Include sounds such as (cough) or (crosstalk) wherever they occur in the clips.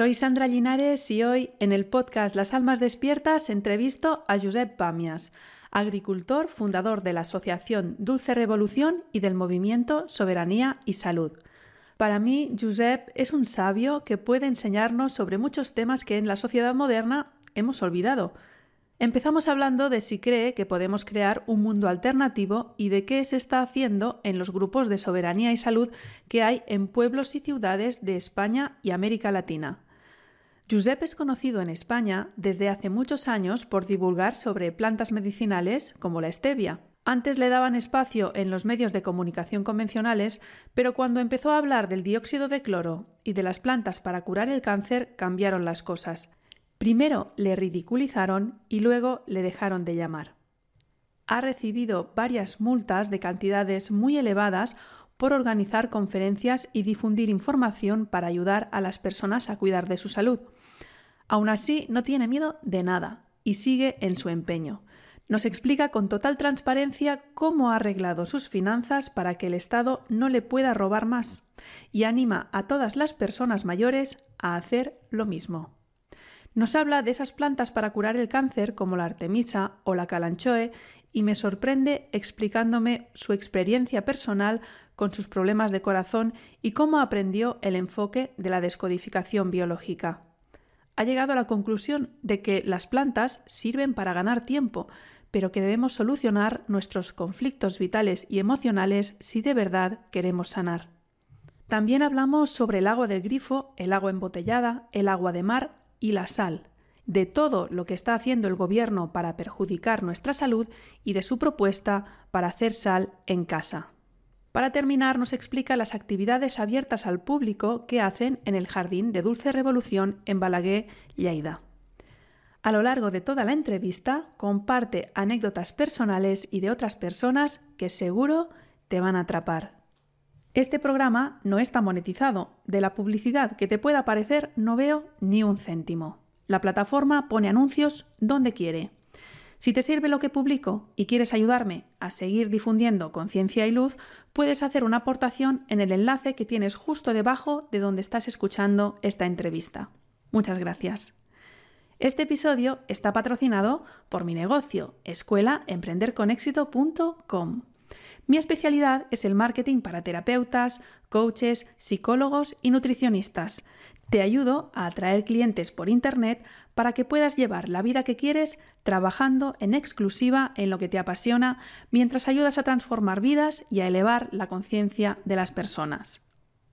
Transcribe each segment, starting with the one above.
Soy Sandra Linares y hoy en el podcast Las Almas Despiertas entrevisto a Josep Pamias, agricultor, fundador de la Asociación Dulce Revolución y del movimiento Soberanía y Salud. Para mí, Josep es un sabio que puede enseñarnos sobre muchos temas que en la sociedad moderna hemos olvidado. Empezamos hablando de si cree que podemos crear un mundo alternativo y de qué se está haciendo en los grupos de soberanía y salud que hay en pueblos y ciudades de España y América Latina. Giuseppe es conocido en España desde hace muchos años por divulgar sobre plantas medicinales como la stevia. Antes le daban espacio en los medios de comunicación convencionales, pero cuando empezó a hablar del dióxido de cloro y de las plantas para curar el cáncer cambiaron las cosas. Primero le ridiculizaron y luego le dejaron de llamar. Ha recibido varias multas de cantidades muy elevadas por organizar conferencias y difundir información para ayudar a las personas a cuidar de su salud. Aún así, no tiene miedo de nada y sigue en su empeño. Nos explica con total transparencia cómo ha arreglado sus finanzas para que el Estado no le pueda robar más y anima a todas las personas mayores a hacer lo mismo. Nos habla de esas plantas para curar el cáncer como la artemisa o la calanchoe y me sorprende explicándome su experiencia personal con sus problemas de corazón y cómo aprendió el enfoque de la descodificación biológica ha llegado a la conclusión de que las plantas sirven para ganar tiempo, pero que debemos solucionar nuestros conflictos vitales y emocionales si de verdad queremos sanar. También hablamos sobre el agua del grifo, el agua embotellada, el agua de mar y la sal, de todo lo que está haciendo el gobierno para perjudicar nuestra salud y de su propuesta para hacer sal en casa. Para terminar, nos explica las actividades abiertas al público que hacen en el Jardín de Dulce Revolución en Balaguer, Lleida. A lo largo de toda la entrevista, comparte anécdotas personales y de otras personas que seguro te van a atrapar. Este programa no está monetizado. De la publicidad que te pueda parecer no veo ni un céntimo. La plataforma pone anuncios donde quiere. Si te sirve lo que publico y quieres ayudarme a seguir difundiendo conciencia y luz, puedes hacer una aportación en el enlace que tienes justo debajo de donde estás escuchando esta entrevista. Muchas gracias. Este episodio está patrocinado por mi negocio, escuelaemprenderconexito.com. Mi especialidad es el marketing para terapeutas, coaches, psicólogos y nutricionistas. Te ayudo a atraer clientes por Internet para que puedas llevar la vida que quieres trabajando en exclusiva en lo que te apasiona mientras ayudas a transformar vidas y a elevar la conciencia de las personas.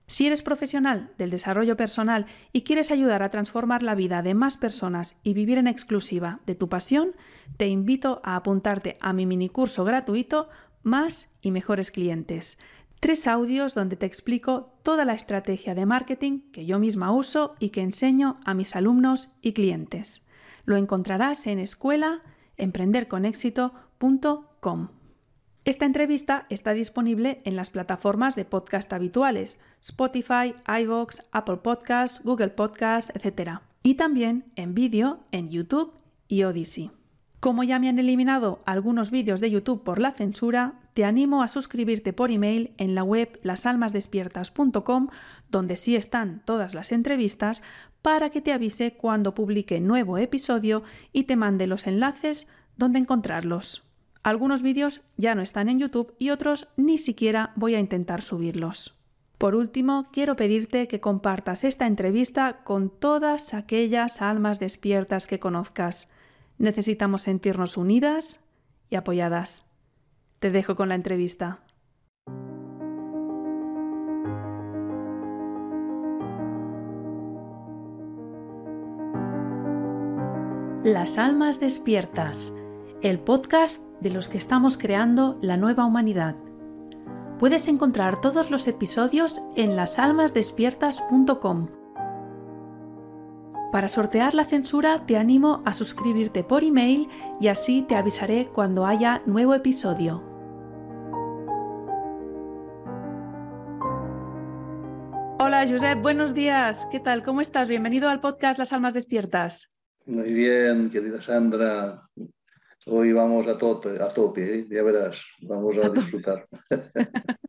Si eres profesional del desarrollo personal y quieres ayudar a transformar la vida de más personas y vivir en exclusiva de tu pasión, te invito a apuntarte a mi minicurso gratuito Más y mejores clientes tres audios donde te explico toda la estrategia de marketing que yo misma uso y que enseño a mis alumnos y clientes. Lo encontrarás en escuelaemprenderconexito.com. Esta entrevista está disponible en las plataformas de podcast habituales, Spotify, iVoox, Apple Podcasts, Google Podcasts, etc. Y también en vídeo en YouTube y Odyssey. Como ya me han eliminado algunos vídeos de YouTube por la censura, te animo a suscribirte por email en la web lasalmasdespiertas.com, donde sí están todas las entrevistas, para que te avise cuando publique nuevo episodio y te mande los enlaces donde encontrarlos. Algunos vídeos ya no están en YouTube y otros ni siquiera voy a intentar subirlos. Por último, quiero pedirte que compartas esta entrevista con todas aquellas almas despiertas que conozcas Necesitamos sentirnos unidas y apoyadas. Te dejo con la entrevista. Las Almas Despiertas, el podcast de los que estamos creando la nueva humanidad. Puedes encontrar todos los episodios en lasalmasdespiertas.com para sortear la censura te animo a suscribirte por email y así te avisaré cuando haya nuevo episodio. Hola Josep, buenos días. ¿Qué tal? ¿Cómo estás? Bienvenido al podcast Las Almas Despiertas. Muy bien, querida Sandra. Hoy vamos a tope, a tope ¿eh? ya verás, vamos a, disfrutar. (laughs)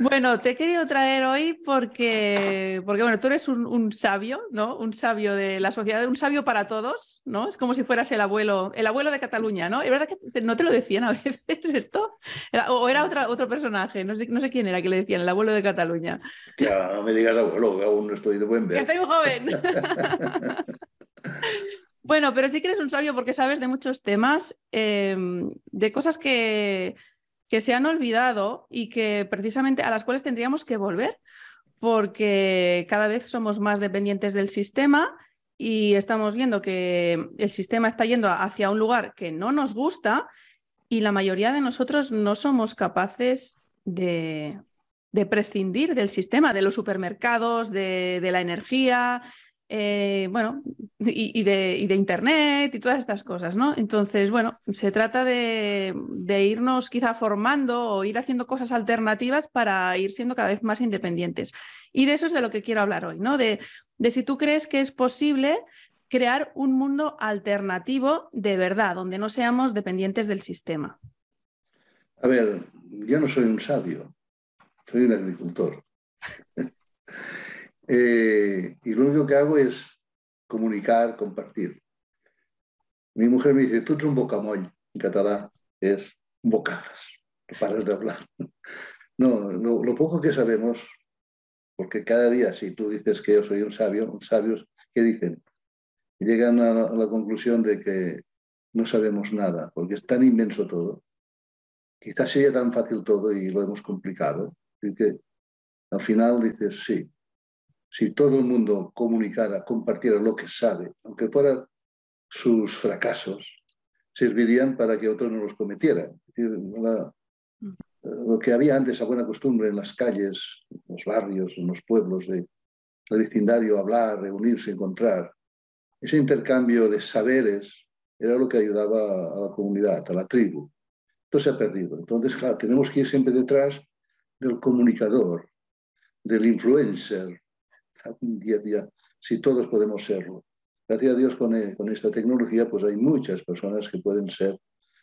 Bueno, te he querido traer hoy porque, porque bueno, tú eres un, sabio, ¿no? Un sabio de la sociedad, un sabio para todos, ¿no? Es como si fueras el abuelo, el abuelo de Cataluña, ¿no? ¿Es verdad que no te lo decían a (laughs) veces esto? ¿O era otra, otro personaje? No sé, no sé quién era que le decían, el abuelo de Cataluña. Ya, no me digas abuelo, que aún no estoy de buen ver. Que estoy joven. (laughs) Bueno, pero sí que eres un sabio porque sabes de muchos temas, em, de cosas que, que se han olvidado y que precisamente a las cuales tendríamos que volver, porque cada vez somos más dependientes del sistema y estamos viendo que el sistema está yendo hacia un lugar que no nos gusta y la mayoría de nosotros no somos capaces de, de prescindir del sistema, de los supermercados, de, de la energía, eh, bueno, y, de, Internet y todas estas cosas, ¿no? Entonces, bueno, se trata de, irnos quizá formando o ir haciendo cosas alternativas para ir siendo cada vez más independientes. Y de eso es de lo que quiero hablar hoy, ¿no? De, de si tú crees que es posible crear un mundo alternativo de verdad, donde no seamos dependientes del sistema. A ver, yo no soy un sabio, soy un agricultor. (laughs) Eh, y lo único que hago es comunicar, compartir. Mi mujer me dice, tú eres un bocamoll, en catalán es bocadas, no paras de hablar. (laughs) No, lo, poco que sabemos, porque cada día si tú dices que yo soy un sabio, un sabios, ¿qué dicen? Llegan a la, conclusión de que no sabemos nada, porque es tan inmenso todo. Quizás sea tan fácil todo y lo hemos complicado. Y que al final dices, sí, si todo el mundo comunicara, compartiera lo que sabe, aunque fueran sus fracasos, servirían para que otros no los cometieran. lo que había antes, a buena costumbre en las calles, en los barrios, en los pueblos, de, el vecindario, hablar, reunirse, encontrar, ese intercambio de saberes era lo que ayudaba a la comunidad, a la tribu. Esto se ha perdido. Entonces, claro, tenemos que ir siempre detrás del comunicador, del influencer, día a día, si todos podemos serlo. Gracias a Dios con, eh, con esta tecnología, pues hay muchas personas que pueden ser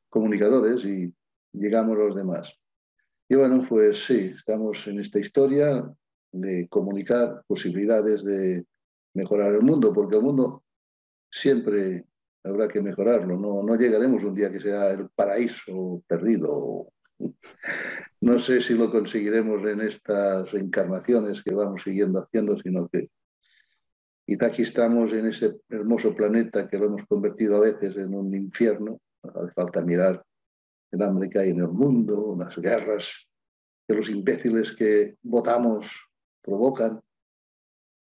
comunicadores y llegamos los demás. Y bueno, pues sí, estamos en esta historia de comunicar posibilidades de mejorar el mundo, porque el mundo siempre habrá que mejorarlo, no, no llegaremos un día que sea el paraíso perdido. No sé si lo conseguiremos en estas encarnaciones que vamos siguiendo haciendo, sino que aquí estamos en ese hermoso planeta que lo hemos convertido a veces en un infierno. Hace falta mirar el hambre que hay en el mundo, las guerras que los imbéciles que votamos provocan.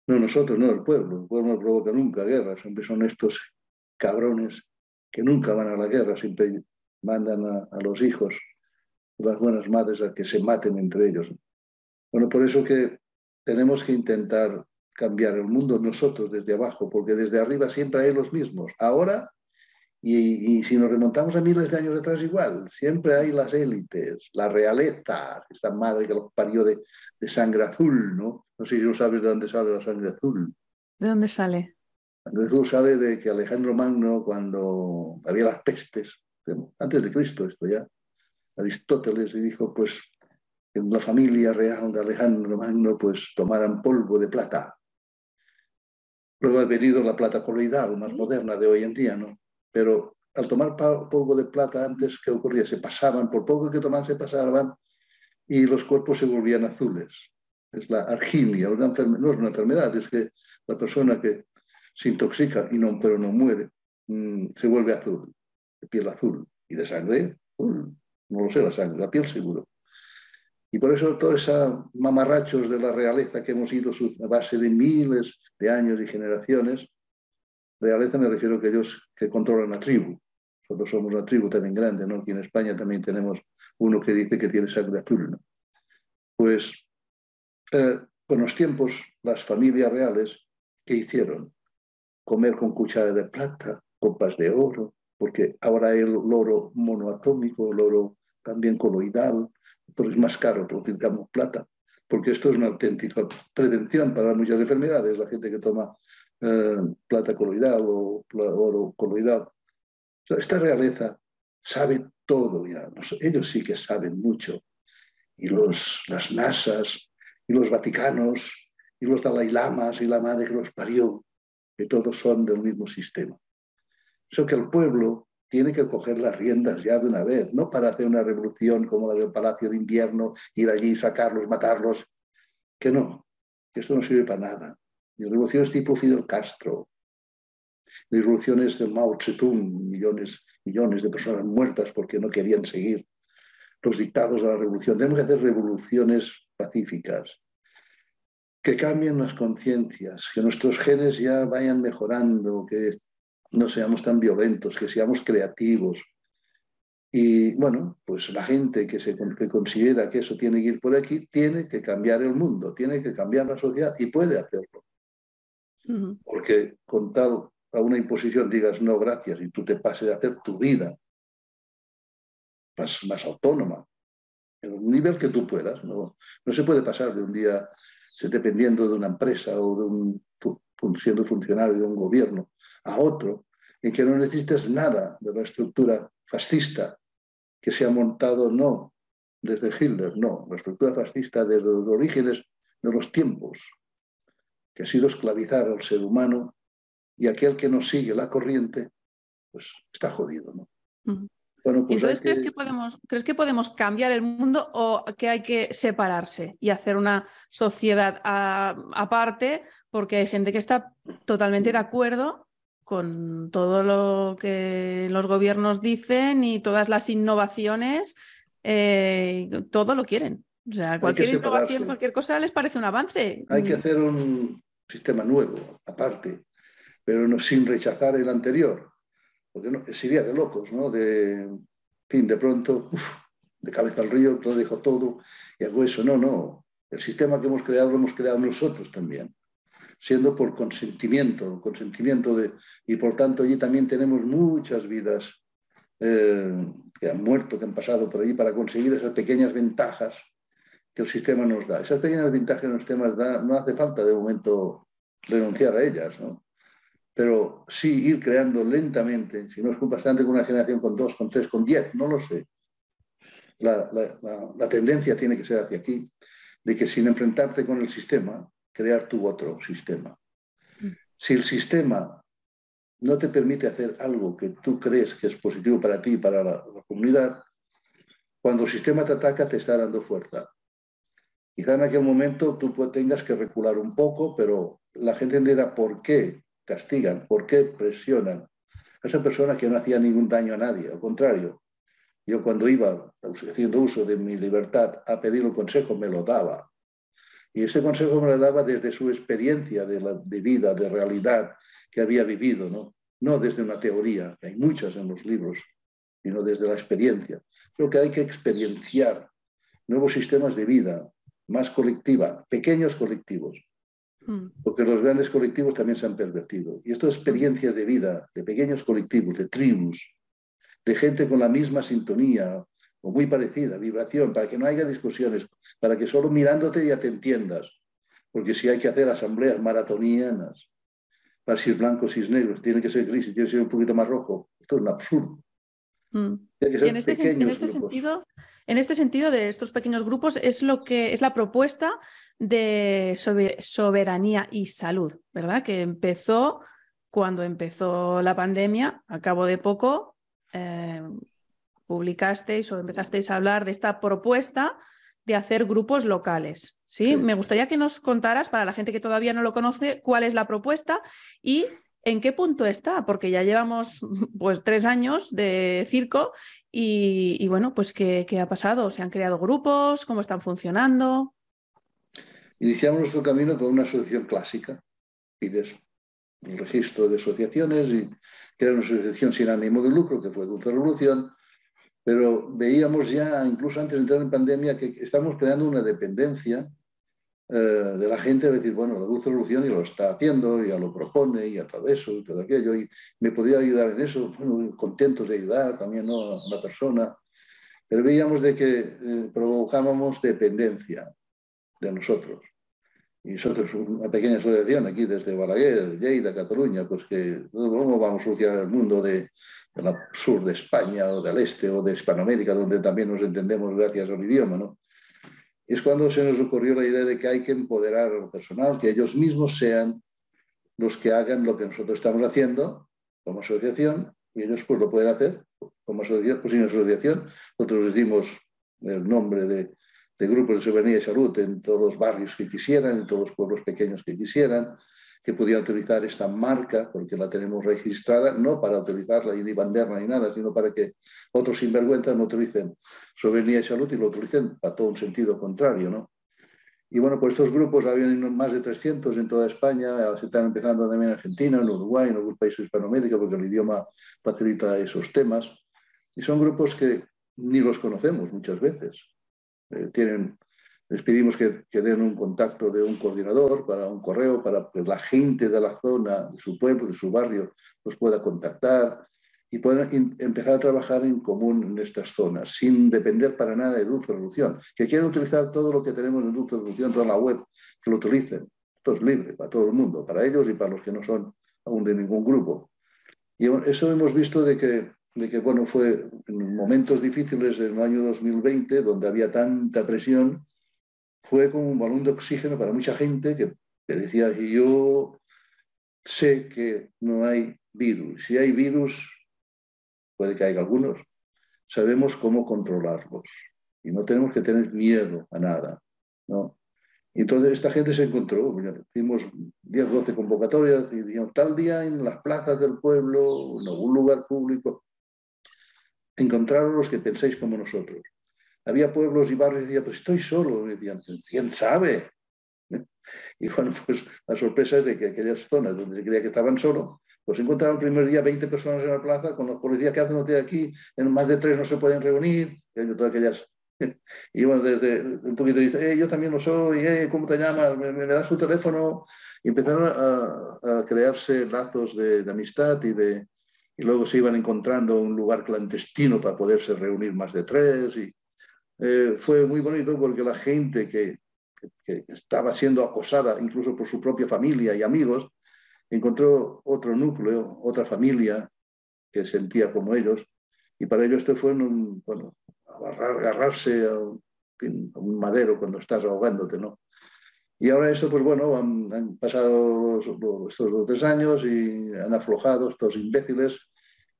No nosotros, no el pueblo. El pueblo no provoca nunca guerras. Siempre son estos cabrones que nunca van a la guerra, siempre mandan a los hijos las buenas madres a que se maten entre ellos. Bueno, por eso que tenemos que intentar cambiar el mundo nosotros desde abajo, porque desde arriba siempre hay los mismos. Ahora, y, si nos remontamos a miles de años atrás, igual, siempre hay las élites, la realeza, esta madre que los parió de, de sangre azul, ¿no? No sé si tú sabes de dónde sale la sangre azul. ¿De dónde sale? La sangre azul sale de que Alejandro Magno, cuando había las pestes, antes de Cristo esto ya, Aristóteles y dijo pues que en la familia real de Alejandro Magno pues tomaran polvo de plata. Luego ha venido la plata coloidal, más moderna de hoy en día, ¿no? Pero al tomar polvo de plata antes, ¿qué ocurría? Se pasaban, por poco que tomaban, se pasaban y los cuerpos se volvían azules. Es la arginia, no es una enfermedad, es que la persona que se intoxica, y no, pero no muere, mm, se vuelve azul, de piel azul y de sangre azul no lo sé, la sangre, la piel seguro. Y por eso todos esos mamarrachos de la realeza que hemos ido a base de miles de años y generaciones, realeza me refiero a aquellos que controlan la tribu. Nosotros somos una tribu también grande, ¿no? Aquí en España también tenemos uno que dice que tiene sangre azul, ¿no? Pues eh, con los tiempos, las familias reales, ¿qué hicieron? Comer con cuchara de plata, copas de oro, porque ahora el oro monoatómico, el oro también coloidal, pero es más caro, utilizamos plata, porque esto es una auténtica prevención para muchas enfermedades, la gente que toma eh, plata coloidal o oro coloidal. esta realeza sabe todo ya, ellos sí que saben mucho. y los, las NASAs y los Vaticanos y los Dalai Lamas y la madre que los parió, que todos son del mismo sistema. Eso que el pueblo tiene que coger las riendas ya de una vez, no para hacer una revolución como la del Palacio de Invierno, ir allí, sacarlos, matarlos, que no, que esto no sirve para nada. Revoluciones tipo Fidel Castro, ni revoluciones del Mao Zedong, millones, millones de personas muertas porque no querían seguir los dictados de la revolución. Tenemos que hacer revoluciones pacíficas, que cambien las conciencias, que nuestros genes ya vayan mejorando, que no seamos tan violentos, que seamos creativos. Y bueno, pues la gente que, se, considera que eso tiene que ir por aquí, tiene que cambiar el mundo, tiene que cambiar la sociedad y puede hacerlo. Porque con tal a una imposición digas no, gracias, y tú te pases a hacer tu vida más, más autónoma, en un nivel que tú puedas. No, no se puede pasar de un día dependiendo de una empresa o de un, siendo funcionario de un gobierno a otro, en que no necesites nada de la estructura fascista que se ha montado no desde Hitler, no, la estructura fascista desde los orígenes de los tiempos, que ha sido esclavizar al ser humano y aquel que no sigue la corriente, pues está jodido. ¿no? Bueno, pues Entonces, ¿crees, que... podemos, ¿crees que podemos cambiar el mundo o que hay que separarse y hacer una sociedad aparte? Porque hay gente que está totalmente de acuerdo con todo lo que los gobiernos dicen y todas las innovaciones, eh, todo lo quieren. O sea, cualquier innovación, cualquier cosa les parece un avance. Hay que hacer un sistema nuevo, aparte, pero no, sin rechazar el anterior. Porque no, sería de locos, ¿no? De, fin, de pronto, de cabeza al río, todo dijo todo y hago eso. No, no. El sistema que hemos creado lo hemos creado nosotros también siendo por consentimiento, consentimiento de, y por tanto allí también tenemos muchas vidas eh, que han muerto, que han pasado por allí para conseguir esas pequeñas ventajas que el sistema nos da. Esas pequeñas ventajas que el sistema nos da, no hace falta de momento renunciar a ellas, ¿no? Pero sí ir creando lentamente, si no es bastante con una generación con dos, con tres, con diez, no lo sé. La, la, la tendencia tiene que ser hacia aquí, de que sin enfrentarte con el sistema, crear tu otro sistema. Mm. Si el sistema no te permite hacer algo que tú crees que es positivo para ti y para la, comunidad, cuando el sistema te ataca te está dando fuerza. Quizá en aquel momento tú tengas que recular un poco, pero la gente entenderá por qué castigan, por qué presionan a esa persona que no hacía ningún daño a nadie. Al contrario, yo cuando iba haciendo uso de mi libertad a pedir un consejo, me lo daba. Y ese consejo me lo daba desde su experiencia de, la, de vida, de realidad que había vivido, ¿no? no desde una teoría, que hay muchas en los libros, sino desde la experiencia. Creo que hay que experienciar nuevos sistemas de vida, más colectiva, pequeños colectivos, mm. porque los grandes colectivos también se han pervertido. Y estas experiencias de vida, de pequeños colectivos, de tribus, de gente con la misma sintonía, o muy parecida, vibración, para que no haya discusiones, para que solo mirándote ya te entiendas. Porque si hay que hacer asambleas maratonianas, para si es blanco, si es negro, tiene que ser gris, tiene que ser un poquito más rojo, esto es un absurdo. Mm. en, este, este sentido, en este sentido de estos pequeños grupos es lo que es la propuesta de soberanía y salud, ¿verdad? Que empezó cuando empezó la pandemia, a cabo de poco, eh, publicasteis o empezasteis a hablar de esta propuesta de hacer grupos locales. ¿sí? Me gustaría que nos contaras, para la gente que todavía no lo conoce, cuál es la propuesta y en qué punto está, porque ya llevamos pues tres años de circo y, bueno, pues ¿qué, ¿qué, ha pasado? ¿Se han creado grupos? ¿Cómo están funcionando? Iniciamos nuestro camino con una asociación clásica, pides un registro de asociaciones y era una asociación sin ánimo de lucro, que fue Dulce Revolución, pero veíamos ya, incluso antes de entrar en pandemia, que estamos creando una dependencia eh, de la gente de decir, bueno, la Dulce Revolución ya lo está haciendo, ya lo propone, y todo eso, y todo aquello, y me podría ayudar en eso, bueno, contentos de ayudar también ¿no? a la persona, pero veíamos de que eh, provocábamos dependencia de nosotros. Y nosotros, una pequeña asociación aquí desde Balaguer, Lleida, Cataluña, pues que ¿cómo vamos a solucionar el mundo de, del sur de España o del este o de Hispanoamérica, donde también nos entendemos gracias al idioma, ¿no? es cuando se nos ocurrió la idea de que hay que empoderar al personal, que ellos mismos sean los que hagan lo que nosotros estamos haciendo como asociación y ellos pues lo pueden hacer como asociación, pues sin asociación. Nosotros les dimos el nombre de, de grupos de soberanía y salud en todos los barrios que quisieran, en todos los pueblos pequeños que quisieran, que pudieran utilizar esta marca, porque la tenemos registrada, no para utilizarla ni banderna ni nada, sino para que otros sinvergüenzas no utilicen soberanía y salud y lo utilicen para todo un sentido contrario, ¿no? Y bueno, pues estos grupos habían más de 300 en toda España, se están empezando también en Argentina, en Uruguay, en algunos países Hispanoamérica, porque el idioma facilita esos temas. Y son grupos que ni los conocemos muchas veces. Eh, tienen les pedimos que, den un contacto de un coordinador para un correo, para que la gente de la zona, de su pueblo, de su barrio, los pueda contactar y puedan empezar a trabajar en común en estas zonas, sin depender para nada de Dulce Revolución. Que quieran utilizar todo lo que tenemos en Dulce Revolución, toda la web, que lo utilicen. Esto es libre para todo el mundo, para ellos y para los que no son aún de ningún grupo. Y eso hemos visto de que, de que bueno, fue en momentos difíciles del año 2020, donde había tanta presión, fue como un balón de oxígeno para mucha gente que, decía que yo sé que no hay virus. Si hay virus, puede que haya algunos, sabemos cómo controlarlos y no tenemos que tener miedo a nada. ¿no? entonces esta gente se encontró, hicimos 10, 12 convocatorias y dijimos, tal día en las plazas del pueblo, en algún lugar público, encontraros los que penséis como nosotros había pueblos y barrios y decía, pues estoy solo. Me decían, ¿quién sabe? (laughs) Y bueno, pues la sorpresa es de que aquellas zonas donde se creía que estaban solos, pues encontraron el primer día 20 personas en la plaza con los policías que hacen usted aquí, en más de tres no se pueden reunir, y todas aquellas... (laughs) Y bueno, desde un poquito dice, eh, yo también lo soy, eh, ¿cómo te llamas? ¿Me, me, das tu teléfono? Y empezaron a, a crearse lazos de, de amistad y de, y luego se iban encontrando un lugar clandestino para poderse reunir más de tres y, eh, fue muy bonito porque la gente que, estaba siendo acosada incluso por su propia familia y amigos, encontró otro núcleo, otra familia que sentía como ellos. Y para ellos esto fue un, bueno, agarrarse a un, madero cuando estás ahogándote, ¿no? Y ahora eso, pues bueno, han, pasado estos dos tres años y han aflojado estos imbéciles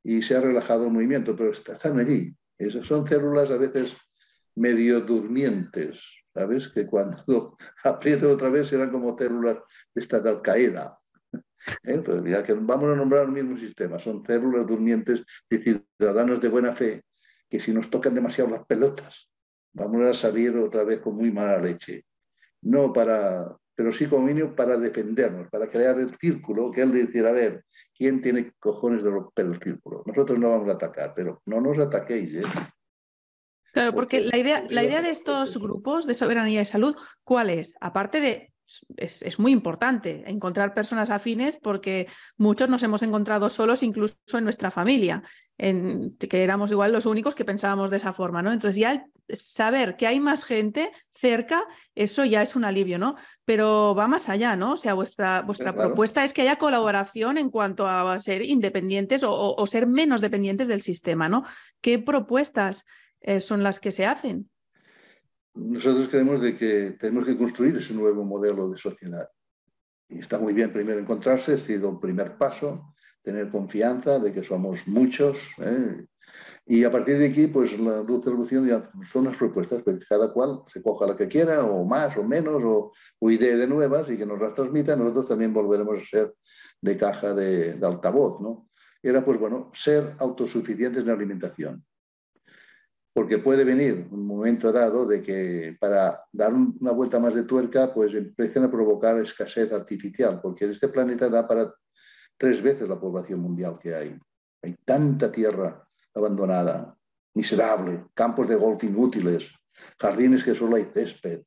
y se ha relajado el movimiento, pero están allí. Esas son células a veces medio durmientes, ¿sabes? Que cuando (laughs) apriete otra vez eran como células de esta de Al-Qaeda. (laughs) ¿Eh? Pues mira, que vamos a nombrar el mismo sistema, son células durmientes de ciudadanos de buena fe, que si nos tocan demasiado las pelotas, vamos a salir otra vez con muy mala leche. No para, pero sí como mínimo para defendernos, para crear el círculo, que él decir, a ver, ¿quién tiene cojones de romper el círculo? Nosotros no vamos a atacar, pero no nos ataquéis, ¿eh? Claro, porque la idea, la idea de estos grupos de soberanía y salud, ¿cuál es? Aparte de, es, muy importante encontrar personas afines porque muchos nos hemos encontrado solos incluso en nuestra familia, en, que éramos igual los únicos que pensábamos de esa forma, ¿no? Entonces ya saber que hay más gente cerca, eso ya es un alivio, ¿no? Pero va más allá, ¿no? O sea, vuestra, vuestra propuesta es que haya colaboración en cuanto a ser independientes o, o ser menos dependientes del sistema, ¿no? ¿Qué propuestas eh, son las que se hacen. Nosotros creemos de que tenemos que construir ese nuevo modelo de sociedad. Y está muy bien primero encontrarse, ha sido un primer paso, tener confianza de que somos muchos. ¿eh? Y a partir de aquí, pues la dulce revolución ya son las propuestas, que cada cual se coja la que quiera, o más o menos, o, o ideas de nuevas y que nos las transmita. Nosotros también volveremos a ser de caja de, de altavoz, ¿no? Era, pues bueno, ser autosuficientes en alimentación porque puede venir un momento dado de que para dar una vuelta más de tuerca, pues empiecen a provocar escasez artificial, porque este planeta da para tres veces la población mundial que hay. Hay tanta tierra abandonada, miserable, campos de golf inútiles, jardines que solo hay césped.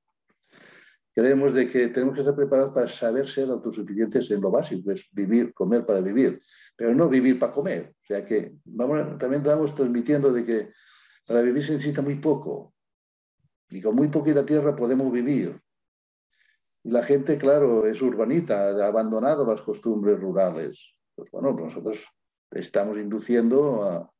Creemos de que tenemos que estar preparados para saber ser autosuficientes en lo básico, es vivir, comer para vivir, pero no vivir para comer. O sea que vamos, también estamos transmitiendo de que para vivir se necesita muy poco. Y con muy poquita tierra podemos vivir. Y la gente, claro, es urbanita, ha abandonado las costumbres rurales. Pues bueno, nosotros estamos induciendo a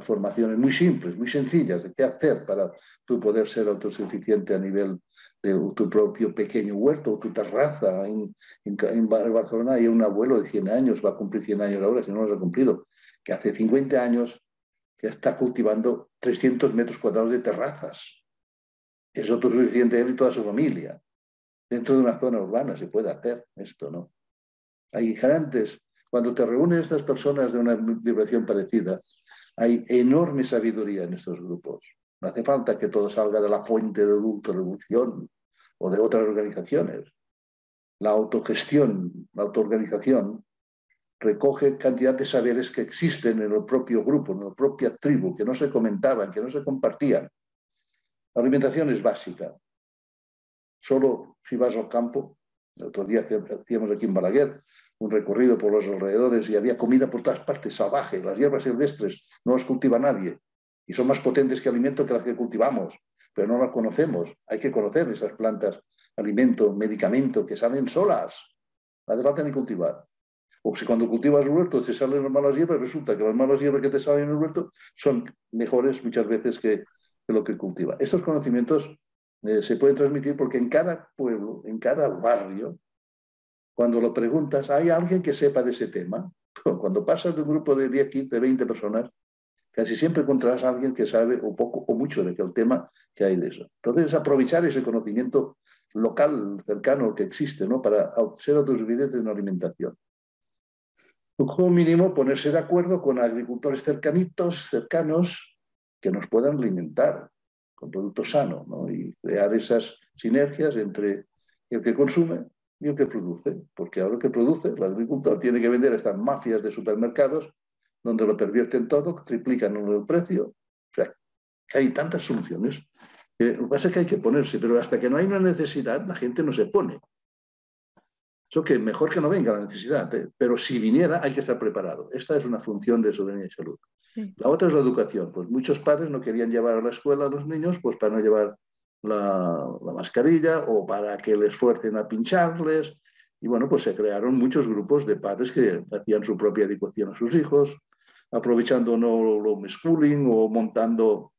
formaciones muy simples, muy sencillas de qué hacer para tú poder ser autosuficiente a nivel de tu propio pequeño huerto o tu terraza. En, Barcelona hay un abuelo de 100 años, va a cumplir 100 años ahora, si no lo ha cumplido, que hace 50 años que está cultivando 300 metros cuadrados de terrazas. Es autosuficiente él y toda su familia. Dentro de una zona urbana se puede hacer esto, ¿no? Hay grandes, cuando te reúnen estas personas de una vibración parecida, hay enorme sabiduría en estos grupos. No hace falta que todo salga de la fuente de adulto revolución o de otras organizaciones. La autogestión, la autoorganización, recoge cantidad de saberes que existen en el propio grupo, en la propia tribu, que no se comentaban, que no se compartían. La alimentación es básica. Solo si vas al campo, el otro día hacíamos aquí en Balaguer un recorrido por los alrededores y había comida por todas partes, salvaje. Las hierbas silvestres no las cultiva nadie y son más potentes que alimento que las que cultivamos, pero no las conocemos. Hay que conocer esas plantas, alimento, medicamento, que salen solas. No hace falta ni cultivar. O si cuando cultivas el huerto te salen las malas hierbas, resulta que las malas hierbas que te salen en el huerto son mejores muchas veces que, lo que cultiva. Estos conocimientos eh, se pueden transmitir porque en cada pueblo, en cada barrio, cuando lo preguntas, ¿hay alguien que sepa de ese tema? (laughs) Cuando pasas de un grupo de 10, 15, 20 personas, casi siempre encontrarás a alguien que sabe o poco o mucho de el tema que hay de eso. Entonces, aprovechar ese conocimiento local, cercano que existe, ¿no? para ser autosuficientes en alimentación. Como mínimo, ponerse de acuerdo con agricultores cercanitos, cercanos, que nos puedan alimentar con productos sanos ¿no? y crear esas sinergias entre el que consume y el que produce, porque ahora el que produce, el agricultor, tiene que vender a estas mafias de supermercados donde lo pervierten todo, triplican el precio. O sea, hay tantas soluciones. lo que pasa es que hay que ponerse, pero hasta que no hay una necesidad, la gente no se pone. Eso que mejor que no venga la necesidad, ¿eh? pero si viniera hay que estar preparado. Esta es una función de soberanía y salud. La otra es la educación. Pues muchos padres no querían llevar a la escuela a los niños pues para no llevar la, mascarilla o para que les fuercen a pincharles. Y bueno, pues se crearon muchos grupos de padres que hacían su propia educación a sus hijos, aprovechando no lo homeschooling o montando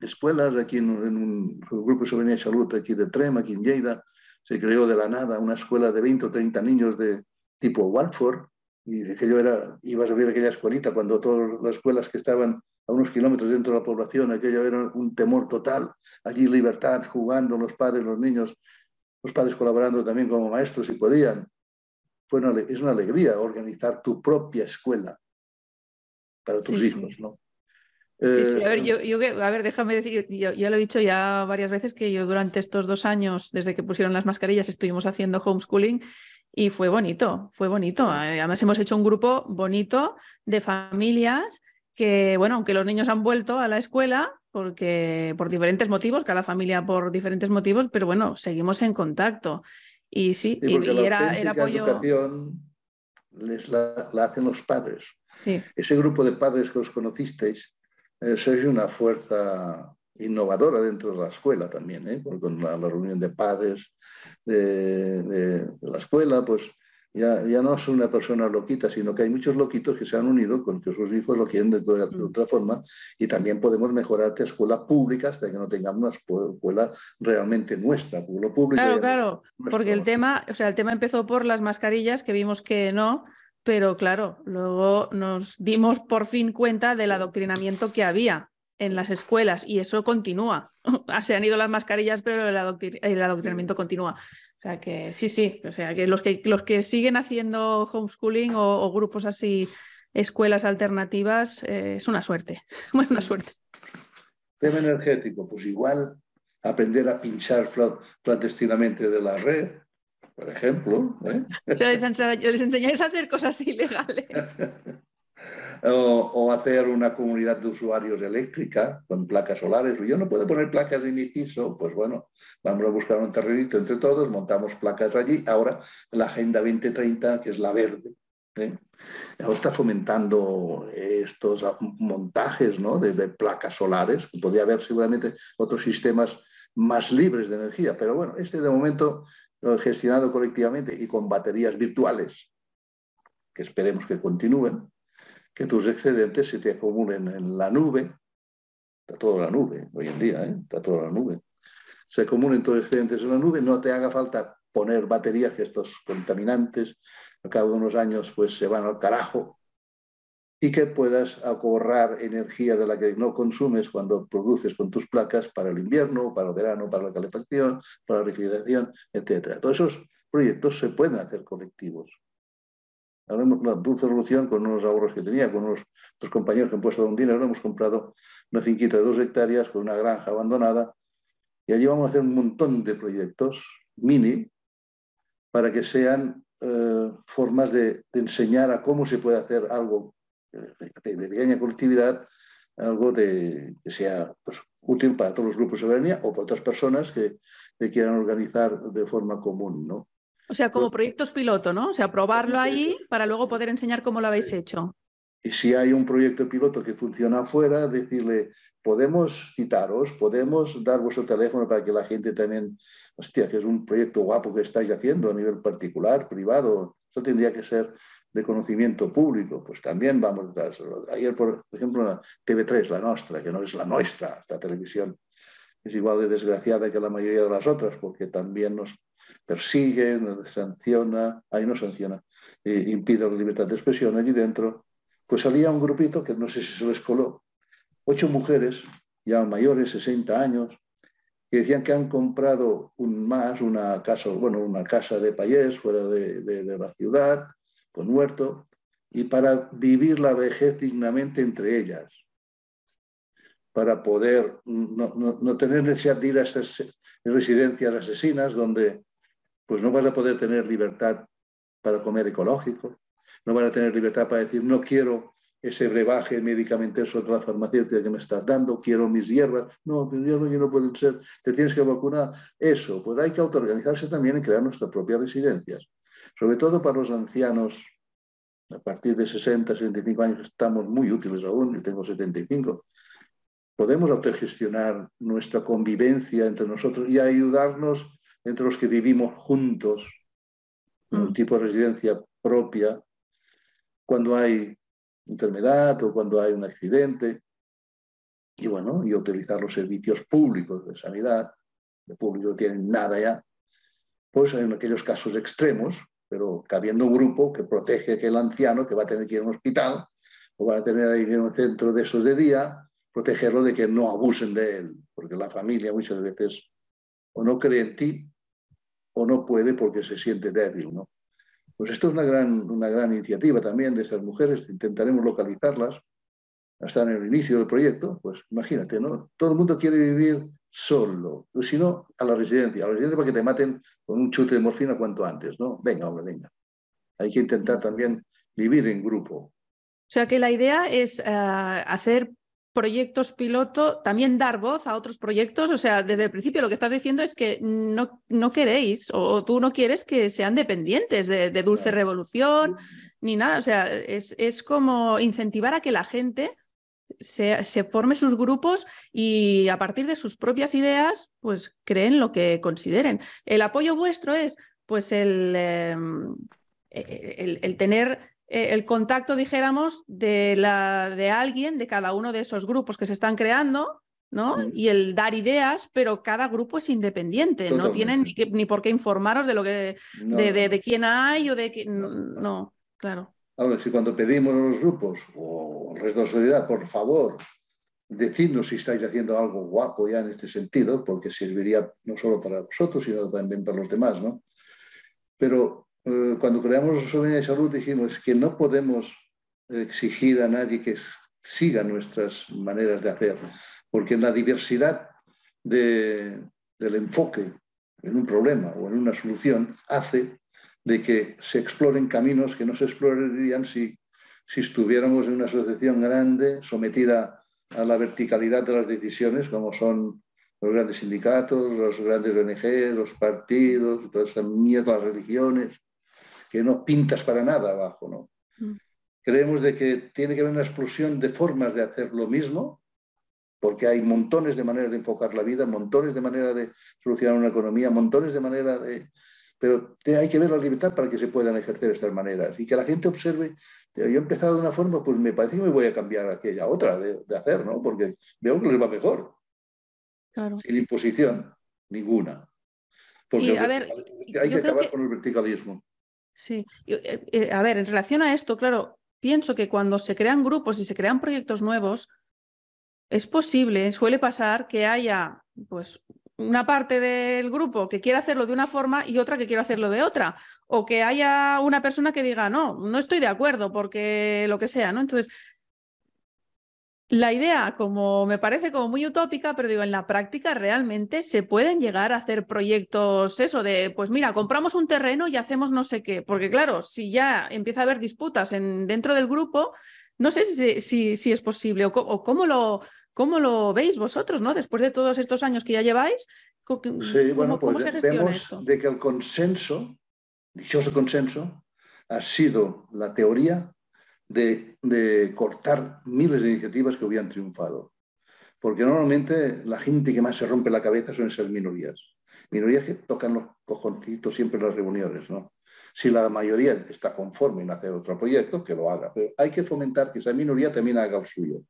escuelas aquí en, un, grupo de soberanía y salud aquí de Trem, aquí en Lleida. Se creó de la nada una escuela de 20 o 30 niños de tipo Walford, y aquello era, ibas a ver aquella escuelita cuando todas las escuelas que estaban a unos kilómetros dentro de la población, aquello era un temor total. Allí libertad, jugando los padres, los niños, los padres colaborando también como maestros si podían. Fue es una alegría organizar tu propia escuela para tus hijos, ¿no? Sí, sí, a ver, eh, yo, a ver, déjame decir, yo, ya lo he dicho ya varias veces que yo durante estos dos años, desde que pusieron las mascarillas, estuvimos haciendo homeschooling y fue bonito, fue bonito. Además hemos hecho un grupo bonito de familias que, bueno, aunque los niños han vuelto a la escuela, porque por diferentes motivos, cada familia por diferentes motivos, pero bueno, seguimos en contacto. Y sí, y, era, el apoyo. Educación les la, hacen los padres. Ese grupo de padres que os conocisteis, eh, sois una fuerza innovadora dentro de la escuela también, ¿eh? con la, reunión de padres de, de, la escuela, pues ya, ya no es una persona loquita, sino que hay muchos loquitos que se han unido con que sus hijos lo quieren de, mm. otra forma y también podemos mejorar que escuela pública hasta que no tengamos una escuela realmente nuestra, público Claro, claro, porque el tema, o sea, el tema empezó por las mascarillas, que vimos que no, pero claro, luego nos dimos por fin cuenta del adoctrinamiento que había en las escuelas y eso continúa. (laughs) Se han ido las mascarillas, pero el, adoctrinamiento continúa. O sea que sí, sí, o sea que los que, los que siguen haciendo homeschooling o, grupos así, escuelas alternativas, eh, es una suerte, (laughs) una suerte. Tema energético, pues igual aprender a pinchar clandestinamente de la red, por ejemplo. ¿eh? (laughs) O sea, les, enseñáis a hacer cosas ilegales. (laughs) o, hacer una comunidad de usuarios eléctrica con placas solares. Yo no puedo poner placas en mi piso, pues bueno, vamos a buscar un terrenito entre todos, montamos placas allí. Ahora la Agenda 2030, que es la verde, ¿eh? ahora está fomentando estos montajes ¿no? de, de, placas solares. Podría haber seguramente otros sistemas más libres de energía, pero bueno, este de momento gestionado colectivamente y con baterías virtuales, que esperemos que continúen, que tus excedentes se te acumulen en la nube, está todo en la nube hoy en día, ¿eh? está todo en la nube, se acumulen tus excedentes en la nube, no te haga falta poner baterías, que estos contaminantes a cabo de unos años pues se van al carajo, y que puedas ahorrar energía de la que no consumes cuando produces con tus placas para el invierno, para el verano, para la calefacción, para la refrigeración, etc. Todos esos proyectos se pueden hacer colectivos. Ahora la dulce revolución con unos ahorros que tenía, con unos compañeros que han puesto un dinero, hemos comprado una finquita de dos hectáreas con una granja abandonada y allí vamos a hacer un montón de proyectos mini para que sean eh, formas de, enseñar a cómo se puede hacer algo de, pequeña colectividad, algo de, que sea pues, útil para todos los grupos de soberanía o para otras personas que, que quieran organizar de forma común, ¿no? O sea, como proyectos piloto, ¿no? O sea, probarlo ahí para luego poder enseñar cómo lo habéis hecho. Y si hay un proyecto piloto que funciona afuera, decirle, podemos citaros, podemos dar vuestro teléfono para que la gente también, hostia, que es un proyecto guapo que estáis haciendo a nivel particular, privado, eso tendría que ser de conocimiento público, pues también vamos detrás. Ayer, por ejemplo, la TV3, la nuestra, que no es la nuestra, esta televisión, es igual de desgraciada que la mayoría de las otras, porque también nos persigue, sanciona, ahí no sanciona, eh, impide la libertad de expresión allí dentro, pues salía un grupito que no sé si se les coló, ocho mujeres ya mayores, 60 años, que decían que han comprado un más, una casa, bueno, una casa de payés fuera de, la ciudad, con huerto, y para vivir la vejez dignamente entre ellas, para poder no, no tener necesidad de ir a estas residencias asesinas donde pues no vas a poder tener libertad para comer ecológico, no vas a tener libertad para decir, no quiero ese brebaje medicamentoso de la farmacéutica que me estás dando, quiero mis hierbas. No, mis hierbas ya no pueden ser, te tienes que vacunar. Eso, pues hay que autoorganizarse también y crear nuestras propias residencias. Sobre todo para los ancianos, a partir de 60, 65 años, estamos muy útiles aún, yo tengo 75. Podemos autogestionar nuestra convivencia entre nosotros y ayudarnos entre los que vivimos juntos, en un mm. tipo de residencia propia, cuando hay enfermedad o cuando hay un accidente, y bueno, y utilizar los servicios públicos de sanidad, de público no tienen nada ya, pues en aquellos casos extremos, pero habiendo un grupo que protege a aquel anciano que va a tener que ir a un hospital o va a tener que ir a un centro de esos de día, protegerlo de que no abusen de él, porque la familia muchas veces o no cree en ti o no puede porque se siente débil. ¿no? Pues esto es una gran, una gran iniciativa también de esas mujeres, intentaremos localizarlas hasta en el inicio del proyecto, pues imagínate, ¿no? Todo el mundo quiere vivir solo, o si no, a la residencia, a la residencia para que te maten con un chute de morfina cuanto antes, ¿no? Venga, hombre, venga. Hay que intentar también vivir en grupo. O sea que la idea es eh, hacer proyectos piloto, también dar voz a otros proyectos. O sea, desde el principio lo que estás diciendo es que no, no queréis o tú no quieres que sean dependientes de, Dulce Revolución ni nada. O sea, es, es como incentivar a que la gente se, se, forme sus grupos y a partir de sus propias ideas, pues creen lo que consideren. El apoyo vuestro es, pues, el, em, el, el tener eh, el contacto, dijéramos, de, la, de alguien, de cada uno de esos grupos que se están creando, ¿no? Y el dar ideas, pero cada grupo es independiente, no tienen ni, ni, por qué informaros de lo que de, de, quién hay o de quién. No, claro. Ahora, si cuando pedimos a los grupos o al resto de la sociedad, por favor, decidnos si estáis haciendo algo guapo ya en este sentido, porque serviría no solo para vosotros, sino también para los demás, ¿no? Pero eh, cuando creamos Soberanía de Salud dijimos que no podemos exigir a nadie que siga nuestras maneras de hacer, porque en la diversidad del enfoque en un problema o en una solución hace de que se exploren caminos que no se explorarían si, si estuviéramos en una asociación grande sometida a la verticalidad de las decisiones, como son los grandes sindicatos, los grandes ONG, los partidos, todas estas mierdas, las religiones que no pintas para nada abajo, ¿no? Mm. Creemos de que tiene que haber una explosión de formas de hacer lo mismo, porque hay montones de maneras de enfocar la vida, montones de maneras de solucionar una economía, montones de maneras de... Pero hay que ver la libertad para que se puedan ejercer estas maneras y que la gente observe Yo he empezado de una forma, pues me parece que me voy a cambiar aquella otra de, hacer, ¿no? Porque veo que les va mejor. Sin imposición, ninguna. Porque a ver, hay que acabar con el verticalismo. Sí, eh, eh, a ver, en relación a esto, claro, pienso que cuando se crean grupos y se crean proyectos nuevos, es posible, suele pasar que haya pues una parte del grupo que quiera hacerlo de una forma y otra que quiera hacerlo de otra. O que haya una persona que diga, no, no estoy de acuerdo porque lo que sea, ¿no? Entonces, la idea, como me parece como muy utópica, pero digo, en la práctica realmente se pueden llegar a hacer proyectos, eso de, pues mira, compramos un terreno y hacemos no sé qué. Porque claro, si ya empieza a haber disputas en, dentro del grupo, no sé si, si, es posible o, o cómo lo ¿Cómo lo veis vosotros, no? Después de todos estos años que ya lleváis, sí, bueno, pues vemos de que el consenso, dichoso consenso, ha sido la teoría de, de, cortar miles de iniciativas que hubieran triunfado. Porque normalmente la gente que más se rompe la cabeza son esas minorías. Minorías que tocan los cojoncitos siempre en las reuniones, ¿no? Si la mayoría está conforme en hacer otro proyecto, que lo haga. Pero hay que fomentar que esa minoría también haga el suyo.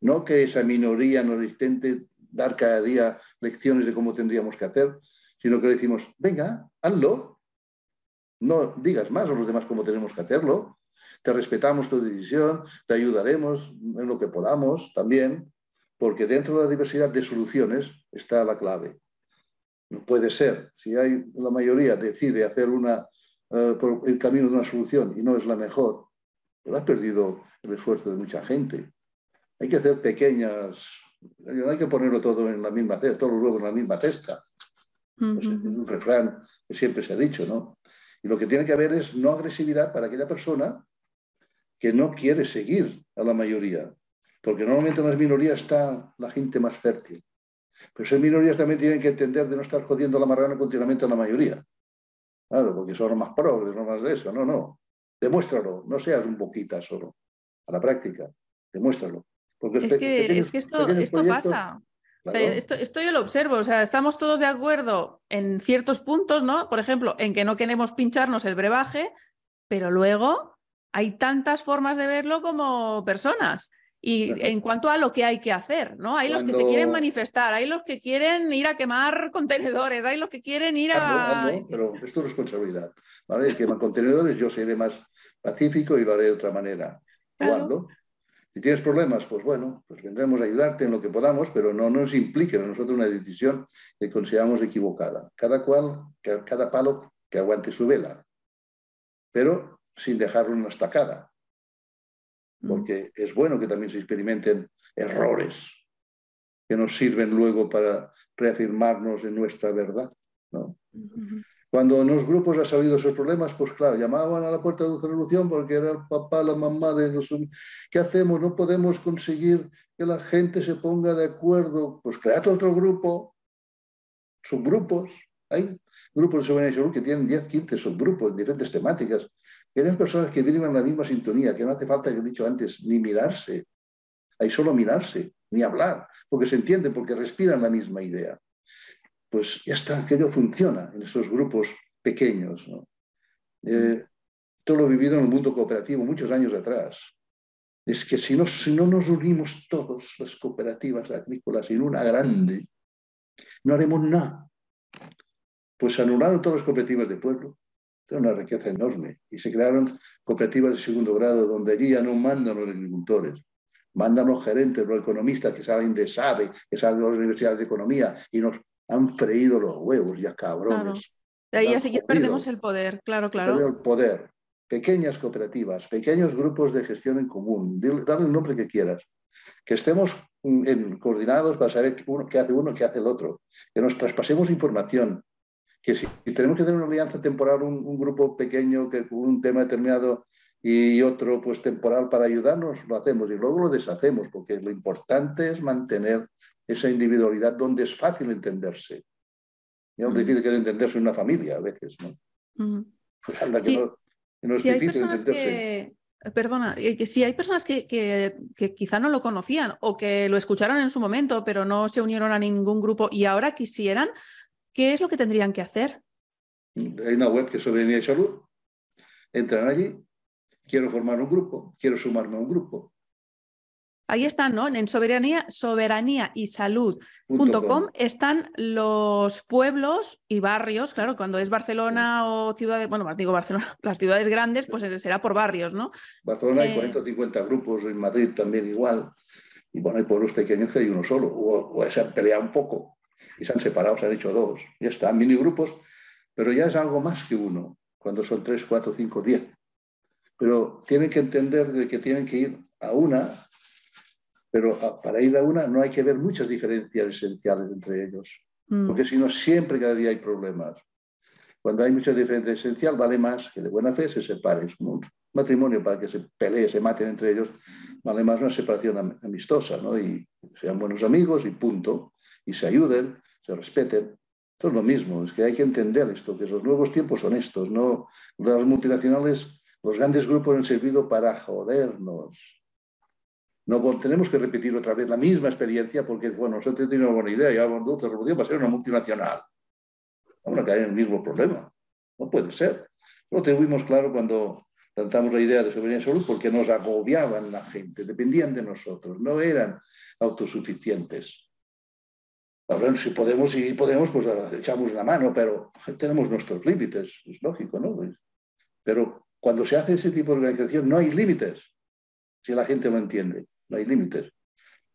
No que esa minoría nos intente dar cada día lecciones de cómo tendríamos que hacer, sino que le decimos, venga, hazlo. No digas más a los demás cómo tenemos que hacerlo. Te respetamos tu decisión, te ayudaremos en lo que podamos también, porque dentro de la diversidad de soluciones está la clave. No puede ser, si hay, la mayoría decide hacer una, eh, el camino de una solución y no es la mejor, pero has perdido el esfuerzo de mucha gente hay que hacer pequeñas, no hay que ponerlo todo en la misma cesta, todos los huevos en la misma cesta. Pues es un refrán que siempre se ha dicho, ¿no? Y lo que tiene que haber es no agresividad para aquella persona que no quiere seguir a la mayoría, porque normalmente en las minorías está la gente más fértil. Pero esas minorías también tienen que entender de no estar jodiendo la marrana continuamente a la mayoría. Claro, porque son los más progres, no más de eso. No, no. Demuéstralo, no seas un boquita solo. A la práctica, demuéstralo es, que, es que esto, esto pasa. esto, yo lo observo, o sea, estamos todos de acuerdo en ciertos puntos, ¿no? Por ejemplo, en que no queremos pincharnos el brebaje, pero luego hay tantas formas de verlo como personas. Y en cuanto a lo que hay que hacer, ¿no? Hay los que se quieren manifestar, hay los que quieren ir a quemar (laughs) contenedores, hay los que quieren ir a... pero es tu responsabilidad, ¿vale? Queman (laughs) contenedores, yo seré más pacífico y lo haré de otra manera. Claro. Si tienes problemas, pues bueno, pues vendremos a ayudarte en lo que podamos, pero no nos implique a nosotros una decisión que consideramos equivocada. Cada cual, cada palo que aguante su vela, pero sin dejarlo en la estacada. Mm. Porque es bueno que también se experimenten errores que nos sirven luego para reafirmarnos en nuestra verdad. ¿no? Cuando en los grupos ha salido esos problemas, pues claro, llamaban a la puerta de resolución porque era el papá, la mamá de los... ¿Qué hacemos? No podemos conseguir que la gente se ponga de acuerdo. Pues cread otro grupo, subgrupos. Hay grupos de soberanía y salud que tienen 10, 15 subgrupos en diferentes temáticas. Hay personas que viven en la misma sintonía, que no hace falta, que he dicho antes, ni mirarse. Hay solo mirarse, ni hablar, porque se entienden, porque respiran la misma idea pues ya está, aquello funciona en esos grupos pequeños. ¿no? Eh, todo lo he vivido en el mundo cooperativo muchos años atrás. Es que si no, si no nos unimos todos, las cooperativas agrícolas, en una grande, no haremos nada. Pues anularon todas las cooperativas de pueblo, era una riqueza enorme, y se crearon cooperativas de segundo grado, donde allí ya no mandan los agricultores, mandan los gerentes, los economistas que salen de SABE, que salen de las universidades de economía, y nos han freído los huevos, ya cabrones. De ahí así perdemos el poder, claro, claro. El poder. Pequeñas cooperativas, pequeños grupos de gestión en común, dale el nombre que quieras. Que estemos en, coordinados para saber qué hace uno, qué hace el otro. Que nos traspasemos información. Que si, tenemos que tener una alianza temporal, un, grupo pequeño que un tema determinado y otro pues temporal para ayudarnos, lo hacemos y luego lo deshacemos, porque lo importante es mantener esa individualidad donde es fácil entenderse. Y es difícil que entenderse en una familia a veces, ¿no? si hay personas Que, perdona, eh, que si hay personas que, que, quizá no lo conocían o que lo escucharon en su momento, pero no se unieron a ningún grupo y ahora quisieran, ¿qué es lo que tendrían que hacer? Hay una web que es Soberanía y Salud. Entran allí quiero formar un grupo, quiero sumarme a un grupo. Ahí están, ¿no? En soberanía, soberanía y salud.com están los pueblos y barrios, claro, cuando es Barcelona o ciudades, bueno, digo Barcelona, (laughs) las ciudades grandes, pues será por barrios, ¿no? Barcelona hay 40 o 50 grupos, en Madrid también igual, y bueno, hay pueblos pequeños que hay uno solo, o, se han peleado un poco y se han separado, se han hecho dos, ya está, mini grupos, pero ya es algo más que uno, cuando son tres, cuatro, cinco, diez. Pero tienen que entender de que tienen que ir a una pero para ir a una no hay que ver muchas diferencias esenciales entre ellos, mm. porque si no, siempre cada día hay problemas. Cuando hay muchas diferencias esenciales, vale más que de buena fe se separen. Un matrimonio para que se peleen, se maten entre ellos, vale más una separación amistosa, ¿no? Y sean buenos amigos y punto, y se ayuden, se respeten. Esto es lo mismo, es que hay que entender esto, que los nuevos tiempos son estos, ¿no? Las multinacionales, los grandes grupos han servido para jodernos, no tenemos que repetir otra vez la misma experiencia porque, bueno, nosotros tenemos una buena idea, ya Dulce Revolución va a ser una multinacional. Vamos a caer en el mismo problema. No puede ser. Lo tuvimos claro cuando lanzamos la idea de soberanía de salud porque nos agobiaban la gente, dependían de nosotros, no eran autosuficientes. Ahora, si podemos, si podemos, pues echamos una mano, pero tenemos nuestros límites, es lógico, ¿no? Pero cuando se hace ese tipo de organización no hay límites, si la gente lo entiende no hay límites.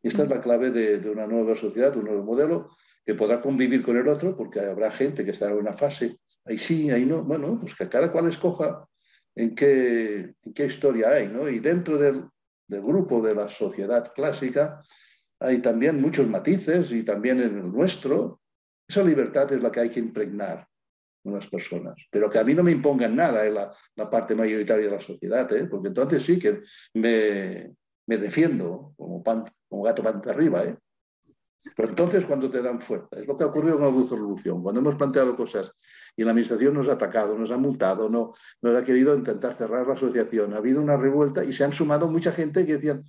Y esta es la clave de, una nueva sociedad, un nuevo modelo que podrá convivir con el otro, porque habrá gente que estará en una fase, ahí sí, ahí no, bueno, pues que cada cual escoja en qué, en qué historia hay, ¿no? Y dentro del, del grupo de la sociedad clásica hay también muchos matices y también en el nuestro. Esa libertad es la que hay que impregnar en las personas, pero que a mí no me impongan nada en la, la parte mayoritaria de la sociedad, ¿eh? porque entonces sí que me, me defiendo como, como gato pan arriba. ¿eh? Pero entonces cuando te dan fuerza, es lo que ha ocurrido con la revolución, cuando hemos planteado cosas y la administración nos ha atacado, nos ha multado, no, nos ha querido intentar cerrar la asociación, ha habido una revuelta y se han sumado mucha gente que decían,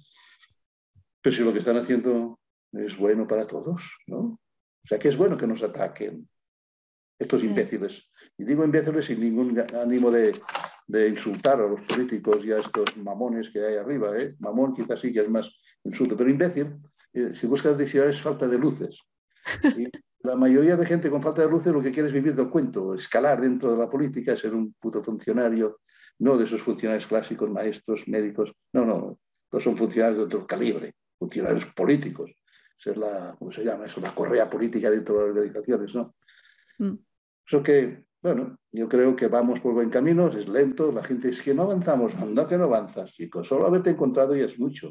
pero si lo que están haciendo es bueno para todos, ¿no? O sea, que es bueno que nos ataquen estos imbéciles. Y digo imbéciles sin ningún ánimo de, de insultar a los políticos y a estos mamones que hay arriba. ¿eh? Mamón quizás sí que es más insulto, pero imbécil, eh, si buscas diccionarios, es falta de luces. Y la mayoría de gente con falta de luces lo que quiere es vivir del cuento, escalar dentro de la política, ser un puto funcionario, no de esos funcionarios clásicos, maestros, médicos, no, no, no son funcionarios de otro calibre, funcionarios políticos. Ser la, ¿cómo se llama eso? La correa política dentro de las organizaciones, ¿no? Mm. Eso que bueno, yo creo que vamos por buen camino, es lento, la gente dice que no avanzamos, no que no avanzas, chicos, solo haberte encontrado ya es mucho.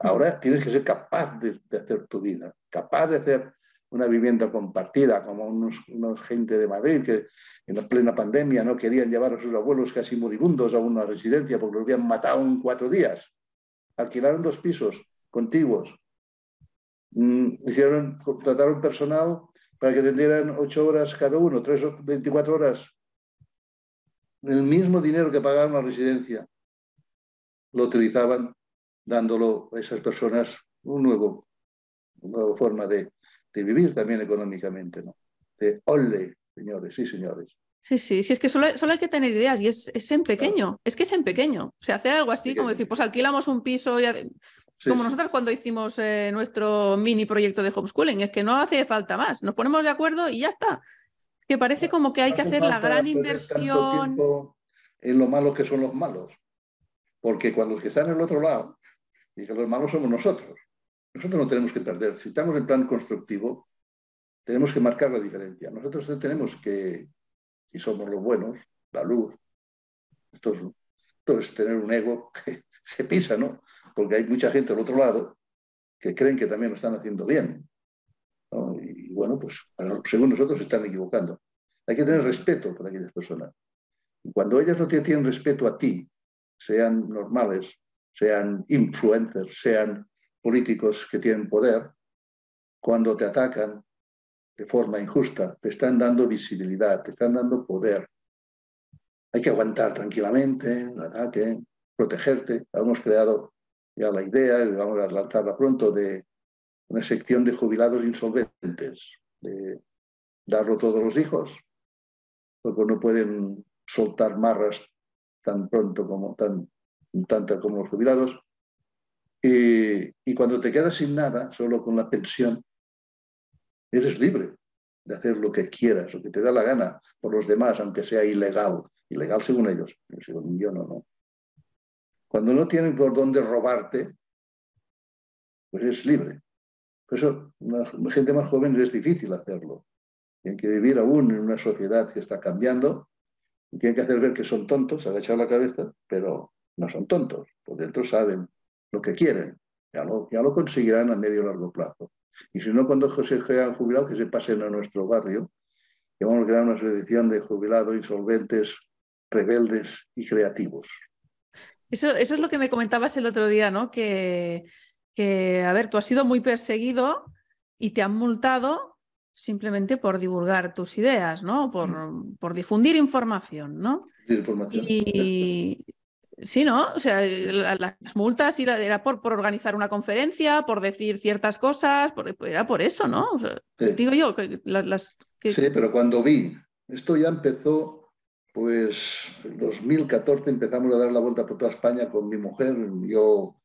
Ahora tienes que ser capaz de, hacer tu vida, capaz de hacer una vivienda compartida, como unos, gente de Madrid que en la plena pandemia no querían llevar a sus abuelos casi moribundos a una residencia porque los habían matado en cuatro días. Alquilaron dos pisos contiguos. Mm, hicieron, contrataron personal para que tendieran ocho horas cada uno, tres o 24 horas, el mismo dinero que pagaban la residencia, lo utilizaban dándolo a esas personas un nuevo, una nueva forma de, vivir también económicamente, ¿no? De ole, señores, sí, señores. Sí, sí, sí, es que solo, hay que tener ideas y es, en pequeño, es que es en pequeño. O sea, hacer algo así, como decir, pues alquilamos un piso y como nosotros cuando hicimos eh, nuestro mini proyecto de homeschooling, es que no hace falta más, nos ponemos de acuerdo y ya está. Que parece como que hay que hacer la gran inversión. En lo malo que son los malos. Porque cuando los que están en el otro lado, y que los malos somos nosotros. Nosotros no tenemos que perder. Si estamos en plan constructivo, tenemos que marcar la diferencia. Nosotros tenemos que, si somos los buenos, la luz, esto es tener un ego (laughs) que se pisa, ¿no? Porque hay mucha gente al otro lado que creen que también lo están haciendo bien. Y bueno, pues según nosotros se están equivocando. Hay que tener respeto por aquellas personas. Y cuando ellas no te tienen respeto a ti, sean normales, sean influencers, sean políticos que tienen poder, cuando te atacan de forma injusta, te están dando visibilidad, te están dando poder. Hay que aguantar tranquilamente el ataque, protegerte. Hemos creado ya la idea, vamos a lanzarla pronto, de una sección de jubilados insolventes, de darlo todos los hijos, porque no pueden soltar marras tan pronto como tan como los jubilados. y cuando te quedas sin nada, solo con la pensión, eres libre de hacer lo que quieras, lo que te da la gana por los demás, aunque sea ilegal. Ilegal según ellos, según yo no, no. Cuando no tienen por dónde robarte, pues es libre. Por eso, la gente más joven es difícil hacerlo. Tienen que vivir aún en una sociedad que está cambiando y tienen que hacer ver que son tontos, agachar la cabeza, pero no son tontos. Por dentro saben lo que quieren. Ya lo, ya lo conseguirán a medio y largo plazo. Y si no, cuando se hayan jubilado, que se pasen a nuestro barrio, que vamos a crear una selección de jubilados insolventes, rebeldes y creativos. Eso, eso es lo que me comentabas el otro día, ¿no? Que, que, a ver, tú has sido muy perseguido y te han multado simplemente por divulgar tus ideas, ¿no? Por, mm. por difundir información, ¿no? Información. Y, Sí, ¿no? O sea, las multas era por, por organizar una conferencia, por decir ciertas cosas, era por eso, ¿no? Digo yo, que las... Sí, pero cuando vi, esto ya empezó, pues en 2014 empezamos a dar la vuelta por toda España con mi mujer, yo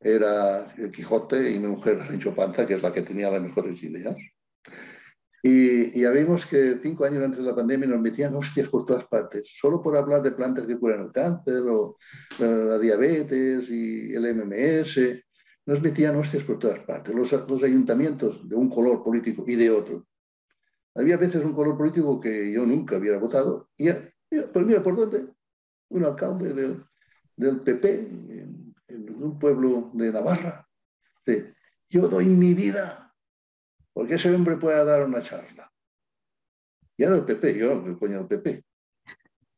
era el Quijote y mi mujer Sancho Panza, que es la que tenía las mejores ideas. Y, ya vimos que cinco años antes de la pandemia nos metían hostias por todas partes, solo por hablar de plantas que curan el cáncer o eh, la diabetes y el MMS. Nos metían hostias por todas partes. Los, los ayuntamientos de un color político y de otro. Había veces un color político que yo nunca hubiera votado. Y pues mira, ¿por dónde? Un alcalde del, del PP en, en, un pueblo de Navarra. Dice, yo doy mi vida porque ese hombre pueda dar una charla. Ya del PP, yo, el coño del PP.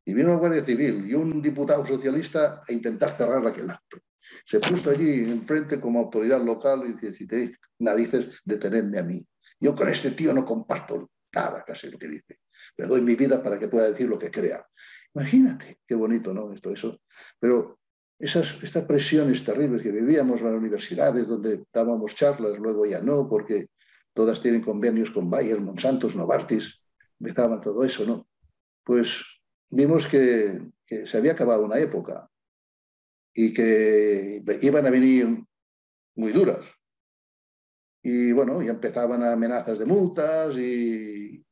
Y vino la Guardia Civil y un diputado socialista a intentar cerrar aquel acto. Se puso allí enfrente como autoridad local y dice, si tenéis narices, detenedme a mí. Yo con este tío no comparto nada casi lo que dice. Le doy mi vida para que pueda decir lo que crea. Imagínate, qué bonito, ¿no? Esto, eso. Pero esas, estas presiones terribles que vivíamos en las universidades, donde dábamos charlas, luego ya no, porque todas tienen convenios con Bayer, Monsanto, Novartis, empezaban todo eso, ¿no? Pues vimos que, se había acabado una época y que iban a venir muy duras. Y bueno, ya empezaban amenazas de multas y,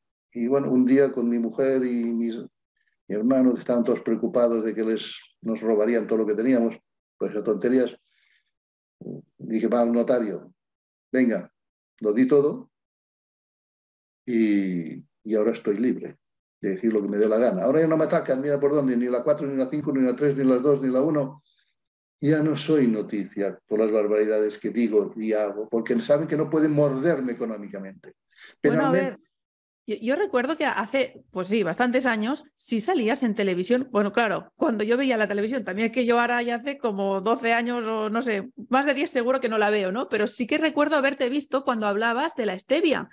bueno, un día con mi mujer y mis, mi hermano, que estaban todos preocupados de que les, nos robarían todo lo que teníamos, pues a tonterías, dije, va al notario, venga, lo di todo y, ahora estoy libre de decir lo que me dé la gana. Ahora ya no me atacan, mira por dónde, ni la 4, ni la 5, ni la 3, ni la 2, ni la 1. Ya no soy noticia por las barbaridades que digo y hago, porque saben que no pueden morderme económicamente. Bueno, yo, recuerdo que hace, pues sí, bastantes años, si salías en televisión, bueno, claro, cuando yo veía la televisión, también es que yo ahora ya hace como 12 años o no sé, más de 10 seguro que no la veo, ¿no? Pero sí que recuerdo haberte visto cuando hablabas de la stevia.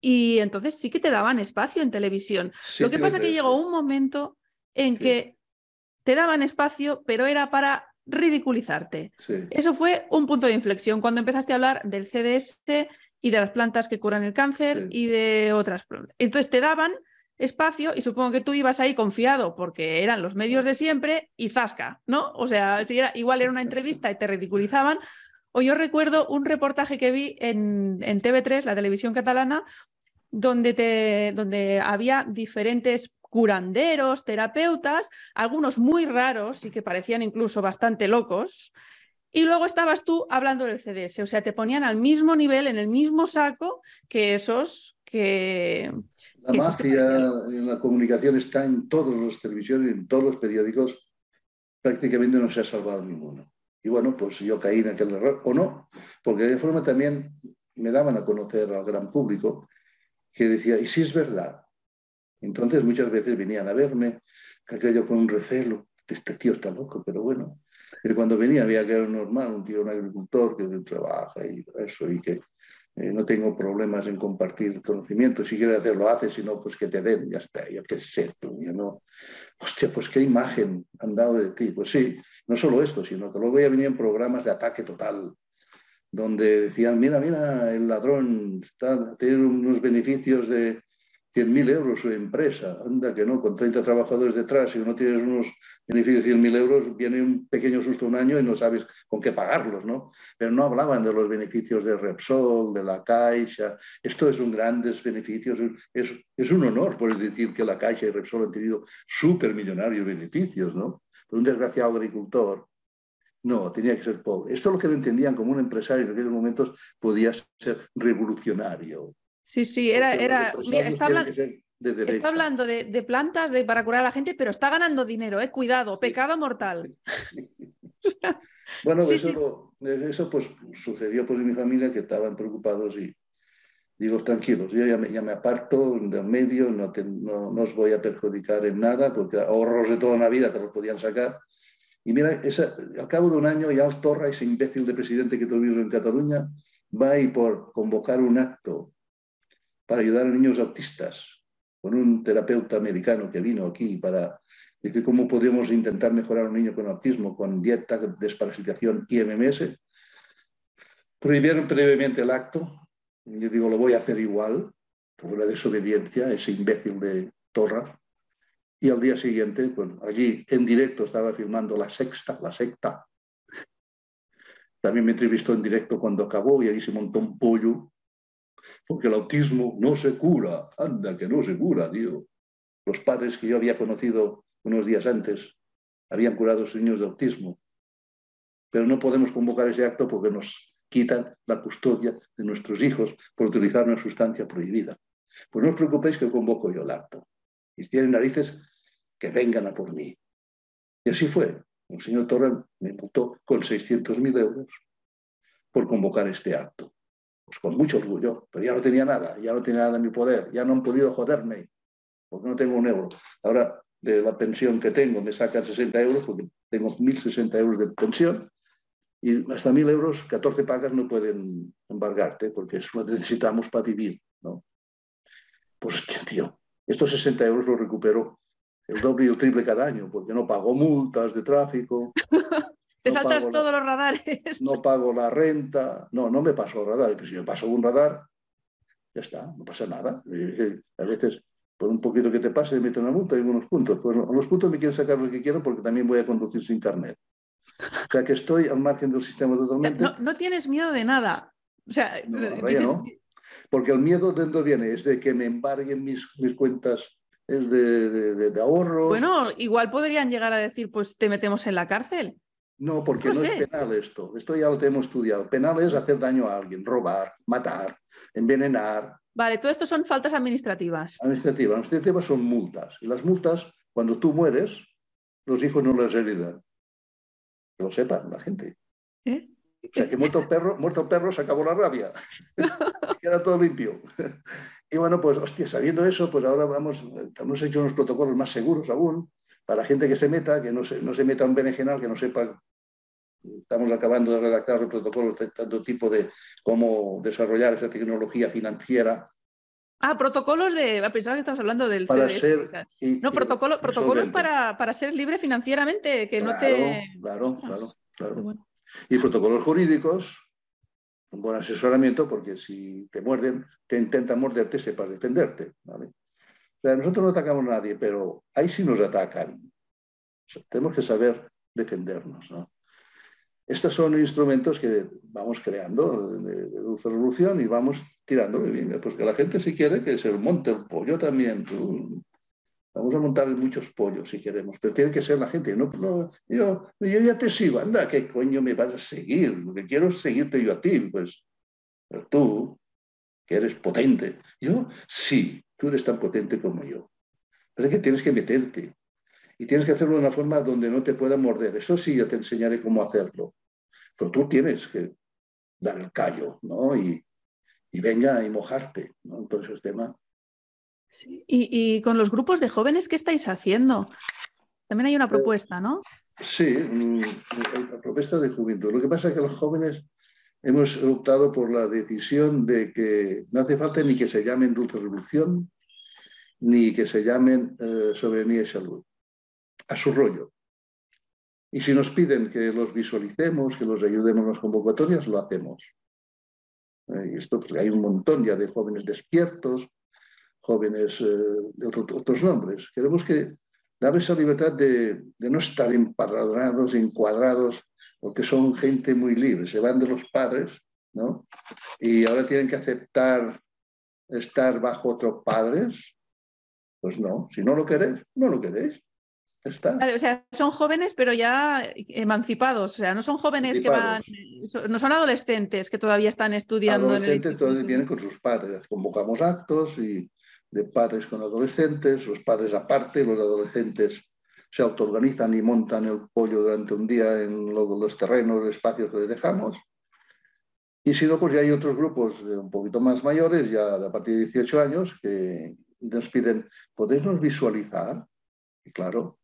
Y entonces sí que te daban espacio en televisión. Lo que pasa es que llegó un momento en que te daban espacio, pero era para ridiculizarte. Eso fue un punto de inflexión cuando empezaste a hablar del CDS y de las plantas que curan el cáncer y de otras. Entonces te daban espacio y supongo que tú ibas ahí confiado porque eran los medios de siempre y zasca, ¿no? O sea, si era, igual era una entrevista y te ridiculizaban. O yo recuerdo un reportaje que vi en, en TV3, la televisión catalana, donde, te, donde había diferentes curanderos, terapeutas, algunos muy raros y que parecían incluso bastante locos, y luego estabas tú hablando del CDS, o sea, te ponían al mismo nivel, en el mismo saco que esos que... La mafia en la comunicación está en todas las televisiones, en todos los periódicos, prácticamente no se ha salvado ninguno. Y bueno, pues yo caí en aquel error, o no, porque de forma también me daban a conocer al gran público que decía, ¿y si es verdad? Entonces muchas veces venían a verme, aquello con un recelo, este tío está loco, pero bueno, pero cuando venía había que era normal, un tío, un agricultor que trabaja y eso, y que eh, no tengo problemas en compartir conocimiento. Si quieres hacerlo, haces, si no, pues que te den, ya está, yo qué sé, tú, yo no. Hostia, pues qué imagen han dado de ti. Pues sí, no solo esto, sino que luego ya venían programas de ataque total, donde decían, mira, mira, el ladrón está, tiene unos beneficios de 100.000 euros su empresa, anda que no, con 30 trabajadores detrás, si no tienes unos beneficios de 100.000 euros, viene un pequeño susto un año y no sabes con qué pagarlos, ¿no? Pero no hablaban de los beneficios de Repsol, de la Caixa, esto es un grandes beneficios, es, es un honor por decir que la Caixa y Repsol han tenido supermillonarios beneficios, ¿no? Pero un desgraciado agricultor no, tenía que ser pobre. Esto es lo que lo entendían como un empresario en aquellos momentos podía ser revolucionario. Sí, sí, era, era está, hablando de, plantas de, para curar a la gente, pero está ganando dinero, ¿eh? Cuidado, pecado mortal. (laughs) bueno, eso, eso pues sucedió por mi familia que estaban preocupados y digo, tranquilos, yo ya me, aparto del medio, no, no, os voy a perjudicar en nada, porque ahorros de toda una vida te los podían sacar. Y mira, al cabo de un año ya Torra, ese imbécil de presidente que tuvimos en Cataluña, va y por convocar un acto para ayudar a niños autistas, con un terapeuta americano que vino aquí para decir cómo podemos intentar mejorar a un niño con autismo con dieta, desparasitación y MMS. Prohibieron previamente el acto. Yo digo, lo voy a hacer igual, por la desobediencia, ese imbécil de Torra. Y al día siguiente, pues allí en directo estaba filmando la sexta, la secta. También me entrevistó en directo cuando acabó y ahí se montó un pollo porque el autismo no se cura, anda que no se cura, tío. Los padres que yo había conocido unos días antes habían curado a sus niños de autismo, pero no podemos convocar ese acto porque nos quitan la custodia de nuestros hijos por utilizar una sustancia prohibida. Pues no os preocupéis que convoco yo el acto. Y tienen narices que vengan a por mí. Y así fue. El señor Torres me imputó con 600.000 euros por convocar este acto pues con mucho orgullo, pero ya no tenía nada, ya no tenía nada en mi poder, ya no han podido joderme, porque no tengo un euro. Ahora, de la pensión que tengo, me sacan 60 euros, porque tengo 1.060 euros de pensión, y hasta 1.000 euros, 14 pagas no pueden embargarte, porque eso lo necesitamos para vivir, ¿no? Pues, tío, estos 60 euros los recupero el doble y triple cada año, porque no pago multas de tráfico, (laughs) Te saltas todos los radares. No (laughs) pago la renta. No, no me paso el radar. Si me paso un radar, ya está, no pasa nada. A veces, por un poquito que te pase, meto una multa y unos puntos. Pues los puntos me quiero sacar lo que quiero porque también voy a conducir sin carnet. O sea que estoy al margen del sistema totalmente. No, no tienes miedo de nada. O sea, no, Porque el miedo de dónde viene es de que me embarguen mis, mis cuentas es de, de, de, ahorros. Bueno, igual podrían llegar a decir, pues te metemos en la cárcel. No, porque no, es penal esto. Esto ya lo tenemos estudiado. Penal es hacer daño a alguien, robar, matar, envenenar. Vale, todo esto son faltas administrativas. Administrativas. Administrativas son multas. Y las multas, cuando tú mueres, los hijos no las heredan. Que lo sepan la gente. ¿Eh? O sea, que muerto el perro, muerto el perro se acabó la rabia. (laughs) Queda todo limpio. y bueno, pues, hostia, sabiendo eso, pues ahora vamos, hemos hecho unos protocolos más seguros aún para la gente que se meta, que no se, no se meta un berenjenal, que no sepa. Estamos acabando de redactar el protocolo de tanto tipo de cómo desarrollar esa tecnología financiera. Ah, protocolos de. Ah, pensaba que estabas hablando del. Para ser. no, protocolo, protocolos para, para, ser libre financieramente, que no te. Claro, claro, claro. Y protocolos jurídicos, un buen asesoramiento, porque si te muerden, te intentan morderte, sepas defenderte. ¿vale? Nosotros no atacamos a nadie, pero ahí sí nos atacan. tenemos que saber defendernos. Estos son instrumentos que vamos creando de, dulce revolución y vamos tirándole bien. Pues que la gente si quiere que se monte el pollo también. Vamos a montar muchos pollos si queremos, pero tiene que ser la gente. No, yo, yo ya te sigo, anda, ¿qué coño me vas a seguir? Lo que quiero es seguirte yo a ti. Pues pero tú, que eres potente, yo sí, Tú eres tan potente como yo. Pero es que tienes que meterte. Y tienes que hacerlo de una forma donde no te pueda morder. Eso sí, yo te enseñaré cómo hacerlo. Pero tú tienes que dar el callo, ¿no? Y, venga y mojarte, ¿no? En todo ese tema. Y, con los grupos de jóvenes, ¿qué estáis haciendo? También hay una eh, propuesta, ¿no? Sí, mm, la propuesta de juventud. Lo que pasa es que los jóvenes hemos optado por la decisión de que no hace falta ni que se llamen dulce revolución, ni que se llamen eh, soberanía y salud. A su rollo. Y si nos piden que los visualicemos, que los ayudemos en las convocatorias, lo hacemos. Eh, y esto, pues hay un montón ya de jóvenes despiertos, jóvenes eh, de otros nombres. Queremos que dar esa libertad de, no estar empadronados, encuadrados, porque son gente muy libre, se van de los padres, ¿no? Y ahora tienen que aceptar estar bajo otros padres. Pues no, si no lo queréis, no lo queréis. Está. o sea, son jóvenes pero ya emancipados, o sea, no son jóvenes que van, no son adolescentes que todavía están estudiando. Adolescentes en el todavía vienen con sus padres, convocamos actos y de padres con adolescentes, los padres aparte, los adolescentes se autoorganizan y montan el pollo durante un día en los terrenos, los espacios que les dejamos. Y si no, pues ya hay otros grupos un poquito más mayores, ya a partir de 18 años, que nos piden, ¿podéis visualizar? Y claro,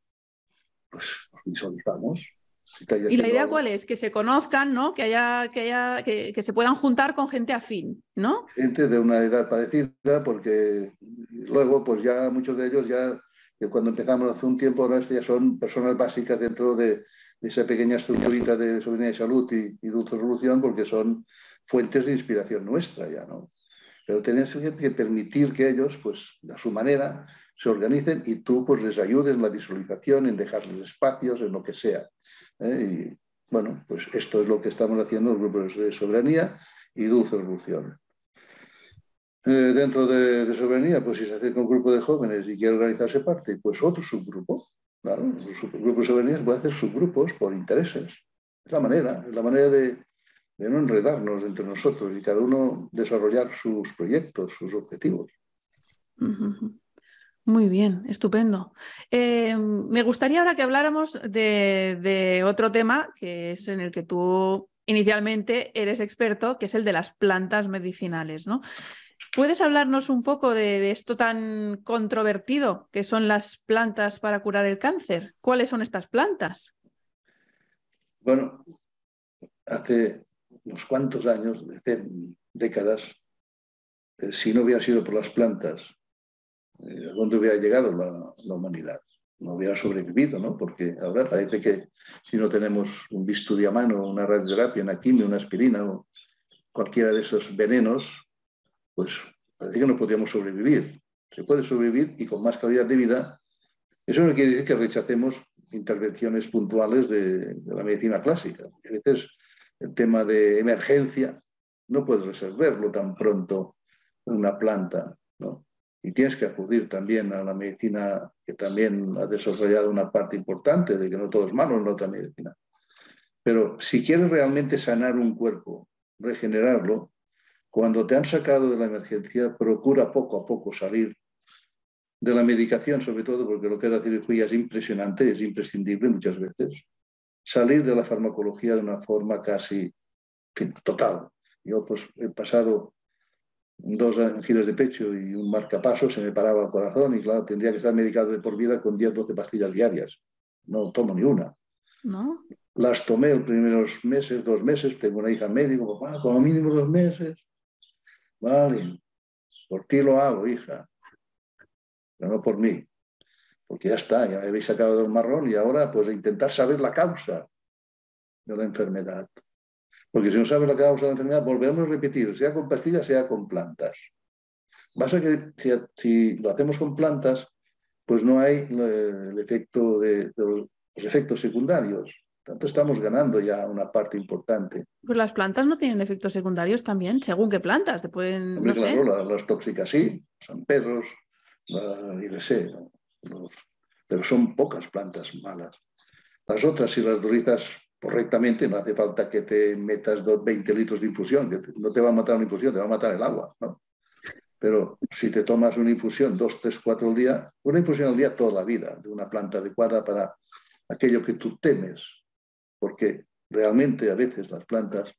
pues nos visualizamos. ¿Y la idea cuál es? Que se conozcan, ¿no? Que haya, que haya, que, se puedan juntar con gente afín, ¿no? Gente de una edad parecida, porque luego, pues ya muchos de ellos ya, cuando empezamos hace un tiempo, ahora ya son personas básicas dentro de, esa pequeña estructurita de soberanía de salud y, y dulce revolución, porque son fuentes de inspiración nuestra ya, ¿no? Pero tenés que permitir que ellos, pues, a su manera, se organicen y tú, pues, les ayudes en la visualización, en dejarles espacios, en lo que sea. ¿eh? Y bueno, pues esto es lo que estamos haciendo los grupos de soberanía y dulce revolución. Eh, dentro de, soberanía, pues si se acerca un grupo de jóvenes y quiere organizarse parte, pues otro subgrupo, claro, los grupos de soberanía puede hacer subgrupos por intereses. Es la manera, es la manera de, no enredarnos entre nosotros y cada uno desarrollar sus proyectos, sus objetivos. Muy bien, estupendo. Eh, me gustaría ahora que habláramos de, otro tema que es en el que tú inicialmente eres experto, que es el de las plantas medicinales, ¿no? ¿Puedes hablarnos un poco de, esto tan controvertido que son las plantas para curar el cáncer? ¿Cuáles son estas plantas? Bueno, hace unos cuantos años, décadas, eh, si no hubiera sido por las plantas eh, ¿a dónde hubiera llegado la, humanidad? No hubiera sobrevivido, ¿no? Porque ahora parece que si no tenemos un bisturí a mano, una radioterapia, una quimio, una aspirina o cualquiera de esos venenos, pues parece que no podríamos sobrevivir. Se puede sobrevivir y con más calidad de vida. Eso no quiere decir que rechacemos intervenciones puntuales de, la medicina clásica. A veces el tema de emergencia no puedes resolverlo tan pronto en una planta, ¿no? y tienes que acudir también a la medicina que también ha desarrollado una parte importante de que no todo es malo en otra medicina. Pero si quieres realmente sanar un cuerpo, regenerarlo, cuando te han sacado de la emergencia, procura poco a poco salir de la medicación, sobre todo porque lo que es la cirugía es impresionante, es imprescindible muchas veces, salir de la farmacología de una forma casi total. Yo pues he pasado dos giros de pecho y un marcapaso, se me paraba el corazón y claro, tendría que estar medicado de por vida con 10, 12 pastillas diarias. No tomo ni una. ¿No? Las tomé los primeros meses, dos meses, tengo una hija médico, papá, como mínimo dos meses. Vale, por ti lo hago, hija, pero no por mí, porque ya está, ya me habéis sacado del marrón y ahora pues intentar saber la causa de la enfermedad. Porque si no sabe la causa de la enfermedad, volvemos a repetir, sea con pastillas, sea con plantas. Pasa que si, lo hacemos con plantas, pues no hay el efecto de, los, efectos secundarios. Tanto estamos ganando ya una parte importante. Pues las plantas no tienen efectos secundarios también, según qué plantas. Te pueden, claro, las, tóxicas sí, San Pedros, la, pero son pocas plantas malas. Las otras, si las utilizas correctamente, no hace falta que te metas 20 litros de infusión, que no te va a matar una infusión, te va a matar el agua, ¿no? Pero si te tomas una infusión dos, tres, cuatro al día, una infusión al día toda la vida, de una planta adecuada para aquello que tú temes, porque realmente a veces las plantas,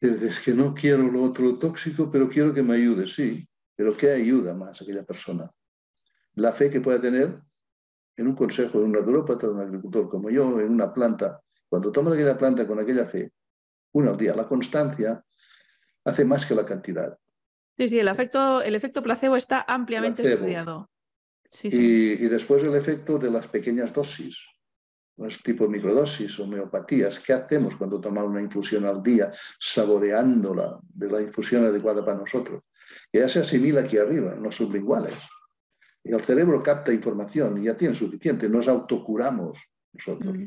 dices que no quiero lo otro tóxico, pero quiero que me ayude, sí, pero ¿qué ayuda más a aquella persona? La fe que pueda tener en un consejo de un naturópata, de un agricultor como yo, en una planta cuando tomas aquella planta con aquella fe, una al día, la constancia hace más que la cantidad. Sí, sí, el efecto, el efecto placebo está ampliamente estudiado. Y, después el efecto de las pequeñas dosis. Los tipo de microdosis, homeopatías. ¿Qué hacemos cuando tomamos una infusión al día, saboreándola de la infusión adecuada para nosotros? Que ya se asimila aquí arriba, en los sublinguales. Y el cerebro capta información y ya tiene suficiente, nos autocuramos nosotros. Mm.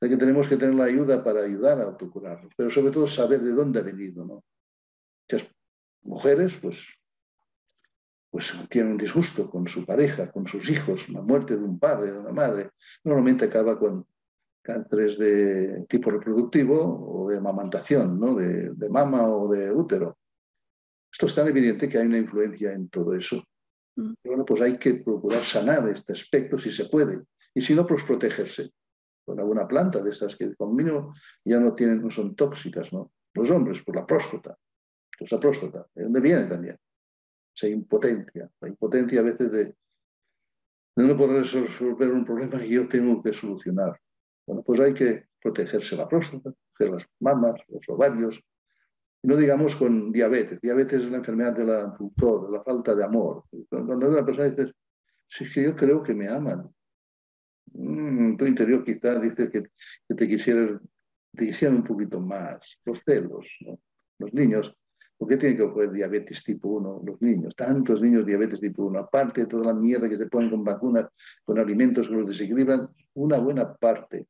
que tenemos que tener la ayuda para ayudar a autocurarnos, pero sobre todo saber de dónde ha venido. ¿no? Muchas mujeres, pues, pues tienen un disgusto con su pareja, con sus hijos, la muerte de un padre, de una madre. Normalmente acaba con cánceres de tipo reproductivo o de amamantación, ¿no? de, de mama o de útero. Esto es tan evidente que hay una influencia en todo eso. Mm. Bueno, pues hay que procurar sanar este aspecto si se puede. Y si no, pues protegerse con alguna planta de estas que conmigo ya no tienen, no son tóxicas, ¿no? Los hombres, por la próstata. Pues la próstata, ¿de dónde viene también? Esa impotencia. La impotencia a veces de, de no poder resolver un problema que yo tengo que solucionar. Bueno, pues hay que protegerse la próstata, proteger las mamas, los ovarios, no digamos con diabetes. Diabetes es la enfermedad de la dulzor, de la falta de amor. Cuando una persona dice, sí, que yo creo que me aman. Mm, tu interior quizás dice que, te, quisieran, te quisieran un poquito más. Los celos, los niños. ¿Por qué tienen que coger diabetes tipo 1 los niños? Tantos niños diabetes tipo 1. Aparte de toda la mierda que se ponen con vacunas, con alimentos que los desequilibran, una buena parte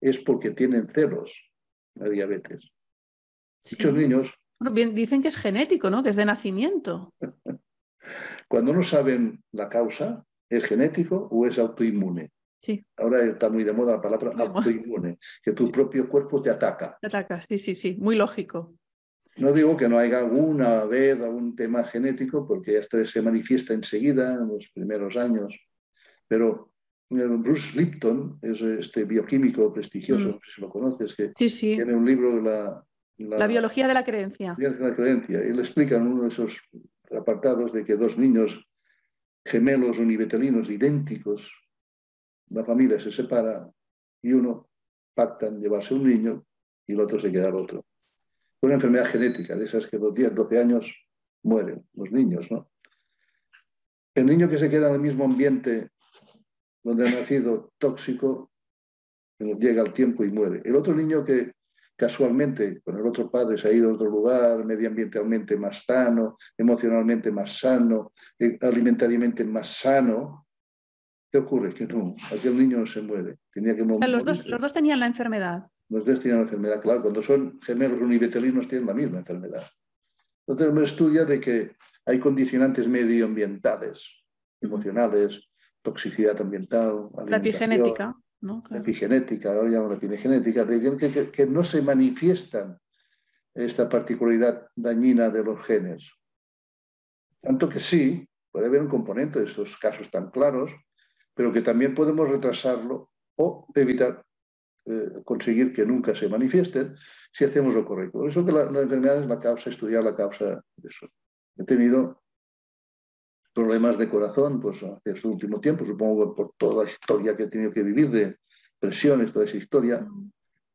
es porque tienen celos la diabetes. Muchos niños. bien, dicen que es genético, ¿no? Que es de nacimiento. (laughs) Cuando no saben la causa, ¿es genético o es autoinmune? Sí. Ahora está muy de moda la palabra autoinmune, que tu propio cuerpo te ataca. Te ataca, sí, sí, sí, muy lógico. No digo que no haya alguna vez algún tema genético, porque esto se manifiesta enseguida en los primeros años, pero eh, Bruce Lipton es este bioquímico prestigioso, mm. si lo conoces, que tiene un libro de la la, biología de la creencia. De la creencia. Y le explican en uno de esos apartados de que dos niños gemelos univitelinos idénticos, la familia se separa y uno pactan llevarse un niño y el otro se queda el otro. Una enfermedad genética, de esas que los 10, 12 años mueren, los niños, ¿no? El niño que se queda en el mismo ambiente donde ha nacido tóxico, llega al tiempo y muere. El otro niño que casualmente con el otro padre se ha ido a otro lugar, medioambientalmente más sano, emocionalmente más sano, eh, alimentariamente más sano, ¿qué ocurre? Que no, aquel niño no se muere. Tenía que o sea, los, dos, los dos tenían la enfermedad. Los dos tenían la enfermedad, claro. Cuando son gemelos univitelinos tienen la misma enfermedad. Entonces me estudia de que hay condicionantes medioambientales, emocionales, toxicidad ambiental, la epigenética. La epigenética, ahora llaman la epigenética, que, no se manifiestan esta particularidad dañina de los genes. Tanto que sí, puede haber un componente de estos casos tan claros, pero que también podemos retrasarlo o evitar eh, conseguir que nunca se manifiesten si hacemos lo correcto. Por eso que la, la, enfermedad es la causa, estudiar la causa de eso. He tenido problemas de corazón, pues hace su último tiempo, supongo por toda la historia que he tenido que vivir de presiones, toda esa historia.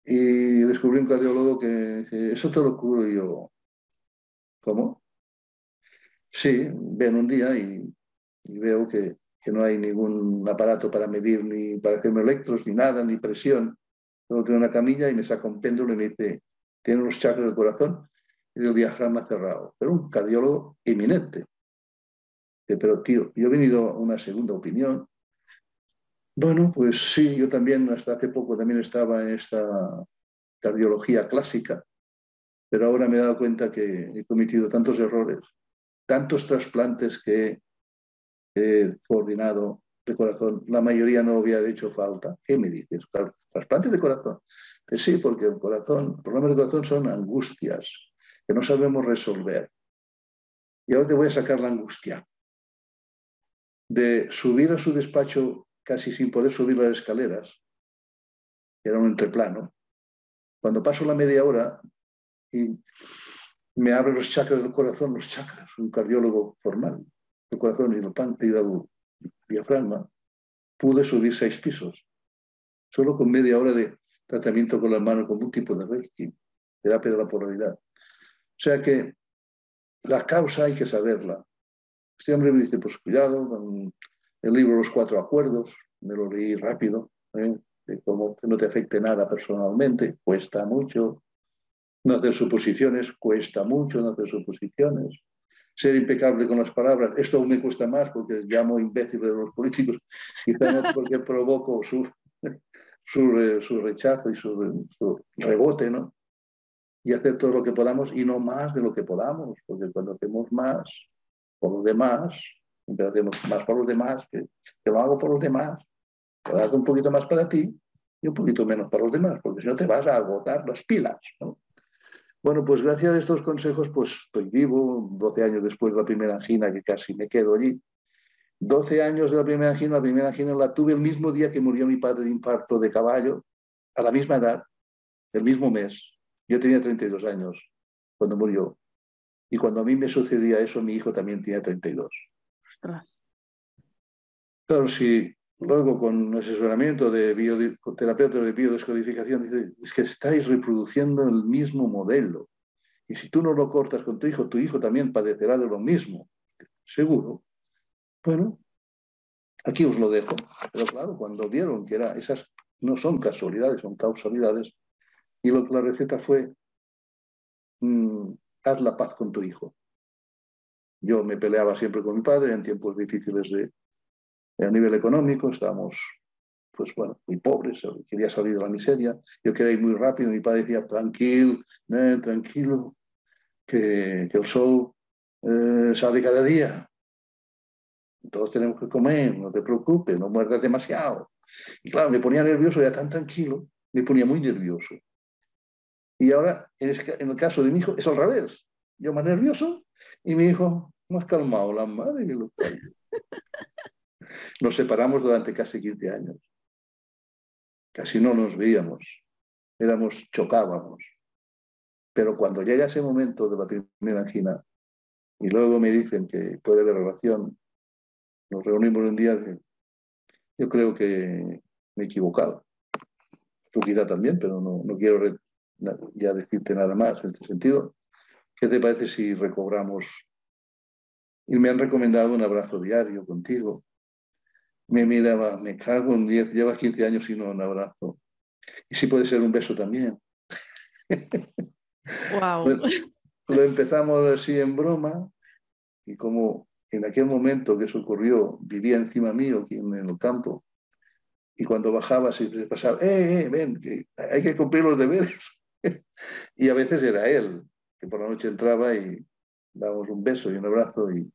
Y descubrí un cardiólogo que, eso te lo curo yo. ¿Cómo? Sí, ven un día y, veo que, que, no hay ningún aparato para medir, ni para hacerme electros, ni nada, ni presión. Luego tengo una camilla y me saca un péndulo y me dice, tiene unos chakras del corazón y el diafragma cerrado. Pero un cardiólogo eminente pero tío, yo he venido a una segunda opinión. Bueno, pues sí, yo también hasta hace poco también estaba en esta cardiología clásica, pero ahora me he dado cuenta que he cometido tantos errores, tantos trasplantes que he coordinado de corazón, la mayoría no había hecho falta. ¿Qué me dices? Trasplantes de corazón. Pues sí, porque el corazón, problemas de corazón son angustias que no sabemos resolver. Y ahora te voy a sacar la angustia de subir a su despacho casi sin poder subir las escaleras, era un entreplano, cuando paso la media hora y me abre los chakras del corazón, los chakras, un cardiólogo formal, el corazón y el, pan, y el diafragma, pude subir seis pisos, solo con media hora de tratamiento con la mano, con un tipo de reiki, terapia de la polaridad. O sea que la causa hay que saberla. Este hombre me dice, pues cuidado, el libro Los Cuatro Acuerdos, me lo leí rápido, ¿eh? de cómo no te afecte nada personalmente, cuesta mucho. No hacer suposiciones, cuesta mucho no hacer suposiciones. Ser impecable con las palabras, esto aún me cuesta más porque llamo imbéciles a los políticos, quizá no porque provoco su, su, rechazo y su, rebote, ¿no? y hacer todo lo que podamos y no más de lo que podamos, porque cuando hacemos más por los demás, siempre hacemos más por los demás, que, que lo hago por los demás, te un poquito más para ti y un poquito menos para los demás, porque si no te vas a agotar las pilas. Bueno, pues gracias a estos consejos, pues estoy vivo, 12 años después de la primera angina, que casi me quedo allí. 12 años de la primera angina, la primera angina la tuve el mismo día que murió mi padre de infarto de caballo, a la misma edad, el mismo mes. Yo tenía 32 años cuando murió. Y cuando a mí me sucedía eso, mi hijo también tenía 32. Ostras. Claro, si luego con asesoramiento de terapeuta de biodescodificación dice, es que estáis reproduciendo el mismo modelo. Y si tú no lo cortas con tu hijo, tu hijo también padecerá de lo mismo. Seguro. Bueno, aquí os lo dejo. Pero claro, cuando vieron que era, esas no son casualidades, son causalidades, y lo, la receta fue, mm, haz la paz con tu hijo. Yo me peleaba siempre con mi padre en tiempos difíciles de, a nivel económico, estábamos, pues bueno, muy pobres, quería salir de la miseria, yo quería ir muy rápido, mi padre decía, tranquilo, tranquilo, que, que, el sol eh, sale cada día, todos tenemos que comer, no te preocupes, no muerdas demasiado. Y claro, me ponía nervioso, era tan tranquilo, me ponía muy nervioso. Y ahora, en el caso de mi hijo, es al revés. Yo más nervioso y mi hijo más calmado, la madre que lo (laughs) Nos separamos durante casi 15 años. Casi no nos veíamos. Éramos, chocábamos. Pero cuando llega ese momento de la primera angina y luego me dicen que puede haber relación, nos reunimos un día, yo creo que me he equivocado. Tú quizá también, pero no, no quiero ya decirte nada más en este sentido. ¿Qué te parece si recobramos? Y me han recomendado un abrazo diario contigo. Me miraba, me cago en 10, llevas 15 años y no un abrazo. Y si puede ser un beso también. Wow. (laughs) lo empezamos así en broma y como en aquel momento que eso ocurrió, vivía encima mío aquí en el campo, y cuando bajaba se pasaba, eh, eh, ven, hay que cumplir los deberes (laughs) y a veces era él, que por la noche entraba y dábamos un beso y un abrazo y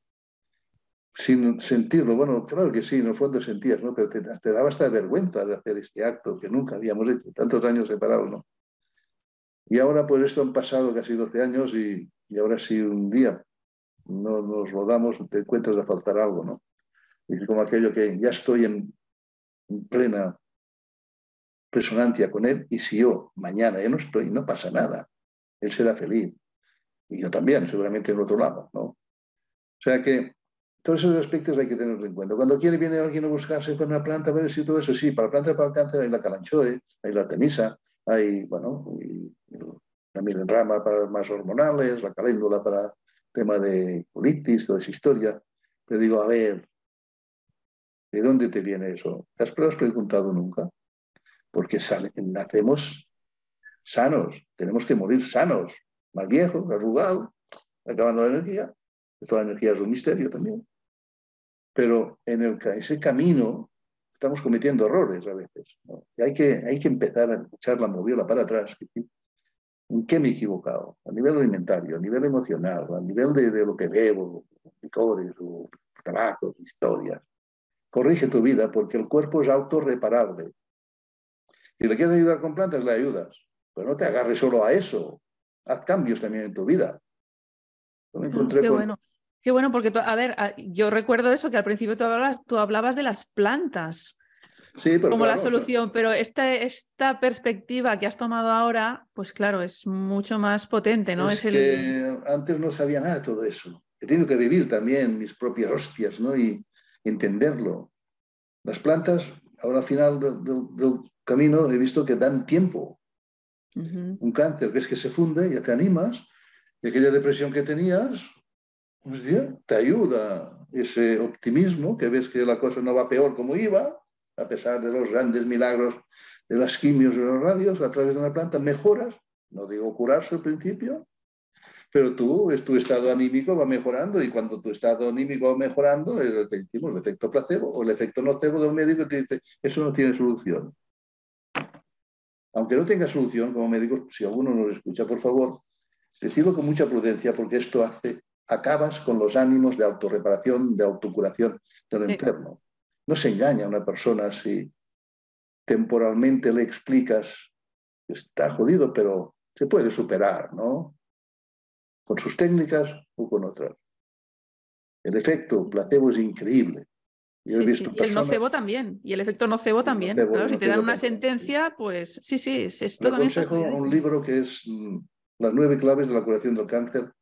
sin sentirlo, bueno, claro que sí, en el fondo sentías, ¿no? Pero te, te daba esta vergüenza de hacer este acto que nunca habíamos hecho, tantos años separados, ¿no? Y ahora pues esto han pasado casi 12 años y, y ahora sí un día no nos rodamos, te encuentras de faltar algo, ¿no? Y como aquello que ya estoy en, en plena resonancia con él y si yo mañana ya no estoy, no pasa nada. Él será feliz. Y yo también, seguramente en otro lado, ¿no? O sea que todos esos aspectos hay que tenerlos en cuenta. Cuando quiere viene alguien a buscarse con una planta, a ver si todo eso, sí, para planta para el cáncer hay la calanchoe, hay la artemisa, hay, bueno, la milenrama para más hormonales, la caléndula para tema de colitis, toda esa historia. Pero digo, a ver, ¿de dónde te viene eso? ¿Te has preguntado nunca? porque nacemos sanos, tenemos que morir sanos, más viejos, arrugados, acabando la energía. Toda la energía es un misterio también. Pero en el, ese camino estamos cometiendo errores a veces. Y hay que, hay que empezar a echar la moviola para atrás. ¿En qué me he equivocado? A nivel alimentario, a nivel emocional, a nivel de, de lo que bebo, licores, o trabajos, historias. Corrige tu vida porque el cuerpo es autorreparable. Si le quieres ayudar con plantas, le ayudas. Pero no te agarres solo a eso. Haz cambios también en tu vida. Qué bueno. Qué bueno, porque, a ver, yo recuerdo eso, que al principio tú hablabas, tú hablabas de las plantas sí, como la solución, pero esta, esta perspectiva que has tomado ahora, pues claro, es mucho más potente, ¿no? Es, que antes no sabía nada de todo eso. He tenido que vivir también mis propias hostias, ¿no? Y entenderlo. Las plantas, ahora al final del, camino he visto que dan tiempo. Un cáncer, ves que se funde, ya te animas, y aquella depresión que tenías, pues te ayuda ese optimismo, que ves que la cosa no va peor como iba, a pesar de los grandes milagros de las quimios y los radios a través de una planta, mejoras, no digo curarse al principio, pero tú, tu estado anímico va mejorando y cuando tu estado anímico va mejorando, el, el efecto placebo o el efecto nocebo del médico te dice, eso no tiene solución. Aunque no tenga solución, como médico, si alguno nos escucha, por favor, decirlo con mucha prudencia porque esto hace, acabas con los ánimos de autorreparación, de autocuración del enfermo. No se engaña a una persona si temporalmente le explicas que está jodido, pero se puede superar, ¿no? Con sus técnicas o con otras. El efecto placebo es increíble. Y el nocebo también, y el efecto nocebo también. claro, si te dan una sentencia, pues sí, sí, es, es todo aconsejo un libro que es mm, Las nueve claves de la curación del cáncer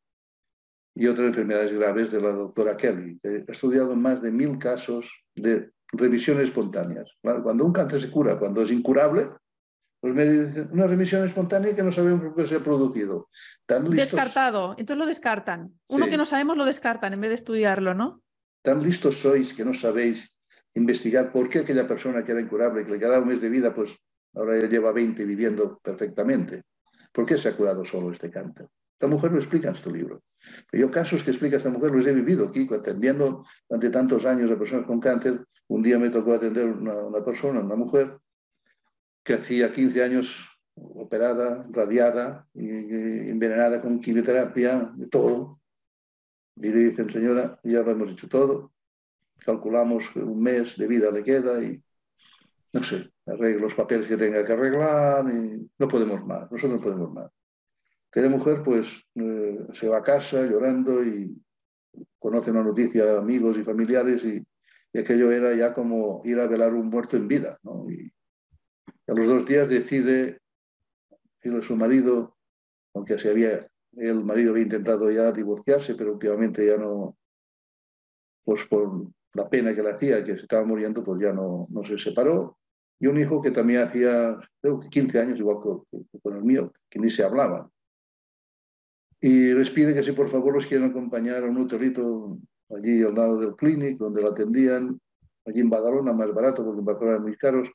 y otras enfermedades graves de la doctora Kelly. Ha estudiado más de mil casos de revisiones espontáneas. cuando un cáncer se cura, cuando es incurable, pues me dicen, una remisión espontánea que no sabemos por qué se ha producido. Descartado, entonces lo descartan. Uno que no sabemos lo descartan en vez de estudiarlo, ¿no? Tan listos sois que no sabéis investigar por qué aquella persona que era incurable, que le quedaba un mes de vida, pues ahora ya lleva 20 viviendo perfectamente. ¿Por qué se ha curado solo este cáncer? Esta mujer lo explica en su libro. Yo casos que explica esta mujer los he vivido aquí, atendiendo durante tantos años a personas con cáncer. Un día me tocó atender una, una persona, una mujer, que hacía 15 años operada, radiada, y, envenenada con quimioterapia, de todo. Y le dicen, señora, ya lo hemos hecho todo, calculamos que un mes de vida le queda y, no sé, arregle los papeles que tenga que arreglar y no podemos más, nosotros no podemos más. Aquella mujer pues eh, se va a casa llorando y conoce una noticia amigos y familiares y, aquello era ya como ir a velar un muerto en vida. ¿no? Y, a los dos días decide decirle a su marido, aunque se había el marido había intentado ya divorciarse, pero últimamente ya no, pues por la pena que le hacía, que se estaba muriendo, pues ya no, no se separó. Y un hijo que también hacía, creo que 15 años, igual que, con el mío, que ni se hablaba. Y les pide que si por favor los quieren acompañar a un hotelito allí al lado del clinic, donde lo atendían, allí en Badalona, más barato, porque en Badalona eran muy caros,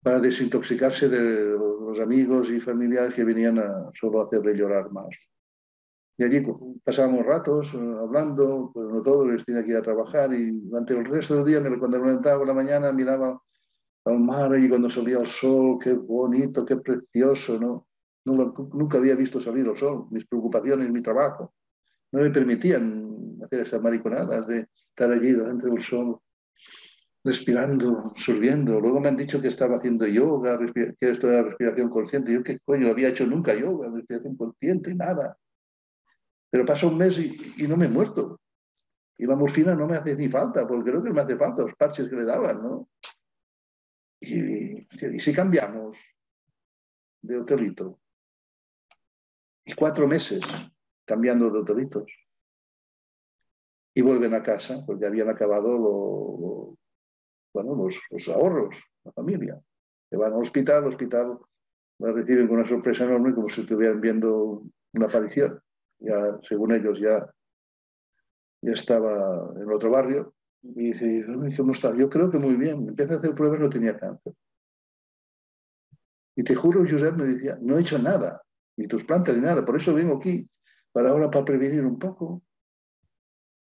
para desintoxicarse de los amigos y familiares que venían a solo hacerle llorar más. Y allí pasábamos ratos eh, hablando, pues no todos les tenía que ir a trabajar y durante el resto del día, cuando me levantaba por la mañana, miraba al mar y cuando salía el sol, qué bonito, qué precioso, ¿no? Nunca había visto salir el sol, mis preocupaciones, mi trabajo. No me permitían hacer esas mariconadas de estar allí delante del sol respirando, absorbiendo. Luego me han dicho que estaba haciendo yoga, que esto era respiración consciente. Yo qué coño, había hecho nunca yoga, respiración consciente, nada. Pero pasa un mes y, no me he muerto. Y la morfina no me hace ni falta, porque creo que me hace falta los parches que le daban, ¿no? Y, y si cambiamos de hotelito, cuatro meses cambiando de hotelitos, y vuelven a casa, porque habían acabado lo, bueno, los, ahorros, la familia. Se van al hospital, el hospital la reciben con una sorpresa enorme, como si estuvieran viendo una aparición. Ya, según ellos, ya, ya estaba en otro barrio. Y dice, ¿cómo está? Yo creo que muy bien. Empieza a hacer pruebas, no tenía cáncer. Y te juro, Josep me decía, no he hecho nada, ni tus plantas ni nada. Por eso vengo aquí, para ahora, para prevenir un poco.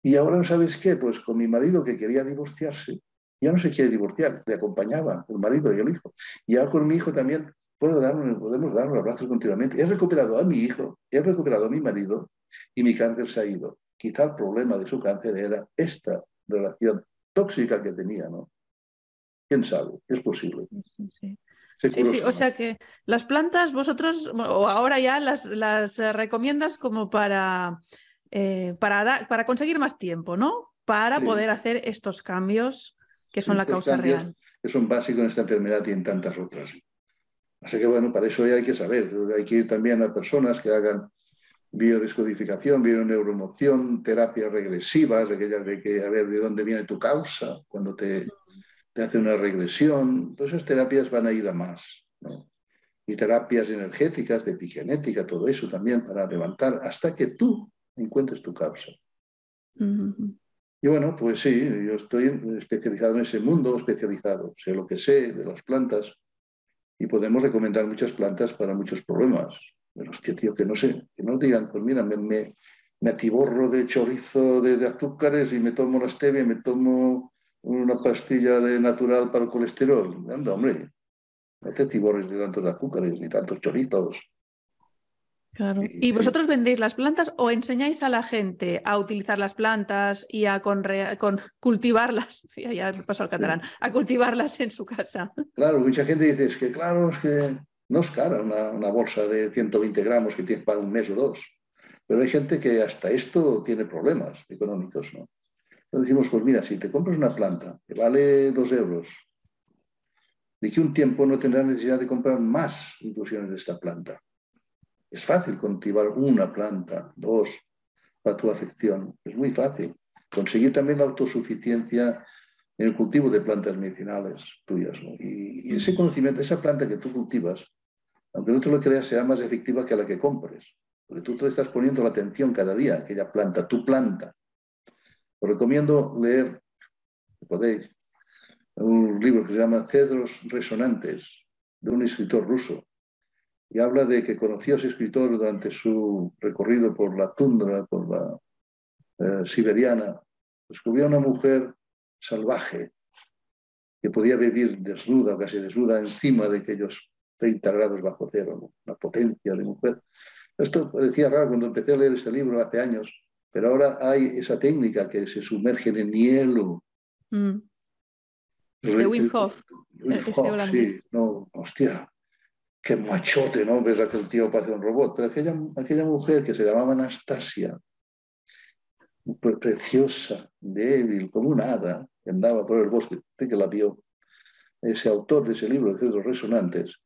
Y ahora, ¿sabes qué? Pues con mi marido que quería divorciarse, ya no se quiere divorciar, le acompañaba el marido y el hijo. Y ahora con mi hijo también puedo podemos darnos abrazos continuamente. He recuperado a mi hijo, he recuperado a mi marido y mi cáncer se ha ido. Quizá el problema de su cáncer era esta relación tóxica que tenía, ¿no? ¿Quién sabe? Es posible. Sí, sí. Sí, o sea que las plantas vosotros, o ahora ya las, las eh, recomiendas como para, eh, para, para conseguir más tiempo, ¿no? Para poder hacer estos cambios que son la causa real. Que son básicos en esta enfermedad y en tantas otras. Así que bueno, para eso ya hay que saber, hay que ir también a personas que hagan biodescodificación, bioneuromoción, terapias regresivas, aquellas de que a ver de dónde viene tu causa, cuando te, te hace una regresión, todas esas terapias van a ir a más. Y terapias energéticas, de epigenética, todo eso también para levantar hasta que tú encuentres tu causa. Y bueno, pues sí, yo estoy especializado en ese mundo, especializado, sé lo que sé de las plantas, y podemos recomendar muchas plantas para muchos problemas. Pero es que, tío, que no sé, que no digan, pues mira, me, me, me atiborro de chorizo de, azúcares y me tomo la stevia me tomo una pastilla de natural para el colesterol. Anda, hombre, no te atiborres de tantos azúcares ni tantos chorizos. Claro. ¿Y vosotros vendéis las plantas o enseñáis a la gente a utilizar las plantas y a con, cultivarlas? (laughs) ya me pasó al catalán, a cultivarlas en su casa. Claro, mucha gente dice es que, claro, es que no es cara una, bolsa de 120 gramos que tienes para un mes o dos. Pero hay gente que hasta esto tiene problemas económicos, ¿no? Entonces decimos, pues mira, si te compras una planta que vale dos euros, de que un tiempo no tendrás necesidad de comprar más infusiones de esta planta es fácil cultivar una planta, dos, para tu afección. Es muy fácil. Conseguir también la autosuficiencia en el cultivo de plantas medicinales tuyas. Y, ese conocimiento, esa planta que tú cultivas, aunque no te lo creas, será más efectiva que la que compres. Porque tú te estás poniendo la atención cada día a aquella planta, tu planta. Os recomiendo leer, si podéis, un libro que se llama Cedros Resonantes, de un escritor ruso, y habla de que conoció a ese escritor durante su recorrido por la tundra, por la eh, siberiana. Descubrió a una mujer salvaje que podía vivir desnuda, casi desnuda, encima de aquellos 30 grados bajo cero, una potencia de mujer. Esto parecía raro cuando empecé a leer este libro hace años, pero ahora hay esa técnica que se sumerge en hielo. Mm. De Wim Hof. sí, no, hostia, qué machote, ¿no? Ves a aquel tío parece un robot. Pero aquella, aquella mujer que se llamaba Anastasia, preciosa, débil, como un hada, que andaba por el bosque, que la vio ese autor de ese libro, de los Resonantes,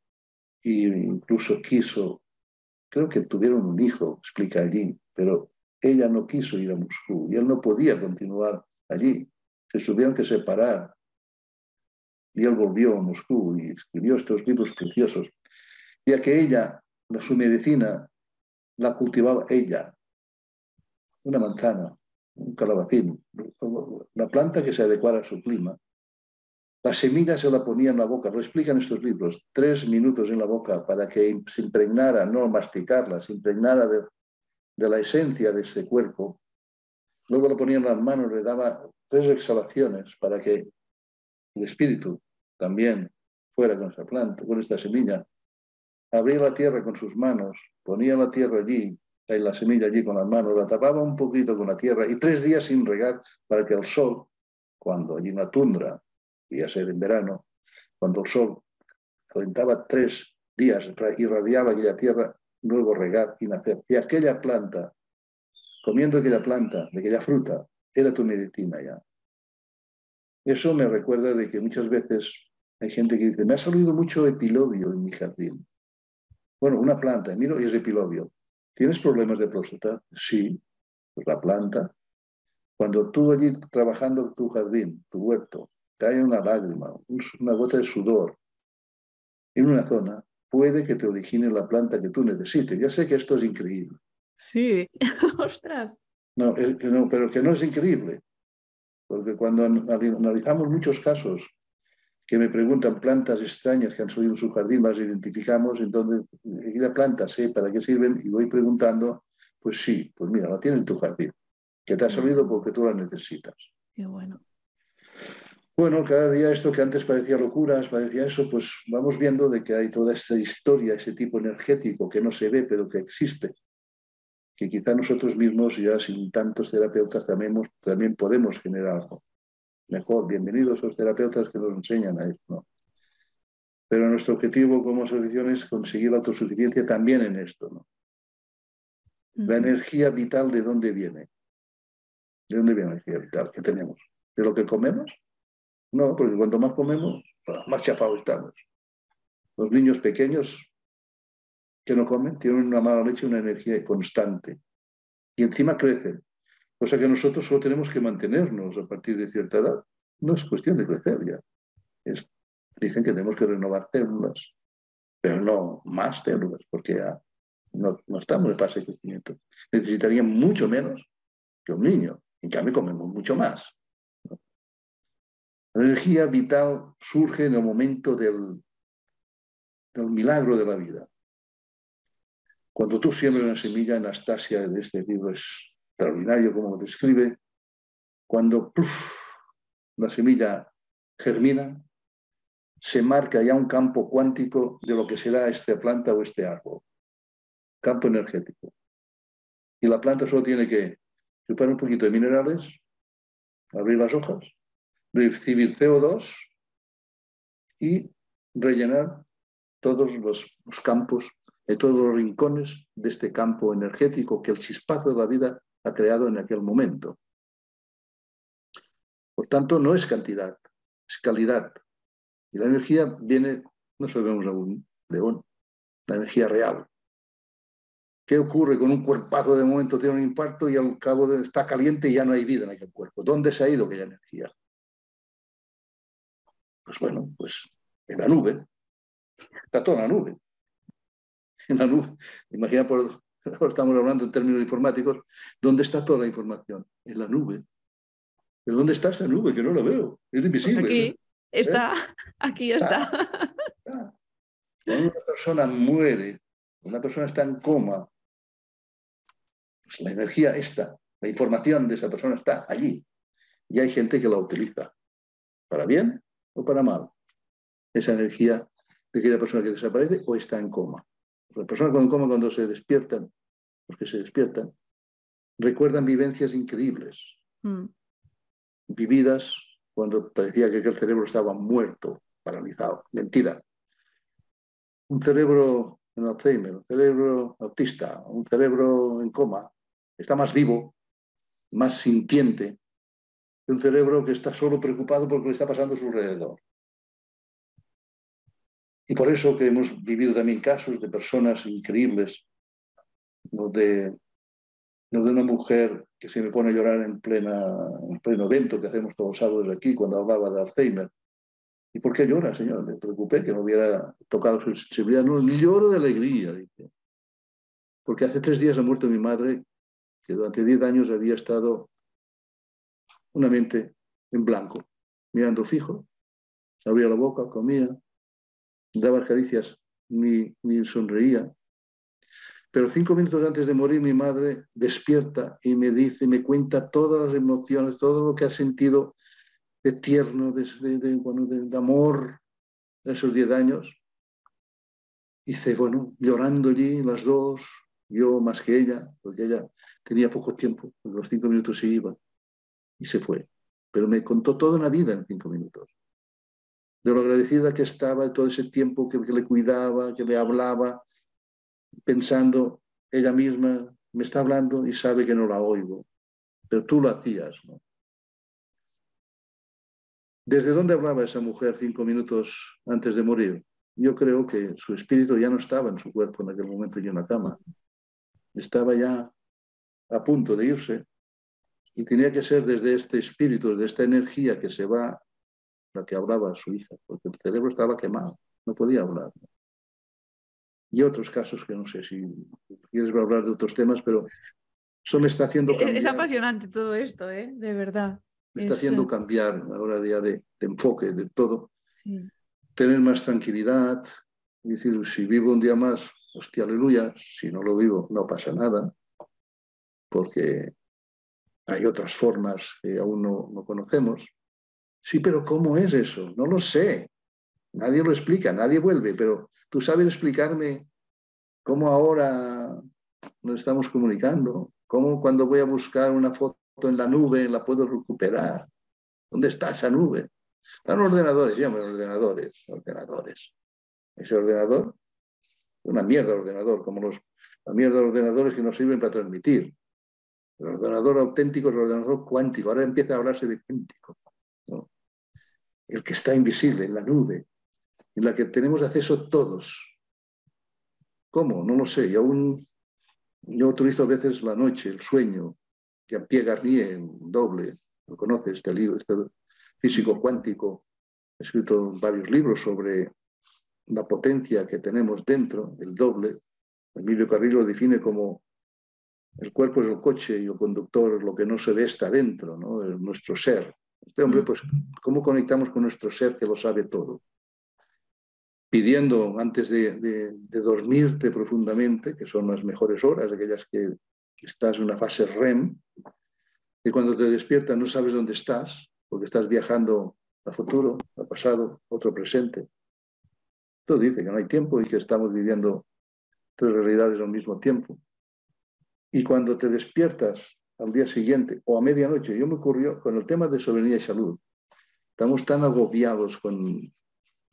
e incluso quiso, creo que tuvieron un hijo, explica allí, pero ella no quiso ir a Moscú y él no podía continuar allí. Se tuvieron que separar. Y él volvió a Moscú y escribió estos libros preciosos ya que ella, la, su medicina, la cultivaba ella. Una manzana, un calabacín, la planta que se adecuara a su clima. La semilla se la ponía en la boca, lo explican estos libros, tres minutos en la boca para que se impregnara, no masticarla, se impregnara de, de la esencia de ese cuerpo. Luego ponía en las manos, le daba tres exhalaciones para que el espíritu también fuera con esa planta, con esta semilla abría la tierra con sus manos, ponía la tierra allí, y la semilla allí con las manos, la tapaba un poquito con la tierra y tres días sin regar para que el sol, cuando allí en la tundra, a ser en verano, cuando el sol calentaba tres días, irradiaba aquella tierra, luego regar y nacer. Y aquella planta, comiendo aquella planta, de aquella fruta, era tu medicina ya. Eso me recuerda de que muchas veces hay gente que dice, me ha salido mucho epilobio en mi jardín. Bueno, una planta, miro y es epilobio. ¿Tienes problemas de próstata? Sí, pues la planta. Cuando tú allí trabajando tu jardín, tu huerto, cae una lágrima, una gota de sudor en una zona, puede que te origine la planta que tú necesites. Ya sé que esto es increíble. Sí, (laughs) ostras. No, no, pero que no es increíble. Porque cuando analizamos muchos casos que me preguntan plantas extrañas que han salido en su jardín, las identificamos, entonces, la planta sé para qué sirven y voy preguntando, pues sí, pues mira, la tiene en tu jardín, que te ha salido porque tú la necesitas. Qué bueno. Bueno, cada día esto que antes parecía locuras, parecía eso, pues vamos viendo de que hay toda esta historia, ese tipo energético que no se ve, pero que existe, que quizá nosotros mismos, ya sin tantos terapeutas, también, también podemos generar algo mejor. Bienvenidos a los terapeutas que nos enseñan a esto. Pero nuestro objetivo como asociación es conseguir la autosuficiencia también en esto. ¿no? La energía vital, ¿de dónde viene? ¿De dónde viene la energía vital que tenemos? ¿De lo que comemos? No, porque cuanto más comemos, más chapados estamos. Los niños pequeños que no comen tienen una mala leche, una energía constante. Y encima crecen. Cosa que nosotros solo tenemos que mantenernos a partir de cierta edad. No es cuestión de crecer ya. dicen que tenemos que renovar células, pero no más células, porque ya no, estamos en fase de crecimiento. Necesitarían mucho menos que un niño. En cambio, comemos mucho más. La energía vital surge en el momento del, del milagro de la vida. Cuando tú siembras una semilla, Anastasia de este libro extraordinario como lo describe, cuando la semilla germina, se marca ya un campo cuántico de lo que será esta planta o este árbol, campo energético. Y la planta solo tiene que chupar un poquito de minerales, abrir las hojas, recibir CO2 y rellenar todos los, campos, de todos los rincones de este campo energético que el chispazo de la vida ha creado en aquel momento. Por tanto, no es cantidad, es calidad. Y la energía viene, no sabemos aún, león, la energía real. ¿Qué ocurre con un cuerpazo de momento tiene un infarto y al cabo de, está caliente y ya no hay vida en aquel cuerpo? ¿Dónde se ha ido aquella energía? Pues bueno, pues en la nube. Está toda en la nube. (laughs) En la nube. Imagina, por, (laughs) estamos hablando en términos informáticos, ¿dónde está toda la información? En la nube. ¿Pero dónde está esa nube? Que no la veo. Es pues invisible. aquí ¿eh? está, (laughs) aquí está. Cuando una persona muere, una persona está en coma, pues la energía está, la información de esa persona está allí. Y hay gente que la utiliza. ¿Para bien o para mal? esa energía de aquella persona que desaparece o está en coma. Las personas con coma cuando se despiertan, los que se despiertan, recuerdan vivencias increíbles, mm. vividas cuando parecía que aquel cerebro estaba muerto, paralizado. Mentira. Un cerebro en Alzheimer, un cerebro autista, un cerebro en coma, está más vivo, más sintiente un cerebro que está solo preocupado por lo que le está pasando a su alrededor. Y por eso que hemos vivido también casos de personas increíbles, no de, de una mujer que se me pone a llorar en, plena, en pleno evento que hacemos todos los sábados aquí cuando hablaba de Alzheimer. ¿Y por qué llora, señor? Me preocupé que no hubiera tocado su sensibilidad. No, lloro de alegría, dice. Porque hace tres días ha muerto mi madre, que durante diez años había estado una mente en blanco, mirando fijo, abría la boca, comía, daba caricias, ni, ni sonreía. Pero cinco minutos antes de morir, mi madre despierta y me dice, me cuenta todas las emociones, todo lo que ha sentido de tierno, de, de, amor esos diez años. dice, bueno, llorando allí las dos, yo más que ella, porque ella tenía poco tiempo, los cinco minutos se iba y se fue. Pero me contó toda una vida en cinco minutos de lo agradecida que estaba todo ese tiempo que, le cuidaba, que le hablaba, pensando ella misma, me está hablando y sabe que no la oigo, pero tú lo hacías. ¿no? ¿Desde dónde hablaba esa mujer cinco minutos antes de morir? Yo creo que su espíritu ya no estaba en su cuerpo en aquel momento y en la cama. Estaba ya a punto de irse y tenía que ser desde este espíritu, desde esta energía que se va la que hablaba su hija, porque el cerebro estaba quemado, no podía hablar. Y otros casos que no sé si quieres hablar de otros temas, pero eso me está haciendo cambiar. Es apasionante todo esto, ¿eh? de verdad. Me está haciendo eh, cambiar ahora día de, enfoque de todo. Tener más tranquilidad, decir, si vivo un día más, hostia, aleluya, si no lo vivo, no pasa nada, porque hay otras formas que aún no, no conocemos. Sí, pero ¿cómo es eso? No lo sé. Nadie lo explica, nadie vuelve, pero tú sabes explicarme cómo ahora nos estamos comunicando, cómo cuando voy a buscar una foto en la nube la puedo recuperar. ¿Dónde está esa nube? Están ordenadores, llaman ordenadores, ordenadores. Ese ordenador, una mierda de ordenador, como los, la mierda de ordenadores que nos sirven para transmitir. El ordenador auténtico el ordenador cuántico. Ahora empieza a hablarse de cuántico el que está invisible, en la nube, en la que tenemos acceso todos. ¿Cómo? No lo sé. Y aún yo utilizo a veces la noche, el sueño, pie Garnier en doble, lo conoce este libro, este físico cuántico, ha escrito varios libros sobre la potencia que tenemos dentro, el doble. Emilio Carrillo lo define como el cuerpo es el coche y el conductor es lo que no se ve está dentro, ¿no? nuestro ser. Este hombre, pues, ¿cómo conectamos con nuestro ser que lo sabe todo? pidiendo antes de, dormirte profundamente, que son las mejores horas, aquellas que, que estás en una fase REM, y cuando te despiertas no sabes dónde estás, porque estás viajando a futuro, a pasado, otro presente. Todo dice que no hay tiempo y que estamos viviendo tres realidades al mismo tiempo. Y cuando te despiertas al día siguiente o a medianoche, yo me ocurrió con el tema de soberanía y salud. Estamos tan agobiados con,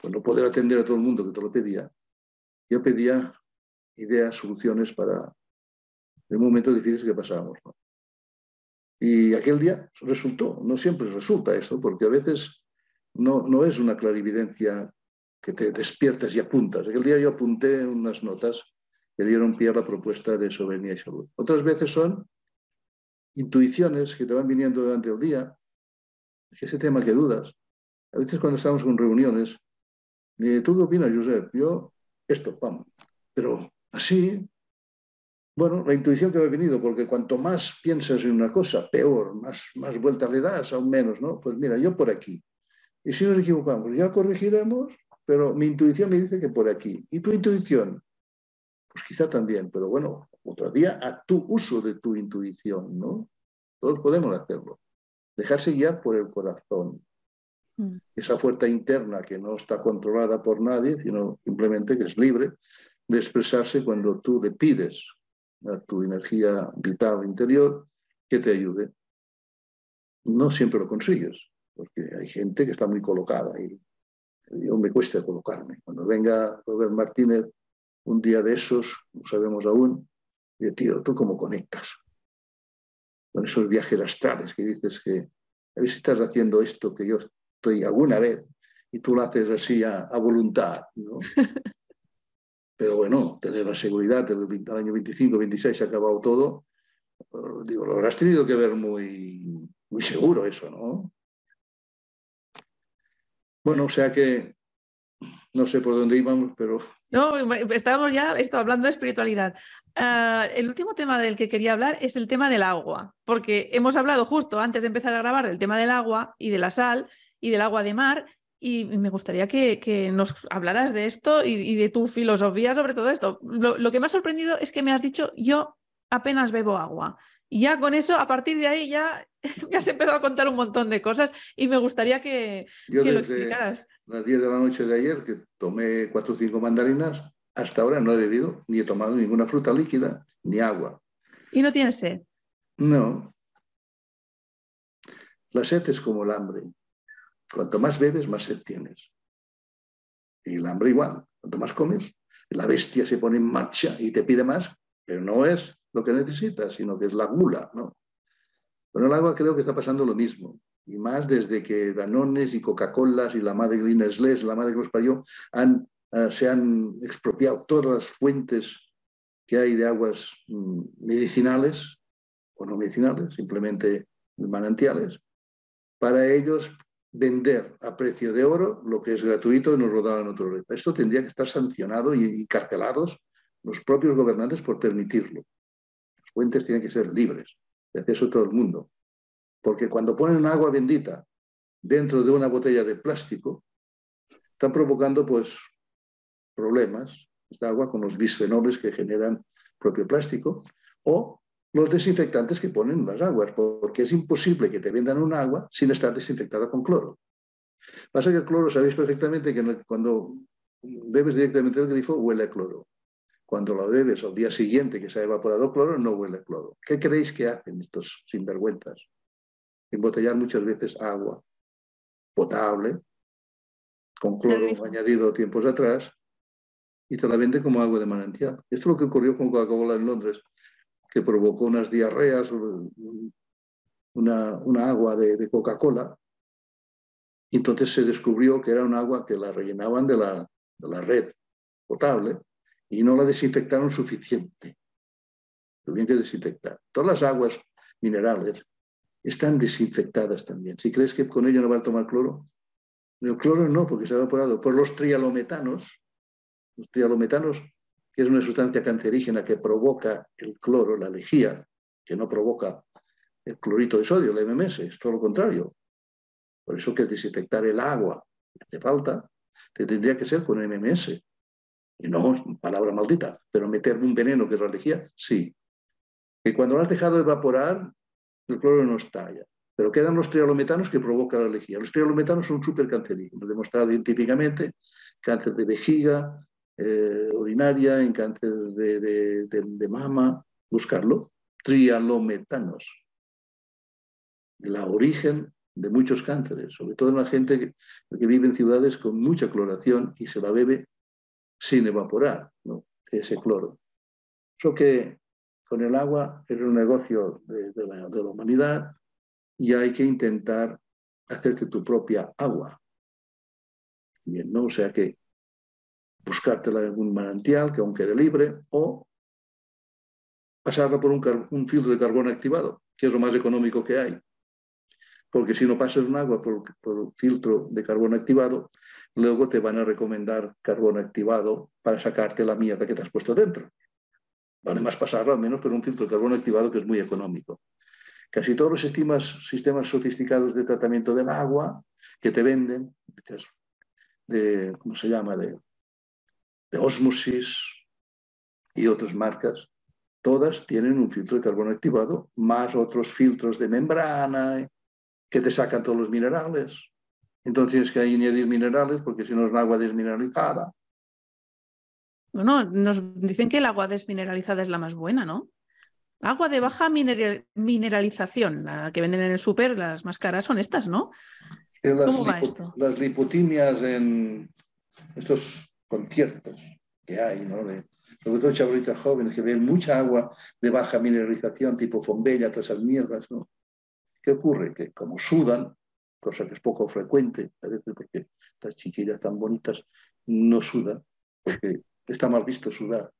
no poder atender a todo el mundo que te lo pedía. Yo pedía ideas, soluciones para el momento difícil que pasábamos. Y aquel día resultó, no siempre resulta esto, porque a veces no, no es una clarividencia que te despiertas y apuntas. Aquel día yo apunté unas notas que dieron pie a la propuesta de soberanía y salud. Otras veces son intuiciones que te van viniendo durante el día, es ese tema que dudas. A veces cuando estamos con reuniones, ¿tú qué opinas, Josep? Yo, esto, pam. Pero así, bueno, la intuición que me ha venido, porque cuanto más piensas en una cosa, peor, más, más vueltas le das, aún menos, ¿no? Pues mira, yo por aquí. Y si nos equivocamos, ya corregiremos, pero mi intuición me dice que por aquí. ¿Y tu intuición? Pues quizá también, pero bueno, otro día a tu uso de tu intuición, ¿no? Todos podemos hacerlo. Dejarse guiar por el corazón. Mm. Esa fuerza interna que no está controlada por nadie, sino simplemente que es libre de expresarse cuando tú le pides a tu energía vital interior que te ayude. No siempre lo consigues, porque hay gente que está muy colocada y yo me cuesta colocarme. Cuando venga Robert Martínez un día de esos, no sabemos aún, y tío, ¿tú cómo conectas? Con esos viajes astrales que dices que a ver si estás haciendo esto que yo estoy alguna vez y tú lo haces así a, voluntad, ¿no? (laughs) Pero bueno, tener la seguridad del año 25, 26 se ha acabado todo, digo, lo habrás tenido que ver muy, muy seguro eso, ¿no? Bueno, o sea que no sé por dónde íbamos, pero... No, estábamos ya esto, hablando de espiritualidad. Ah, el último tema del que quería hablar es el tema del agua, porque hemos hablado justo antes de empezar a grabar del tema del agua y de la sal y del agua de mar, y me gustaría que, nos hablaras de esto y, de tu filosofía sobre todo esto. Lo, que me ha sorprendido es que me has dicho, yo apenas bebo agua. Y ya con eso, a partir de ahí, ya (laughs) me has empezado a contar un montón de cosas y me gustaría que, yo lo explicaras. Las 10 de la noche de ayer, que tomé cuatro o cinco mandarinas, hasta ahora no he bebido ni he tomado ninguna fruta líquida ni agua. ¿Y no tienes sed? No. La sed es como el hambre. Cuanto más bebes, más sed tienes. Y el hambre igual. Cuanto más comes, la bestia se pone en marcha y te pide más, pero no es lo que necesitas, sino que es la gula. ¿no? Con el agua creo que está pasando lo mismo. Y más desde que Danones y Coca-Colas y la madre Nestlé, la madre que los parió, Ah, se han expropiado todas las fuentes que hay de aguas mm, medicinales o no medicinales, simplemente manantiales, para ellos vender a precio de oro lo que es gratuito y nos lo daban otro rey. Esto tendría que estar sancionado y, carcelados los propios gobernantes por permitirlo. Las fuentes tienen que ser libres de acceso a todo el mundo. Porque cuando ponen agua bendita dentro de una botella de plástico, están provocando pues problemas, esta agua con los bisfenoles que generan propio plástico, o los desinfectantes que ponen en las aguas, porque es imposible que te vendan un agua sin estar desinfectada con cloro. Pasa que el cloro, sabéis perfectamente que cuando bebes directamente el grifo, huele a cloro. Cuando lo bebes al día siguiente que se ha evaporado cloro, no huele cloro. ¿Qué creéis que hacen estos sinvergüenzas? Embotellar muchas veces agua potable, con cloro añadido tiempos atrás, y te la vende como agua de manantial. Esto es lo que ocurrió con Coca-Cola en Londres, que provocó unas diarreas, una, una agua de, de Coca-Cola. Entonces se descubrió que era un agua que la rellenaban de la, de la red potable y no la desinfectaron suficiente. Tuvieron que desinfectar. Todas las aguas minerales están desinfectadas también. Si crees que con ello no va a tomar cloro, el cloro no, porque se ha evaporado. Por los trialometanos, los trialometanos, que es una sustancia cancerígena que provoca el cloro, la lejía, que no provoca el clorito de sodio, el MMS, es todo lo contrario. Por eso que desinfectar el agua hace falta, te tendría que ser con MMS. No, palabra maldita, pero meterme un veneno que es la lejía, sí. Que cuando lo has dejado evaporar, el cloro no estalla. Pero quedan los trialometanos que provocan la lejía. Los trialometanos son súper cancerígenos, demostrado científicamente, cáncer de vejiga, eh, urinaria, en cáncer de, mama, buscarlo. Trialometanos. La origen de muchos cánceres, sobre todo en la gente que, vive en ciudades con mucha cloración y se la bebe sin evaporar, ese cloro. Eso que con el agua es un negocio de, la, humanidad y hay que intentar hacerte tu propia agua. Bien, ¿no? O sea que buscártela en algún manantial que aún quede libre o pasarla por un, un filtro de carbón activado, que es lo más económico que hay porque si no pasas un agua por, por filtro de carbón activado, luego te van a recomendar carbón activado para sacarte la mierda que te has puesto dentro. Vale más pasarlo al menos por un filtro de carbón activado que es muy económico. Casi todos los sistemas, sofisticados de tratamiento del agua que te venden, de, ¿cómo se llama?, de, osmosis y otras marcas, todas tienen un filtro de carbón activado, más otros filtros de membrana que te sacan todos los minerales. Entonces tienes que añadir minerales porque si no es agua desmineralizada. Bueno, nos dicen que el agua desmineralizada es la más buena, ¿no? Agua de baja mineralización, la que venden en el súper, las más caras son estas, ¿no? ¿Cómo va esto? Las lipotimias en estos conciertos que hay, ¿no? sobre todo chavalitas jóvenes que ven mucha agua de baja mineralización, tipo Fombella, todas esas mierdas, ¿no? ¿Qué ocurre? Que como sudan, cosa que es poco frecuente, a veces porque estas chiquillas tan bonitas no sudan, porque está mal visto sudar.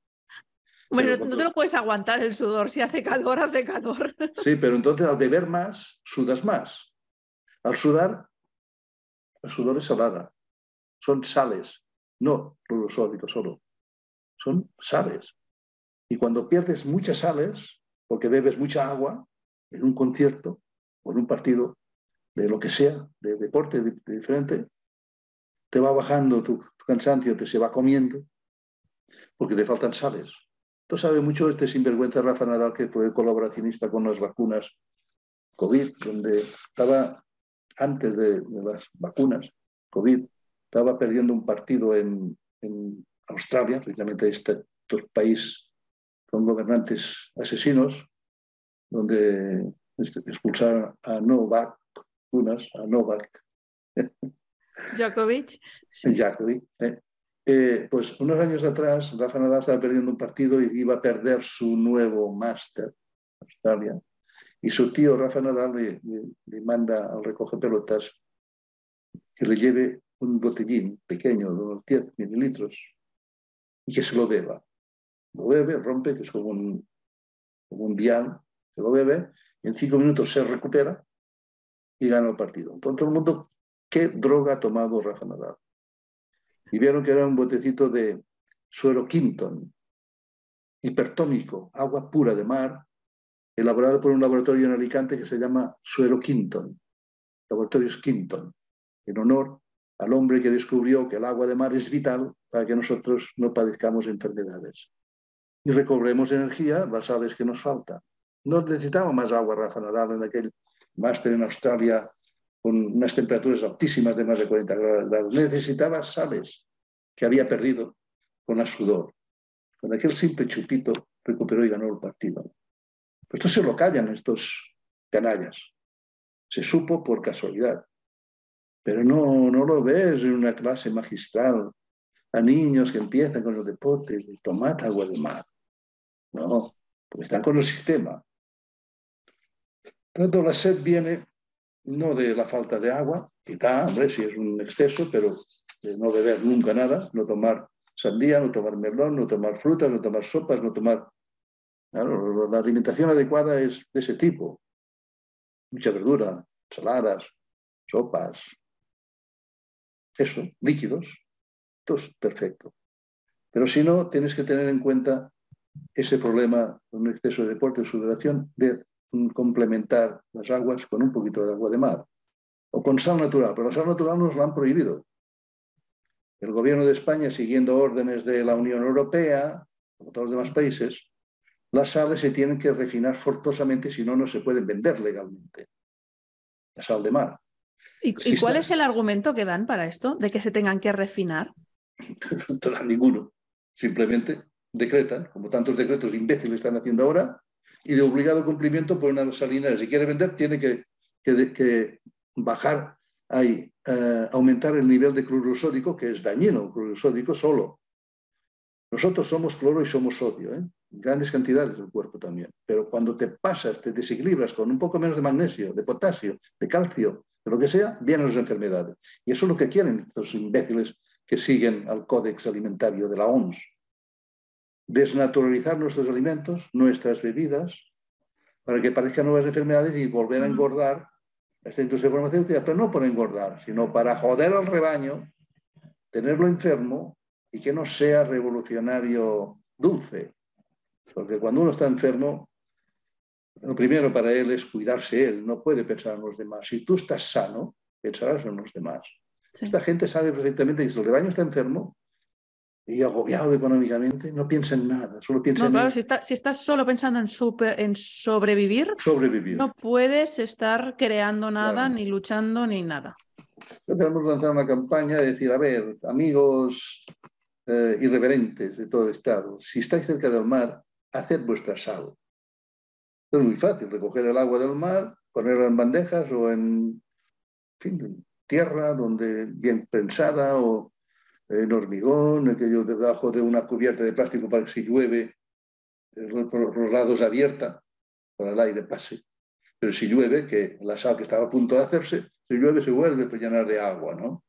Bueno, no te lo puedes aguantar el sudor, si hace calor, hace calor. (laughs) Sí, pero entonces al beber más, sudas más. Al sudar, el sudor es salada, son sales, no sólidos solo, son sales. Y cuando pierdes muchas sales, porque bebes mucha agua en un concierto, por un partido de lo que sea, de deporte de, diferente, te va bajando tu, cansancio, te se va comiendo, porque te faltan sales. Tú sabes mucho este sinvergüenza Rafa Nadal, que fue colaboracionista con las vacunas COVID, donde estaba, antes de, las vacunas COVID, estaba perdiendo un partido en, Australia, precisamente este, estos países con gobernantes asesinos, donde este, expulsar a Novak, unas, a Novak. (laughs) Djokovic. Djokovic. Eh. Eh, pues unos años atrás, Rafa Nadal estaba perdiendo un partido y iba a perder su nuevo máster, Australia. Y su tío, Rafa Nadal, le, manda al recoge pelotas que le lleve un botellín pequeño de unos 10 mililitros y que se lo beba. Lo bebe, rompe, que es como un, como un vial, se lo bebe en cinco minutos se recupera y gana el partido. Entonces todo el mundo, ¿qué droga ha tomado Rafa Nadal? Y vieron que era un botecito de suero Quinton, hipertónico, agua pura de mar, elaborado por un laboratorio en Alicante que se llama Suero Quinton, Laboratorios Quinton, en honor al hombre que descubrió que el agua de mar es vital para que nosotros no padezcamos enfermedades y recobremos energía, las sales que nos faltan. No necesitaba más agua Rafa Nadal en aquel máster en Australia con unas temperaturas altísimas de más de 40 grados. Necesitaba sales que había perdido con la sudor. Con aquel simple chupito recuperó y ganó el partido. Pues esto se lo callan estos canallas. Se supo por casualidad. Pero no, no lo ves en una clase magistral a niños que empiezan con los deportes, de tomate, agua de mar. No, porque están con el sistema. Tanto la sed viene no de la falta de agua, quizá, hombre, si es un exceso, pero de no beber nunca nada, no tomar sandía, no tomar melón, no tomar frutas, no tomar sopas, no tomar... La alimentación adecuada es de ese tipo. Mucha verdura, saladas, sopas, eso, líquidos, todo es perfecto. Pero si no, tienes que tener en cuenta ese problema, un exceso de deporte, de sudoración, de complementar las aguas con un poquito de agua de mar o con sal natural, pero la sal natural nos la han prohibido. el gobierno de España, siguiendo órdenes de la Unión Europea, como todos los demás países, las sales se tienen que refinar forzosamente, si no, no se pueden vender legalmente. La sal de mar. ¿Y, cuál es el argumento que dan para esto, de que se tengan que refinar? (laughs) no ninguno. Simplemente decretan, como tantos decretos imbéciles están haciendo ahora, y de obligado cumplimiento por una salina. Si quiere vender, tiene que, bajar, ahí, eh, aumentar el nivel de cloruro sódico, que es dañino, cloruro sódico solo. Nosotros somos cloro y somos sodio, ¿eh? grandes cantidades del cuerpo también. Pero cuando te pasas, te desequilibras con un poco menos de magnesio, de potasio, de calcio, de lo que sea, vienen las enfermedades. Y eso es lo que quieren estos imbéciles que siguen al códex alimentario de la OMS desnaturalizar nuestros alimentos, nuestras bebidas, para que parezcan nuevas enfermedades y volver a engordar esta industria farmacéutica, pero no por engordar, sino para joder al rebaño, tenerlo enfermo y que no sea revolucionario dulce. Porque cuando uno está enfermo, lo primero para él es cuidarse él, no puede pensar en los demás. Si tú estás sano, pensarás en los demás. Esta gente sabe perfectamente que si el rebaño está enfermo, y agobiado económicamente, no piensa en nada, solo piensa no, en... Claro, si, si, estás solo pensando en, en sobrevivir, sobrevivir, no puedes estar creando nada, ni luchando, ni nada. Tenemos lanzar una campaña de decir, a ver, amigos eh, irreverentes de todo el Estado, si estáis cerca del mar, haced vuestra sal. Es muy fácil, recoger el agua del mar, ponerla en bandejas o en, fin, tierra donde bien pensada o en hormigón, aquello debajo de una cubierta de plástico para que si llueve, por los lados abierta, para el aire pase. Pero si llueve, que la sal que estaba a punto de hacerse, si llueve se vuelve a llenar de agua, ¿no?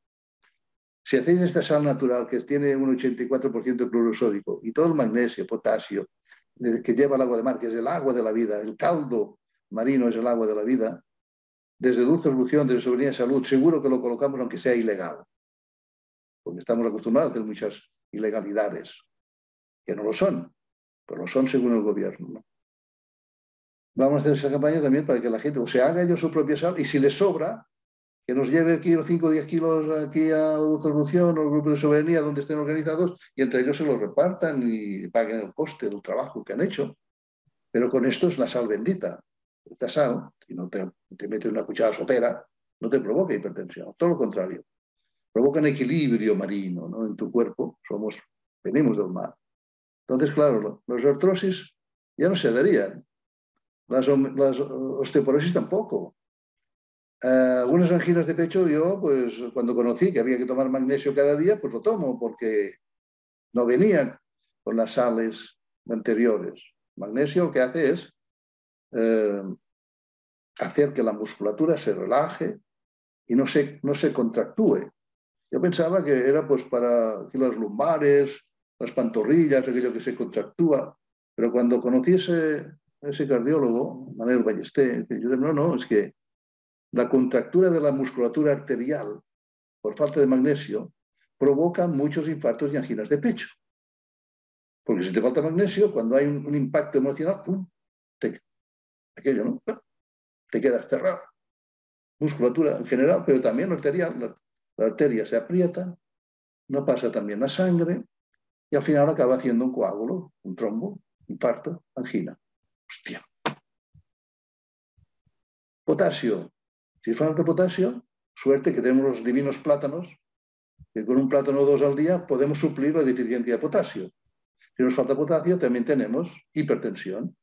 Si hacéis esta sal natural que tiene un 84% de cloruro sódico y todo el magnesio, potasio, que lleva el agua de mar, que es el agua de la vida, el caldo marino es el agua de la vida, desde Dulce Evolución, desde Soberanía de Salud, seguro que lo colocamos aunque sea ilegal porque estamos acostumbrados a hacer muchas ilegalidades, que no lo son, pero lo son según el gobierno. Vamos a hacer esa campaña también para que la gente o se haga ellos su propia sal y si les sobra, que nos lleve aquí los 5 o 10 kilos aquí a la solución o al grupo de soberanía donde estén organizados y entre ellos se los repartan y paguen el coste del trabajo que han hecho. Pero con esto es la sal bendita. Esta sal, si no te, te metes una cuchara sopera, no te provoca hipertensión, todo lo contrario provocan equilibrio marino ¿no? en tu cuerpo, somos, venimos del mar. Entonces, claro, las artrosis ya no se darían, las, osteoporosis tampoco. Eh, algunas anginas de pecho, yo, pues cuando conocí que había que tomar magnesio cada día, pues lo tomo, porque no venía con las sales anteriores. Magnesio lo que hace es eh, hacer que la musculatura se relaje y no se, no se contractúe. Yo pensaba que era pues para las lumbares, las pantorrillas, aquello que se contractúa, pero cuando conocí ese, ese cardiólogo, Manuel Ballesté, yo dije, no, no, es que la contractura de la musculatura arterial por falta de magnesio provoca muchos infartos y anginas de pecho. Porque si te falta magnesio, cuando hay un, impacto emocional, ¡pum! Te, aquello, ¿no? Te quedas cerrado. Musculatura en general, pero también arterial la arteria se aprieta, no pasa también la sangre y al final acaba haciendo un coágulo, un trombo, infarto, angina. Hostia. Potasio. Si falta potasio, suerte que tenemos los divinos plátanos, que con un plátano o dos al día podemos suplir la deficiencia de potasio. Si nos falta potasio, también tenemos hipertensión,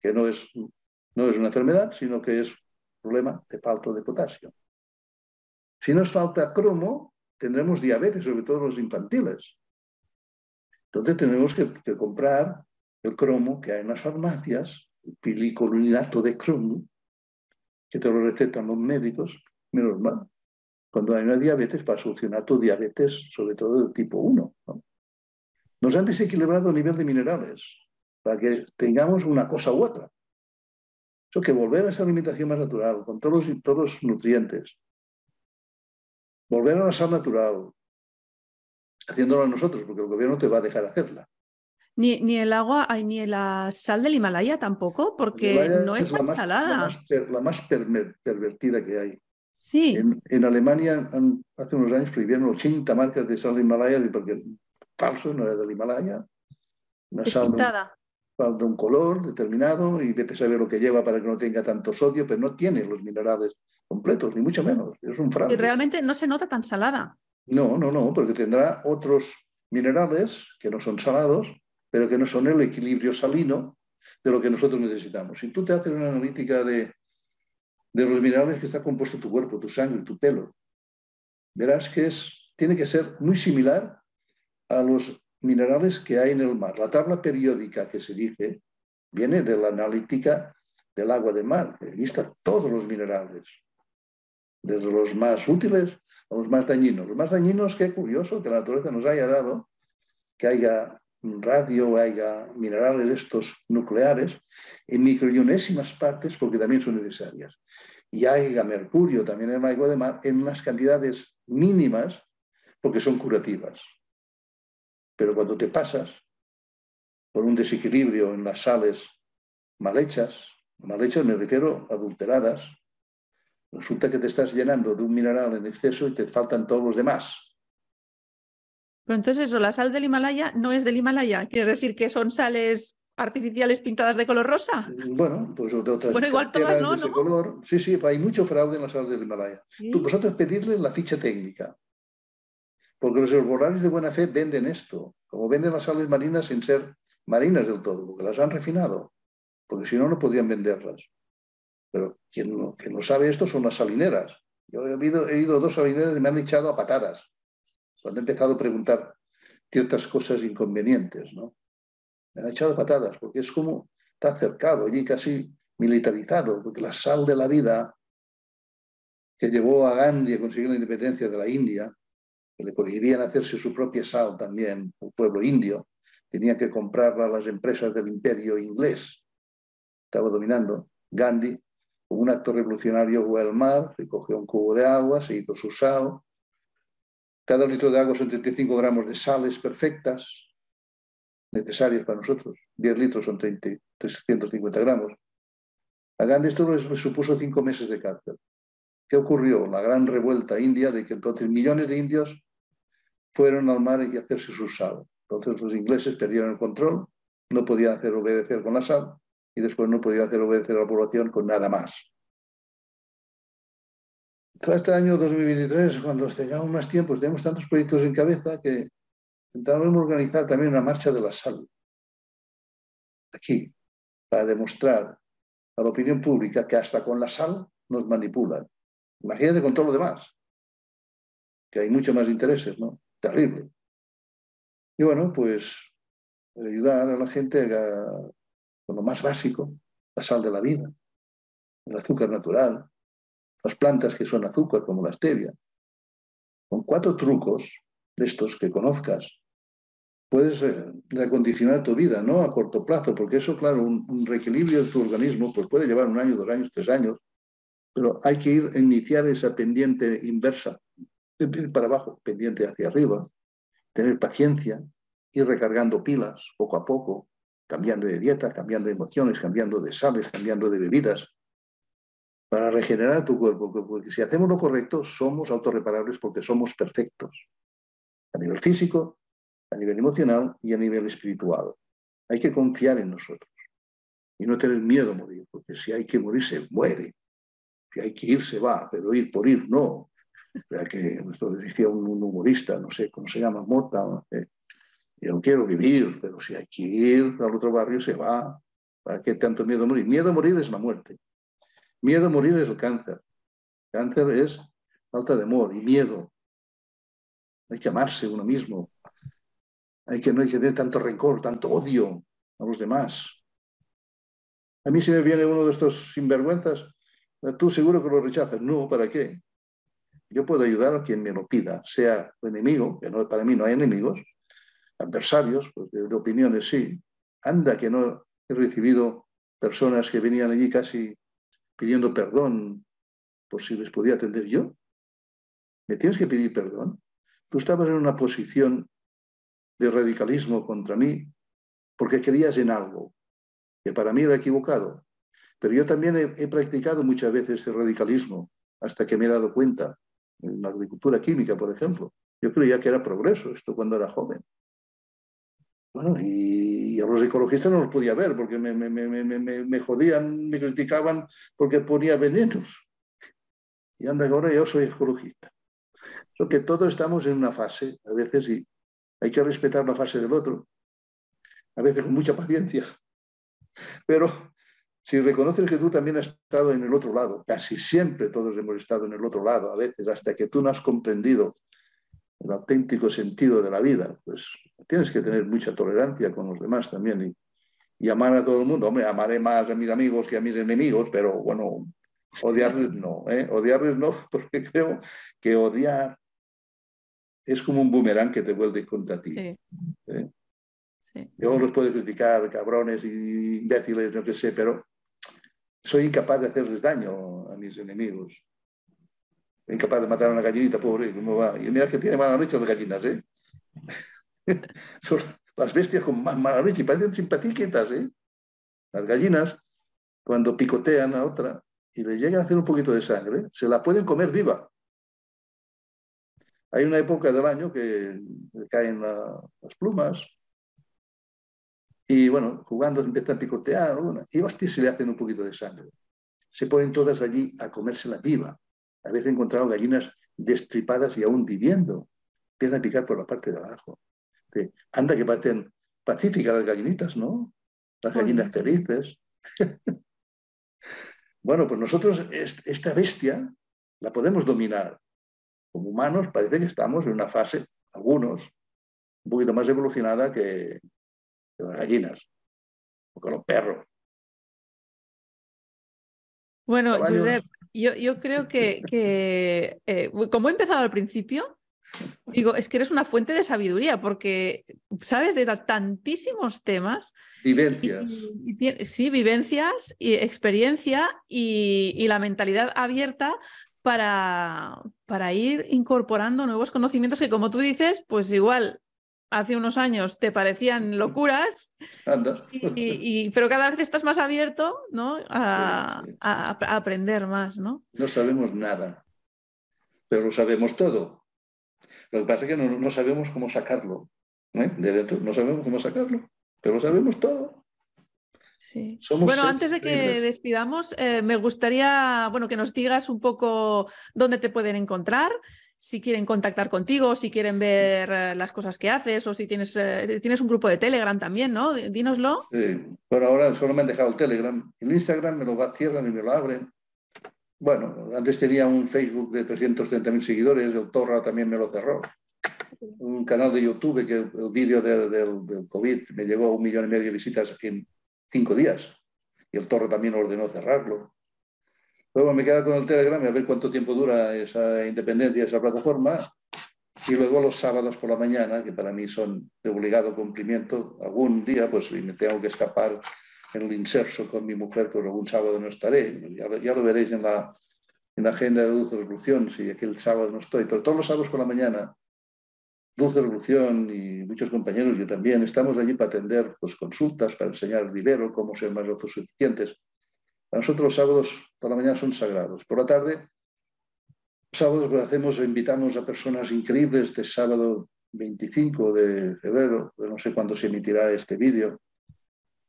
que no es, no es una enfermedad, sino que es problema de falta de potasio. Si nos falta cromo, tendremos diabetes, sobre todo los infantiles. Entonces tenemos que, comprar el cromo que hay en las farmacias, el pilicolinato de cromo, que te lo recetan los médicos, menos mal. Cuando hay una diabetes, para solucionar tu diabetes, sobre todo del tipo 1. Nos han desequilibrado a nivel de minerales, para que tengamos una cosa u otra. Eso que volver a esa alimentación más natural, con todos todos los nutrientes, volver a la sal natural, haciéndolo nosotros, porque el gobierno te va a dejar hacerla. Ni, ni el agua, ni la sal del Himalaya tampoco, porque no es tan salada. La más, pervertida que hay. Sí. En, Alemania hace unos años prohibieron 80 marcas de sal de Himalaya porque falso, no era del Himalaya. Una sal de un, color determinado y vete a saber lo que lleva para que no tenga tanto sodio, pero no tiene los minerales completos, ni mucho menos. Es un fraude. Y realmente no se nota tan salada. No, no, no, porque tendrá otros minerales que no son salados, pero que no son el equilibrio salino de lo que nosotros necesitamos. Si tú te haces una analítica de, de los minerales que está compuesto tu cuerpo, tu sangre, tu pelo, verás que es, tiene que ser muy similar a los minerales que hay en el mar. La tabla periódica que se dice viene de la analítica del agua de mar, que lista todos los minerales, desde los más útiles a los más dañinos. Los más dañinos, qué curioso que la naturaleza nos haya dado, que haya radio, haya minerales estos nucleares en microionésimas partes porque también son necesarias. Y haya mercurio también en agua de mar en unas cantidades mínimas porque son curativas. Pero cuando te pasas por un desequilibrio en las sales mal hechas, mal hechas me refiero adulteradas, resulta que te estás llenando de un mineral en exceso y te faltan todos los demás. Pero entonces eso, la sal del Himalaya no es del Himalaya, ¿quieres decir que son sales artificiales pintadas de color rosa? Bueno, pues de otras bueno, igual todas no, ¿no? color. Sí, sí, hay mucho fraude en la sal del Himalaya. Tú, vosotros pedirle la ficha técnica, porque los herbolarios de buena fe venden esto, como venden las sales marinas sin ser marinas del todo, porque las han refinado, porque si no, no podrían venderlas. Pero quien no, no sabe esto son las salineras. Yo he ido, he ido a dos salineras y me han echado a patadas cuando he empezado a preguntar ciertas cosas inconvenientes. ¿no? Me han echado a patadas porque es como está cercado allí casi militarizado, porque la sal de la vida que llevó a Gandhi a conseguir la independencia de la India, que le prohibían hacerse su propia sal también, un pueblo indio, tenía que comprarla a las empresas del imperio inglés. Estaba dominando. Gandhi un acto revolucionario fue al mar, se cogió un cubo de agua, se hizo su sal. Cada litro de agua son 35 gramos de sales perfectas, necesarias para nosotros. 10 litros son 30, 350 gramos. A Gandhi esto supuso cinco meses de cárcel. ¿Qué ocurrió? La gran revuelta india de que entonces millones de indios fueron al mar y hacerse su sal. Entonces los ingleses perdieron el control, no podían hacer obedecer con la sal y después no podía hacer obedecer a la población con nada más. Todo este año 2023, cuando tengamos más tiempo, tenemos tantos proyectos en cabeza que intentamos organizar también una marcha de la sal aquí, para demostrar a la opinión pública que hasta con la sal nos manipulan. Imagínate con todo lo demás, que hay mucho más intereses, ¿no? Terrible. Y bueno, pues ayudar a la gente a con lo más básico, la sal de la vida, el azúcar natural, las plantas que son azúcar como la stevia. Con cuatro trucos de estos que conozcas, puedes reacondicionar tu vida, no a corto plazo, porque eso, claro, un, reequilibrio de tu organismo pues puede llevar un año, dos años, tres años, pero hay que ir a iniciar esa pendiente inversa, para abajo, pendiente hacia arriba, tener paciencia, ir recargando pilas poco a poco, cambiando de dieta, cambiando de emociones, cambiando de sales, cambiando de bebidas, para regenerar tu cuerpo, porque si hacemos lo correcto, somos autorreparables porque somos perfectos, a nivel físico, a nivel emocional y a nivel espiritual. Hay que confiar en nosotros y no tener miedo a morir, porque si hay que morir, se muere. Si hay que ir, se va, pero ir por ir, no. que, esto decía un, humorista, no sé cómo se llama, Mota, eh, yo quiero vivir, pero si hay que ir al otro barrio, se va. ¿Para qué tanto miedo a morir? Miedo a morir es la muerte. Miedo a morir es el cáncer. Cáncer es falta de amor y miedo. Hay que amarse uno mismo. Hay que, no hay que tener tanto rencor, tanto odio a los demás. A mí si me viene uno de estos sinvergüenzas, tú seguro que lo rechazas. No, ¿para qué? Yo puedo ayudar a quien me lo pida, sea enemigo, que no, para mí no hay enemigos, adversarios, pues de, opiniones sí. Anda que no he recibido personas que venían allí casi pidiendo perdón por si les podía atender yo. ¿Me tienes que pedir perdón? Tú estabas en una posición de radicalismo contra mí porque creías en algo que para mí era equivocado. Pero yo también he, he practicado muchas veces ese radicalismo hasta que me he dado cuenta, en la agricultura química, por ejemplo. Yo creía que era progreso esto cuando era joven. Bueno, y, a los ecologistas no los podía ver porque me, me, me, me, jodían, me criticaban porque ponía venenos. Y anda, ahora yo soy ecologista. So que todos estamos en una fase, a veces sí, hay que respetar la fase del otro, a veces con mucha paciencia, pero si reconoces que tú también has estado en el otro lado, casi siempre todos hemos estado en el otro lado, a veces hasta que tú no has comprendido el auténtico sentido de la vida, pues tienes que tener mucha tolerancia con los demás también y, y amar a todo el mundo. Hombre, amaré más a mis amigos que a mis enemigos, pero bueno, odiarles no, ¿eh? odiarles no, (laughs) porque creo que odiar es como un boomerang que te vuelve contra ti. Sí. ¿eh? Yo los puedo criticar, cabrones y imbéciles, no que sé, pero soy incapaz de hacerles daño a mis enemigos. Soy incapaz de matar a una gallinita, pobre, ¿cómo va? Y mira que tiene mala leche las gallinas, ¿eh? (laughs) Son las bestias con más mala leche, parecen simpatiquitas, ¿eh? Las gallinas, cuando picotean a otra y le llegan a hacer un poquito de sangre, se la pueden comer viva. Hay una época del año que caen las plumas y bueno, jugando empiezan a picotear y hostia, se le hacen un poquito de sangre. Se ponen todas allí a comérsela viva. A veces he encontrado gallinas destripadas y aún viviendo. Empiezan a picar por la parte de abajo. Anda que parecen pacíficas las gallinitas, ¿no? Las gallinas felices. (laughs) bueno, pues nosotros esta bestia la podemos dominar como humanos parece que estamos en una fase, algunos, un poquito más evolucionada que, las gallinas o con los perros. Bueno, Josep, yo, creo que, eh, como he empezado al principio, digo, es que eres una fuente de sabiduría porque sabes de tantísimos temas. Vivencias. sí, vivencias y experiencia y, la mentalidad abierta para, para ir incorporando nuevos conocimientos que, como tú dices, pues igual hace unos años te parecían locuras, y, pero cada vez estás más abierto ¿no? A, aprender más. ¿no? no sabemos nada, pero lo sabemos todo. Lo que pasa es que no, sabemos cómo sacarlo. ¿eh? De dentro no sabemos cómo sacarlo, pero lo sabemos todo bueno, antes de que despidamos, eh, me gustaría bueno, que nos digas un poco dónde te pueden encontrar, si quieren contactar contigo, si quieren ver eh, las cosas que haces o si tienes, eh, tienes un grupo de Telegram también, ¿no? Dínoslo. Sí, pero ahora solo me han dejado el Telegram. El Instagram me lo cierran y me lo abren. Bueno, antes tenía un Facebook de 330.000 seguidores, el Torra también me lo cerró. Un canal de YouTube que el, vídeo del, del COVID me llegó a un millón y medio de visitas en cinco días. Y el Torre también ordenó cerrarlo. Luego me queda con el Telegram y a ver cuánto tiempo dura esa independencia, esa plataforma. Y luego los sábados por la mañana, que para mí son de obligado cumplimiento, algún día, pues me tengo que escapar el inserso con mi mujer, pues algún sábado no estaré. Ya, ya lo veréis en la, en la agenda de Dulce Revolución, si aquel sábado no estoy. Pero todos los sábados por la mañana Dulce Revolución y muchos compañeros, yo también, estamos allí para atender pues, consultas, para enseñar el vivero, cómo ser más autosuficientes. Para nosotros los sábados por la mañana son sagrados. Por la tarde, sábados pues, hacemos, invitamos a personas increíbles de sábado 25 de febrero, no sé cuándo se emitirá este vídeo.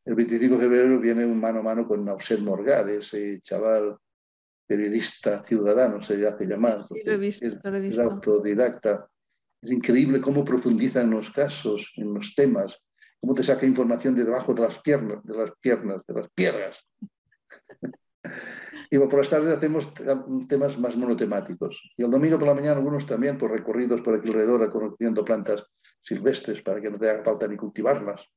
El 25 de febrero viene un mano a mano con Nauset Morgade, ese chaval periodista ciudadano, se hace llamar. Sí, lo he visto, lo he visto. Es autodidacta es increíble cómo profundiza en los casos, en los temas, cómo te saca información de debajo de las piernas, de las piernas, de las piedras. (laughs) y por las tardes hacemos temas más monotemáticos. Y el domingo por la mañana algunos también por recorridos por aquí alrededor, conociendo plantas silvestres para que no te haga falta ni cultivarlas,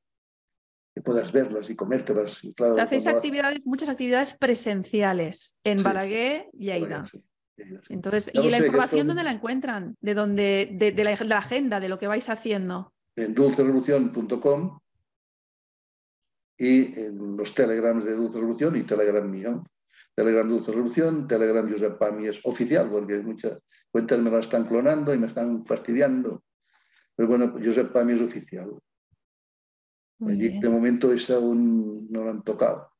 que puedas verlas y comértelas. Y Hacéis actividades, muchas actividades presenciales en Balaguer y Aida. Entonces, ¿y la información dónde la encuentran? ¿De, dónde, de, la, agenda, de lo que vais haciendo? En dulcerevolución.com y en los telegrams de Dulce Revolución y Telegram mío. Telegram Dulce Revolución, Telegram Josep Pami es oficial, porque muchas cuentas me la están clonando y me están fastidiando. Pero bueno, Josep Pami es oficial. De momento esa aún no lo han tocado.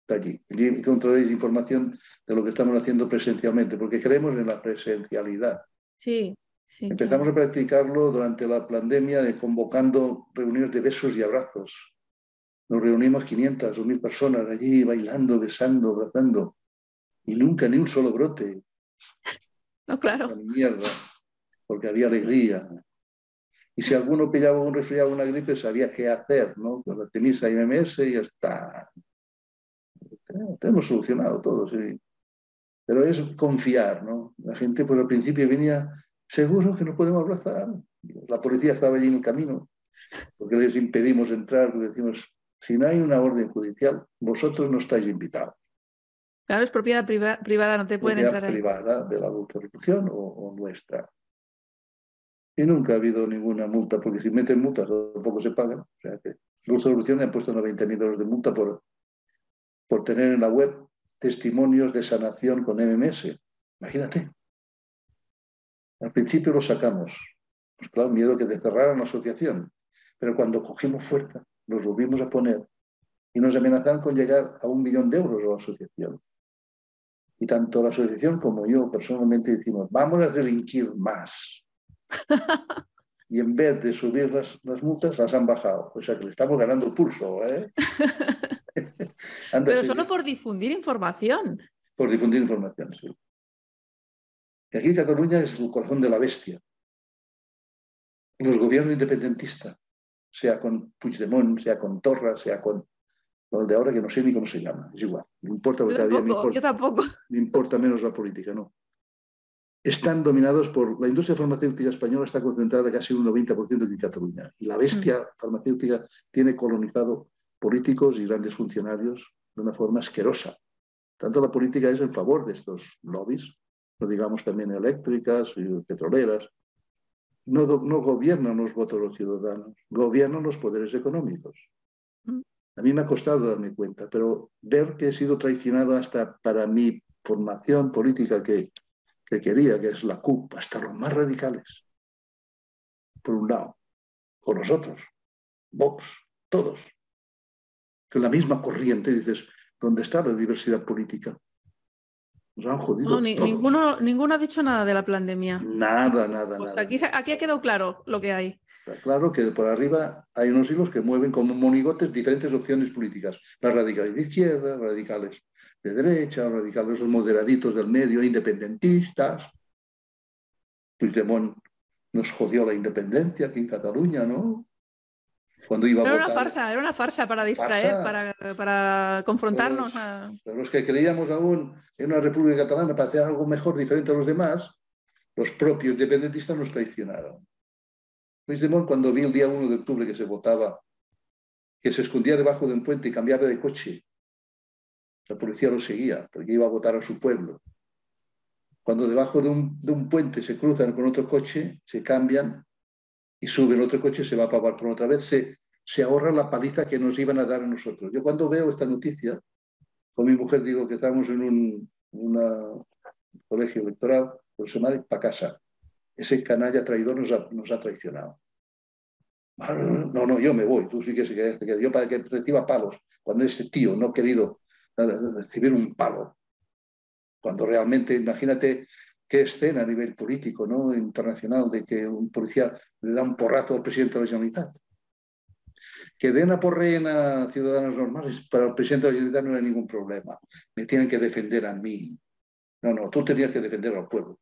está allí. Allí encontraréis información de lo que estamos haciendo presencialmente, porque creemos en la presencialidad. Sí, sí. Empezamos a practicarlo durante la pandemia, convocando reuniones de besos y abrazos. Nos reunimos 500 o 1000 personas allí bailando, besando, abrazando, y nunca ni un solo brote. (laughs) No, claro. Mierda, porque había alegría. Y si alguno pillaba un resfriado o una gripe, sabía qué hacer, ¿no? Con la temisa MMS y ya está. Tenemos solucionado todo, sí. Pero es confiar, ¿no? La gente por el principio venía, seguro que nos podemos abrazar. La policía estaba allí en el camino, porque les impedimos entrar, porque decimos, si no hay una orden judicial, vosotros no estáis invitados. Claro, es propiedad privada, no te pueden entrar ahí. privada de la adulta o, o nuestra. Y nunca ha habido ninguna multa, porque si meten multas tampoco se pagan. O sea que Dulce Evolución ha puesto 90.000 euros de multa por, por tener en la web testimonios de sanación con MMS. Imagínate. Al principio lo sacamos. Pues claro, miedo que te cerraran la asociación. Pero cuando cogimos fuerza, los volvimos a poner y nos amenazaron con llegar a un millón de euros a la asociación. Y tanto la asociación como yo personalmente decimos, vamos a delinquir más. (laughs) y en vez de subir las, multas, las han bajado. O sea que le estamos ganando pulso. ¿eh? (laughs) Pero solo por difundir información. Por difundir información, sí. Y aquí Cataluña es el corazón de la bestia. Los gobiernos independentistas, sea con Puigdemont, sea con Torra, sea con el de ahora que no sé ni cómo se llama, es igual. Me importa, yo tampoco. me importa menos la política, no están dominados por la industria farmacéutica española está concentrada casi un 90% en Cataluña y la bestia mm. farmacéutica tiene colonizado políticos y grandes funcionarios de una forma asquerosa. Tanto la política es en favor de estos lobbies, no digamos también eléctricas y petroleras. No, no gobiernan los votos de los ciudadanos, gobiernan los poderes económicos. Mm. A mí me ha costado darme cuenta, pero ver que he sido traicionado hasta para mi formación política, que que quería, que es la CUP, hasta los más radicales, por un lado, o nosotros, Vox, todos, que la misma corriente, dices, ¿dónde está la diversidad política? Nos han jodido. ninguno, ninguno ha dicho nada de la pandemia. Nada, nada, nada. Aquí, aquí ha quedado claro lo que hay. Está claro que por arriba hay unos hilos que mueven como monigotes diferentes opciones políticas. Las radicales de izquierda, radicales de derecha, radicales, moderaditos del medio, independentistas. Puigdemont nos jodió la independencia aquí en Cataluña, ¿no? Cuando iba era una farsa, era una farsa para distraer, Para, para, confrontarnos. Pero los que creíamos aún en una república catalana para hacer algo mejor, diferente a los demás, los propios independentistas nos traicionaron. Puigdemont, cuando vi el día 1 de octubre que se votaba, que se escondía debajo de un puente y cambiaba de coche la policía lo seguía porque iba a votar a su pueblo. Cuando debajo de un, puente se cruzan con otro coche, se cambian y suben otro coche, se va a pagar con otra vez, se, se ahorra la paliza que nos iban a dar a nosotros. Yo cuando veo esta noticia, con mi mujer digo que estamos en un colegio electoral, pues se para casa. Ese canalla traidor nos ha, nos ha traicionado. No, no, yo me voy, tú sí que se quedas, yo para que reciba palos, cuando ese tío no querido recibir un palo. Cuando realmente, imagínate qué escena a nivel político, ¿no? internacional, de que un policía le da un porrazo al presidente de la Generalitat. Que den a porren a ciudadanos normales, para el presidente de la Generalitat no hay ningún problema. Me tienen que defender a mí. No, no, tú tenías que defender al pueblo,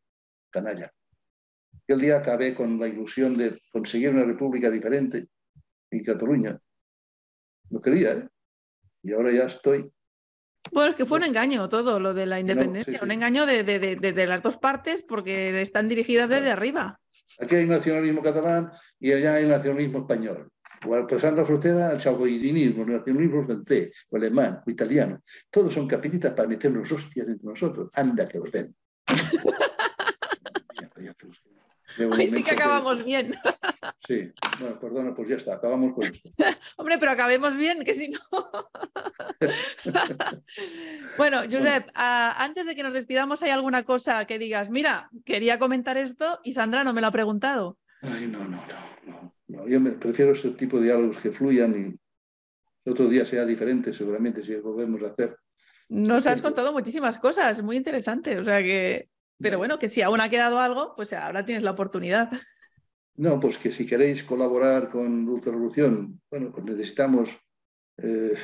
canalla. El día acabé con la ilusión de conseguir una república diferente en Cataluña. Lo quería, ¿eh? Y ahora ya estoy bueno, es que fue un engaño todo lo de la independencia, un engaño de, las dos partes porque están dirigidas desde arriba. Aquí hay nacionalismo catalán y allá hay nacionalismo español. O pues Sandra Frontera, el chauvinismo, el nacionalismo francés, o alemán, o italiano. Todos son capillitas para meternos hostias entre nosotros. Anda que los den. (laughs) Hoy sí que acabamos bien. (laughs) Sí, bueno, perdona, pues ya está, acabamos con esto. (laughs) Hombre, pero acabemos bien, que si no. (laughs) bueno, Josep, antes de que nos despidamos, ¿hay alguna cosa que digas? Mira, quería comentar esto y Sandra no me lo ha preguntado. Ay, no, no, no. no, Yo me, prefiero ese tipo de diálogos que fluyan y otro día sea diferente, seguramente, si lo volvemos a hacer. Nos has contado muchísimas cosas, muy interesante. O sea que, pero bueno, que si aún ha quedado algo, pues ahora tienes la oportunidad. No, pues que si queréis colaborar con Dulce Revolución, bueno, pues necesitamos. Eh,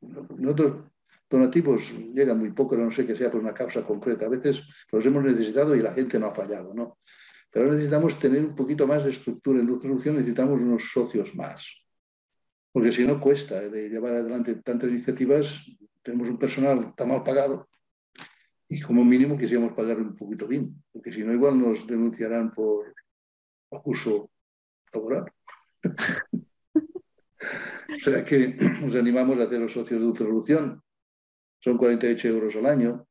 nosotros donativos llegan muy poco, no sé que sea por una causa concreta. A veces los hemos necesitado y la gente no ha fallado, ¿no? Pero necesitamos tener un poquito más de estructura en Dulce Revolución, necesitamos unos socios más. Porque si no cuesta eh, de llevar adelante tantas iniciativas, tenemos un personal tan mal pagado y como mínimo quisiéramos pagar un poquito bien, porque si no igual nos denunciarán por abuso laboral. (laughs) o sea que nos animamos a hacer los socios de Ultrarevolución. Son 48 euros al año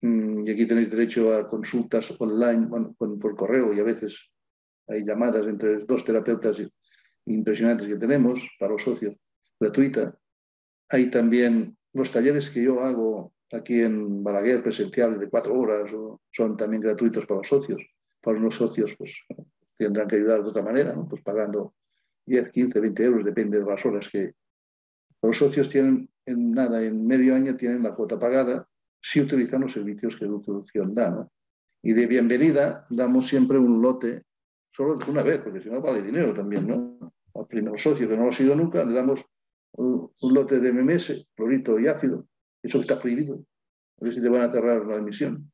mm, y aquí tenéis derecho a consultas online, por correo y a veces hay llamadas entre dos terapeutas impresionantes que tenemos para los socios, gratuita. Hay también los talleres que yo hago aquí en Balaguer, presenciales de cuatro horas, son también gratuitos para los socios. Para los socios, pues tendrán que ayudar de otra manera, ¿no? pues pagando 10, 15, 20 euros, depende de las horas que los socios tienen en nada, en medio año tienen la cuota pagada si utilizan los servicios que Solución da. ¿no? Y de bienvenida damos siempre un lote, solo una vez, porque si no vale dinero también, ¿no? Al primer socio que no lo ha sido nunca, le damos un, lote de MMS, clorito y ácido, eso está prohibido. A ver si te van a cerrar la emisión.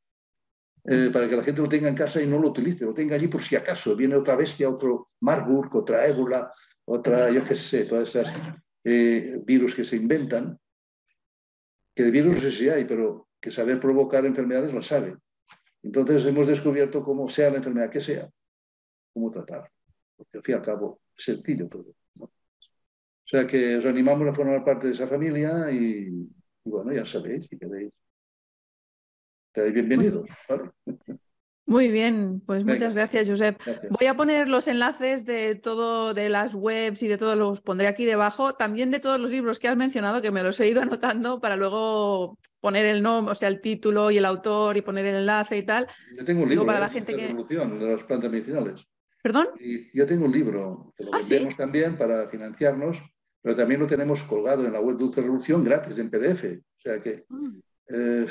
Eh, para que la gente lo tenga en casa y no lo utilice, lo tenga allí por si acaso. Viene otra bestia, otro Marburg, otra ébola, otra, yo qué sé, todas esas eh, virus que se inventan, que de virus no sé si hay, pero que saber provocar enfermedades lo sabe. Entonces hemos descubierto cómo sea la enfermedad que sea, cómo tratar. Porque al fin y al cabo sencillo todo. O sea que os animamos a formar parte de esa familia y, y bueno, ya sabéis, si queréis bienvenidos. Muy bien, pues muchas gracias, Josep. Voy a poner los enlaces de todo, de las webs y de todos los pondré aquí debajo, también de todos los libros que has mencionado, que me los he ido (laughs) anotando para luego poner el nombre, o sea, el título y el autor y poner el enlace y tal. Yo tengo un libro para la ¿eh? gente de que... de las plantas medicinales. ¿Perdón? Y yo tengo un libro que lo ah, también para financiarnos, pero también lo tenemos colgado en la web de Dulce Revolución gratis en PDF. O sea que ah. Eh,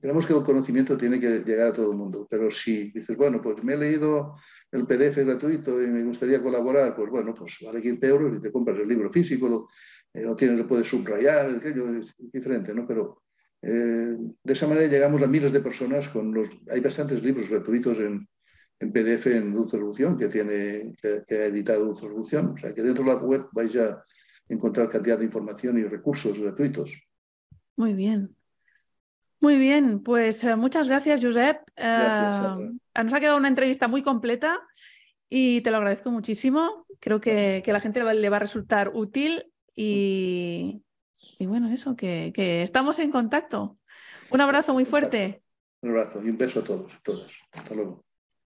creemos que el conocimiento tiene que llegar a todo el mundo, pero si dices, bueno, pues me he leído el PDF gratuito y me gustaría colaborar, pues bueno, pues vale 15 euros y te compras el libro físico, lo, eh, lo tienes, lo puedes subrayar, aquello es diferente, ¿no? Pero eh, de esa manera llegamos a miles de personas con los... Hay bastantes libros gratuitos en, en PDF en Dulce Revolución que, tiene, que, que ha editado Dulce Revolución, o sea que dentro de la web vais a encontrar cantidad de información y recursos gratuitos. Muy bien. Muy bien, pues eh, muchas gracias, Josep. Eh, nos ha quedado una entrevista muy completa y te lo agradezco muchísimo. Creo que, que la gente le va a resultar útil y, y bueno, eso, que, que, estamos en contacto. Un abrazo muy fuerte. Un abrazo y un beso a todos, todas. Hasta luego.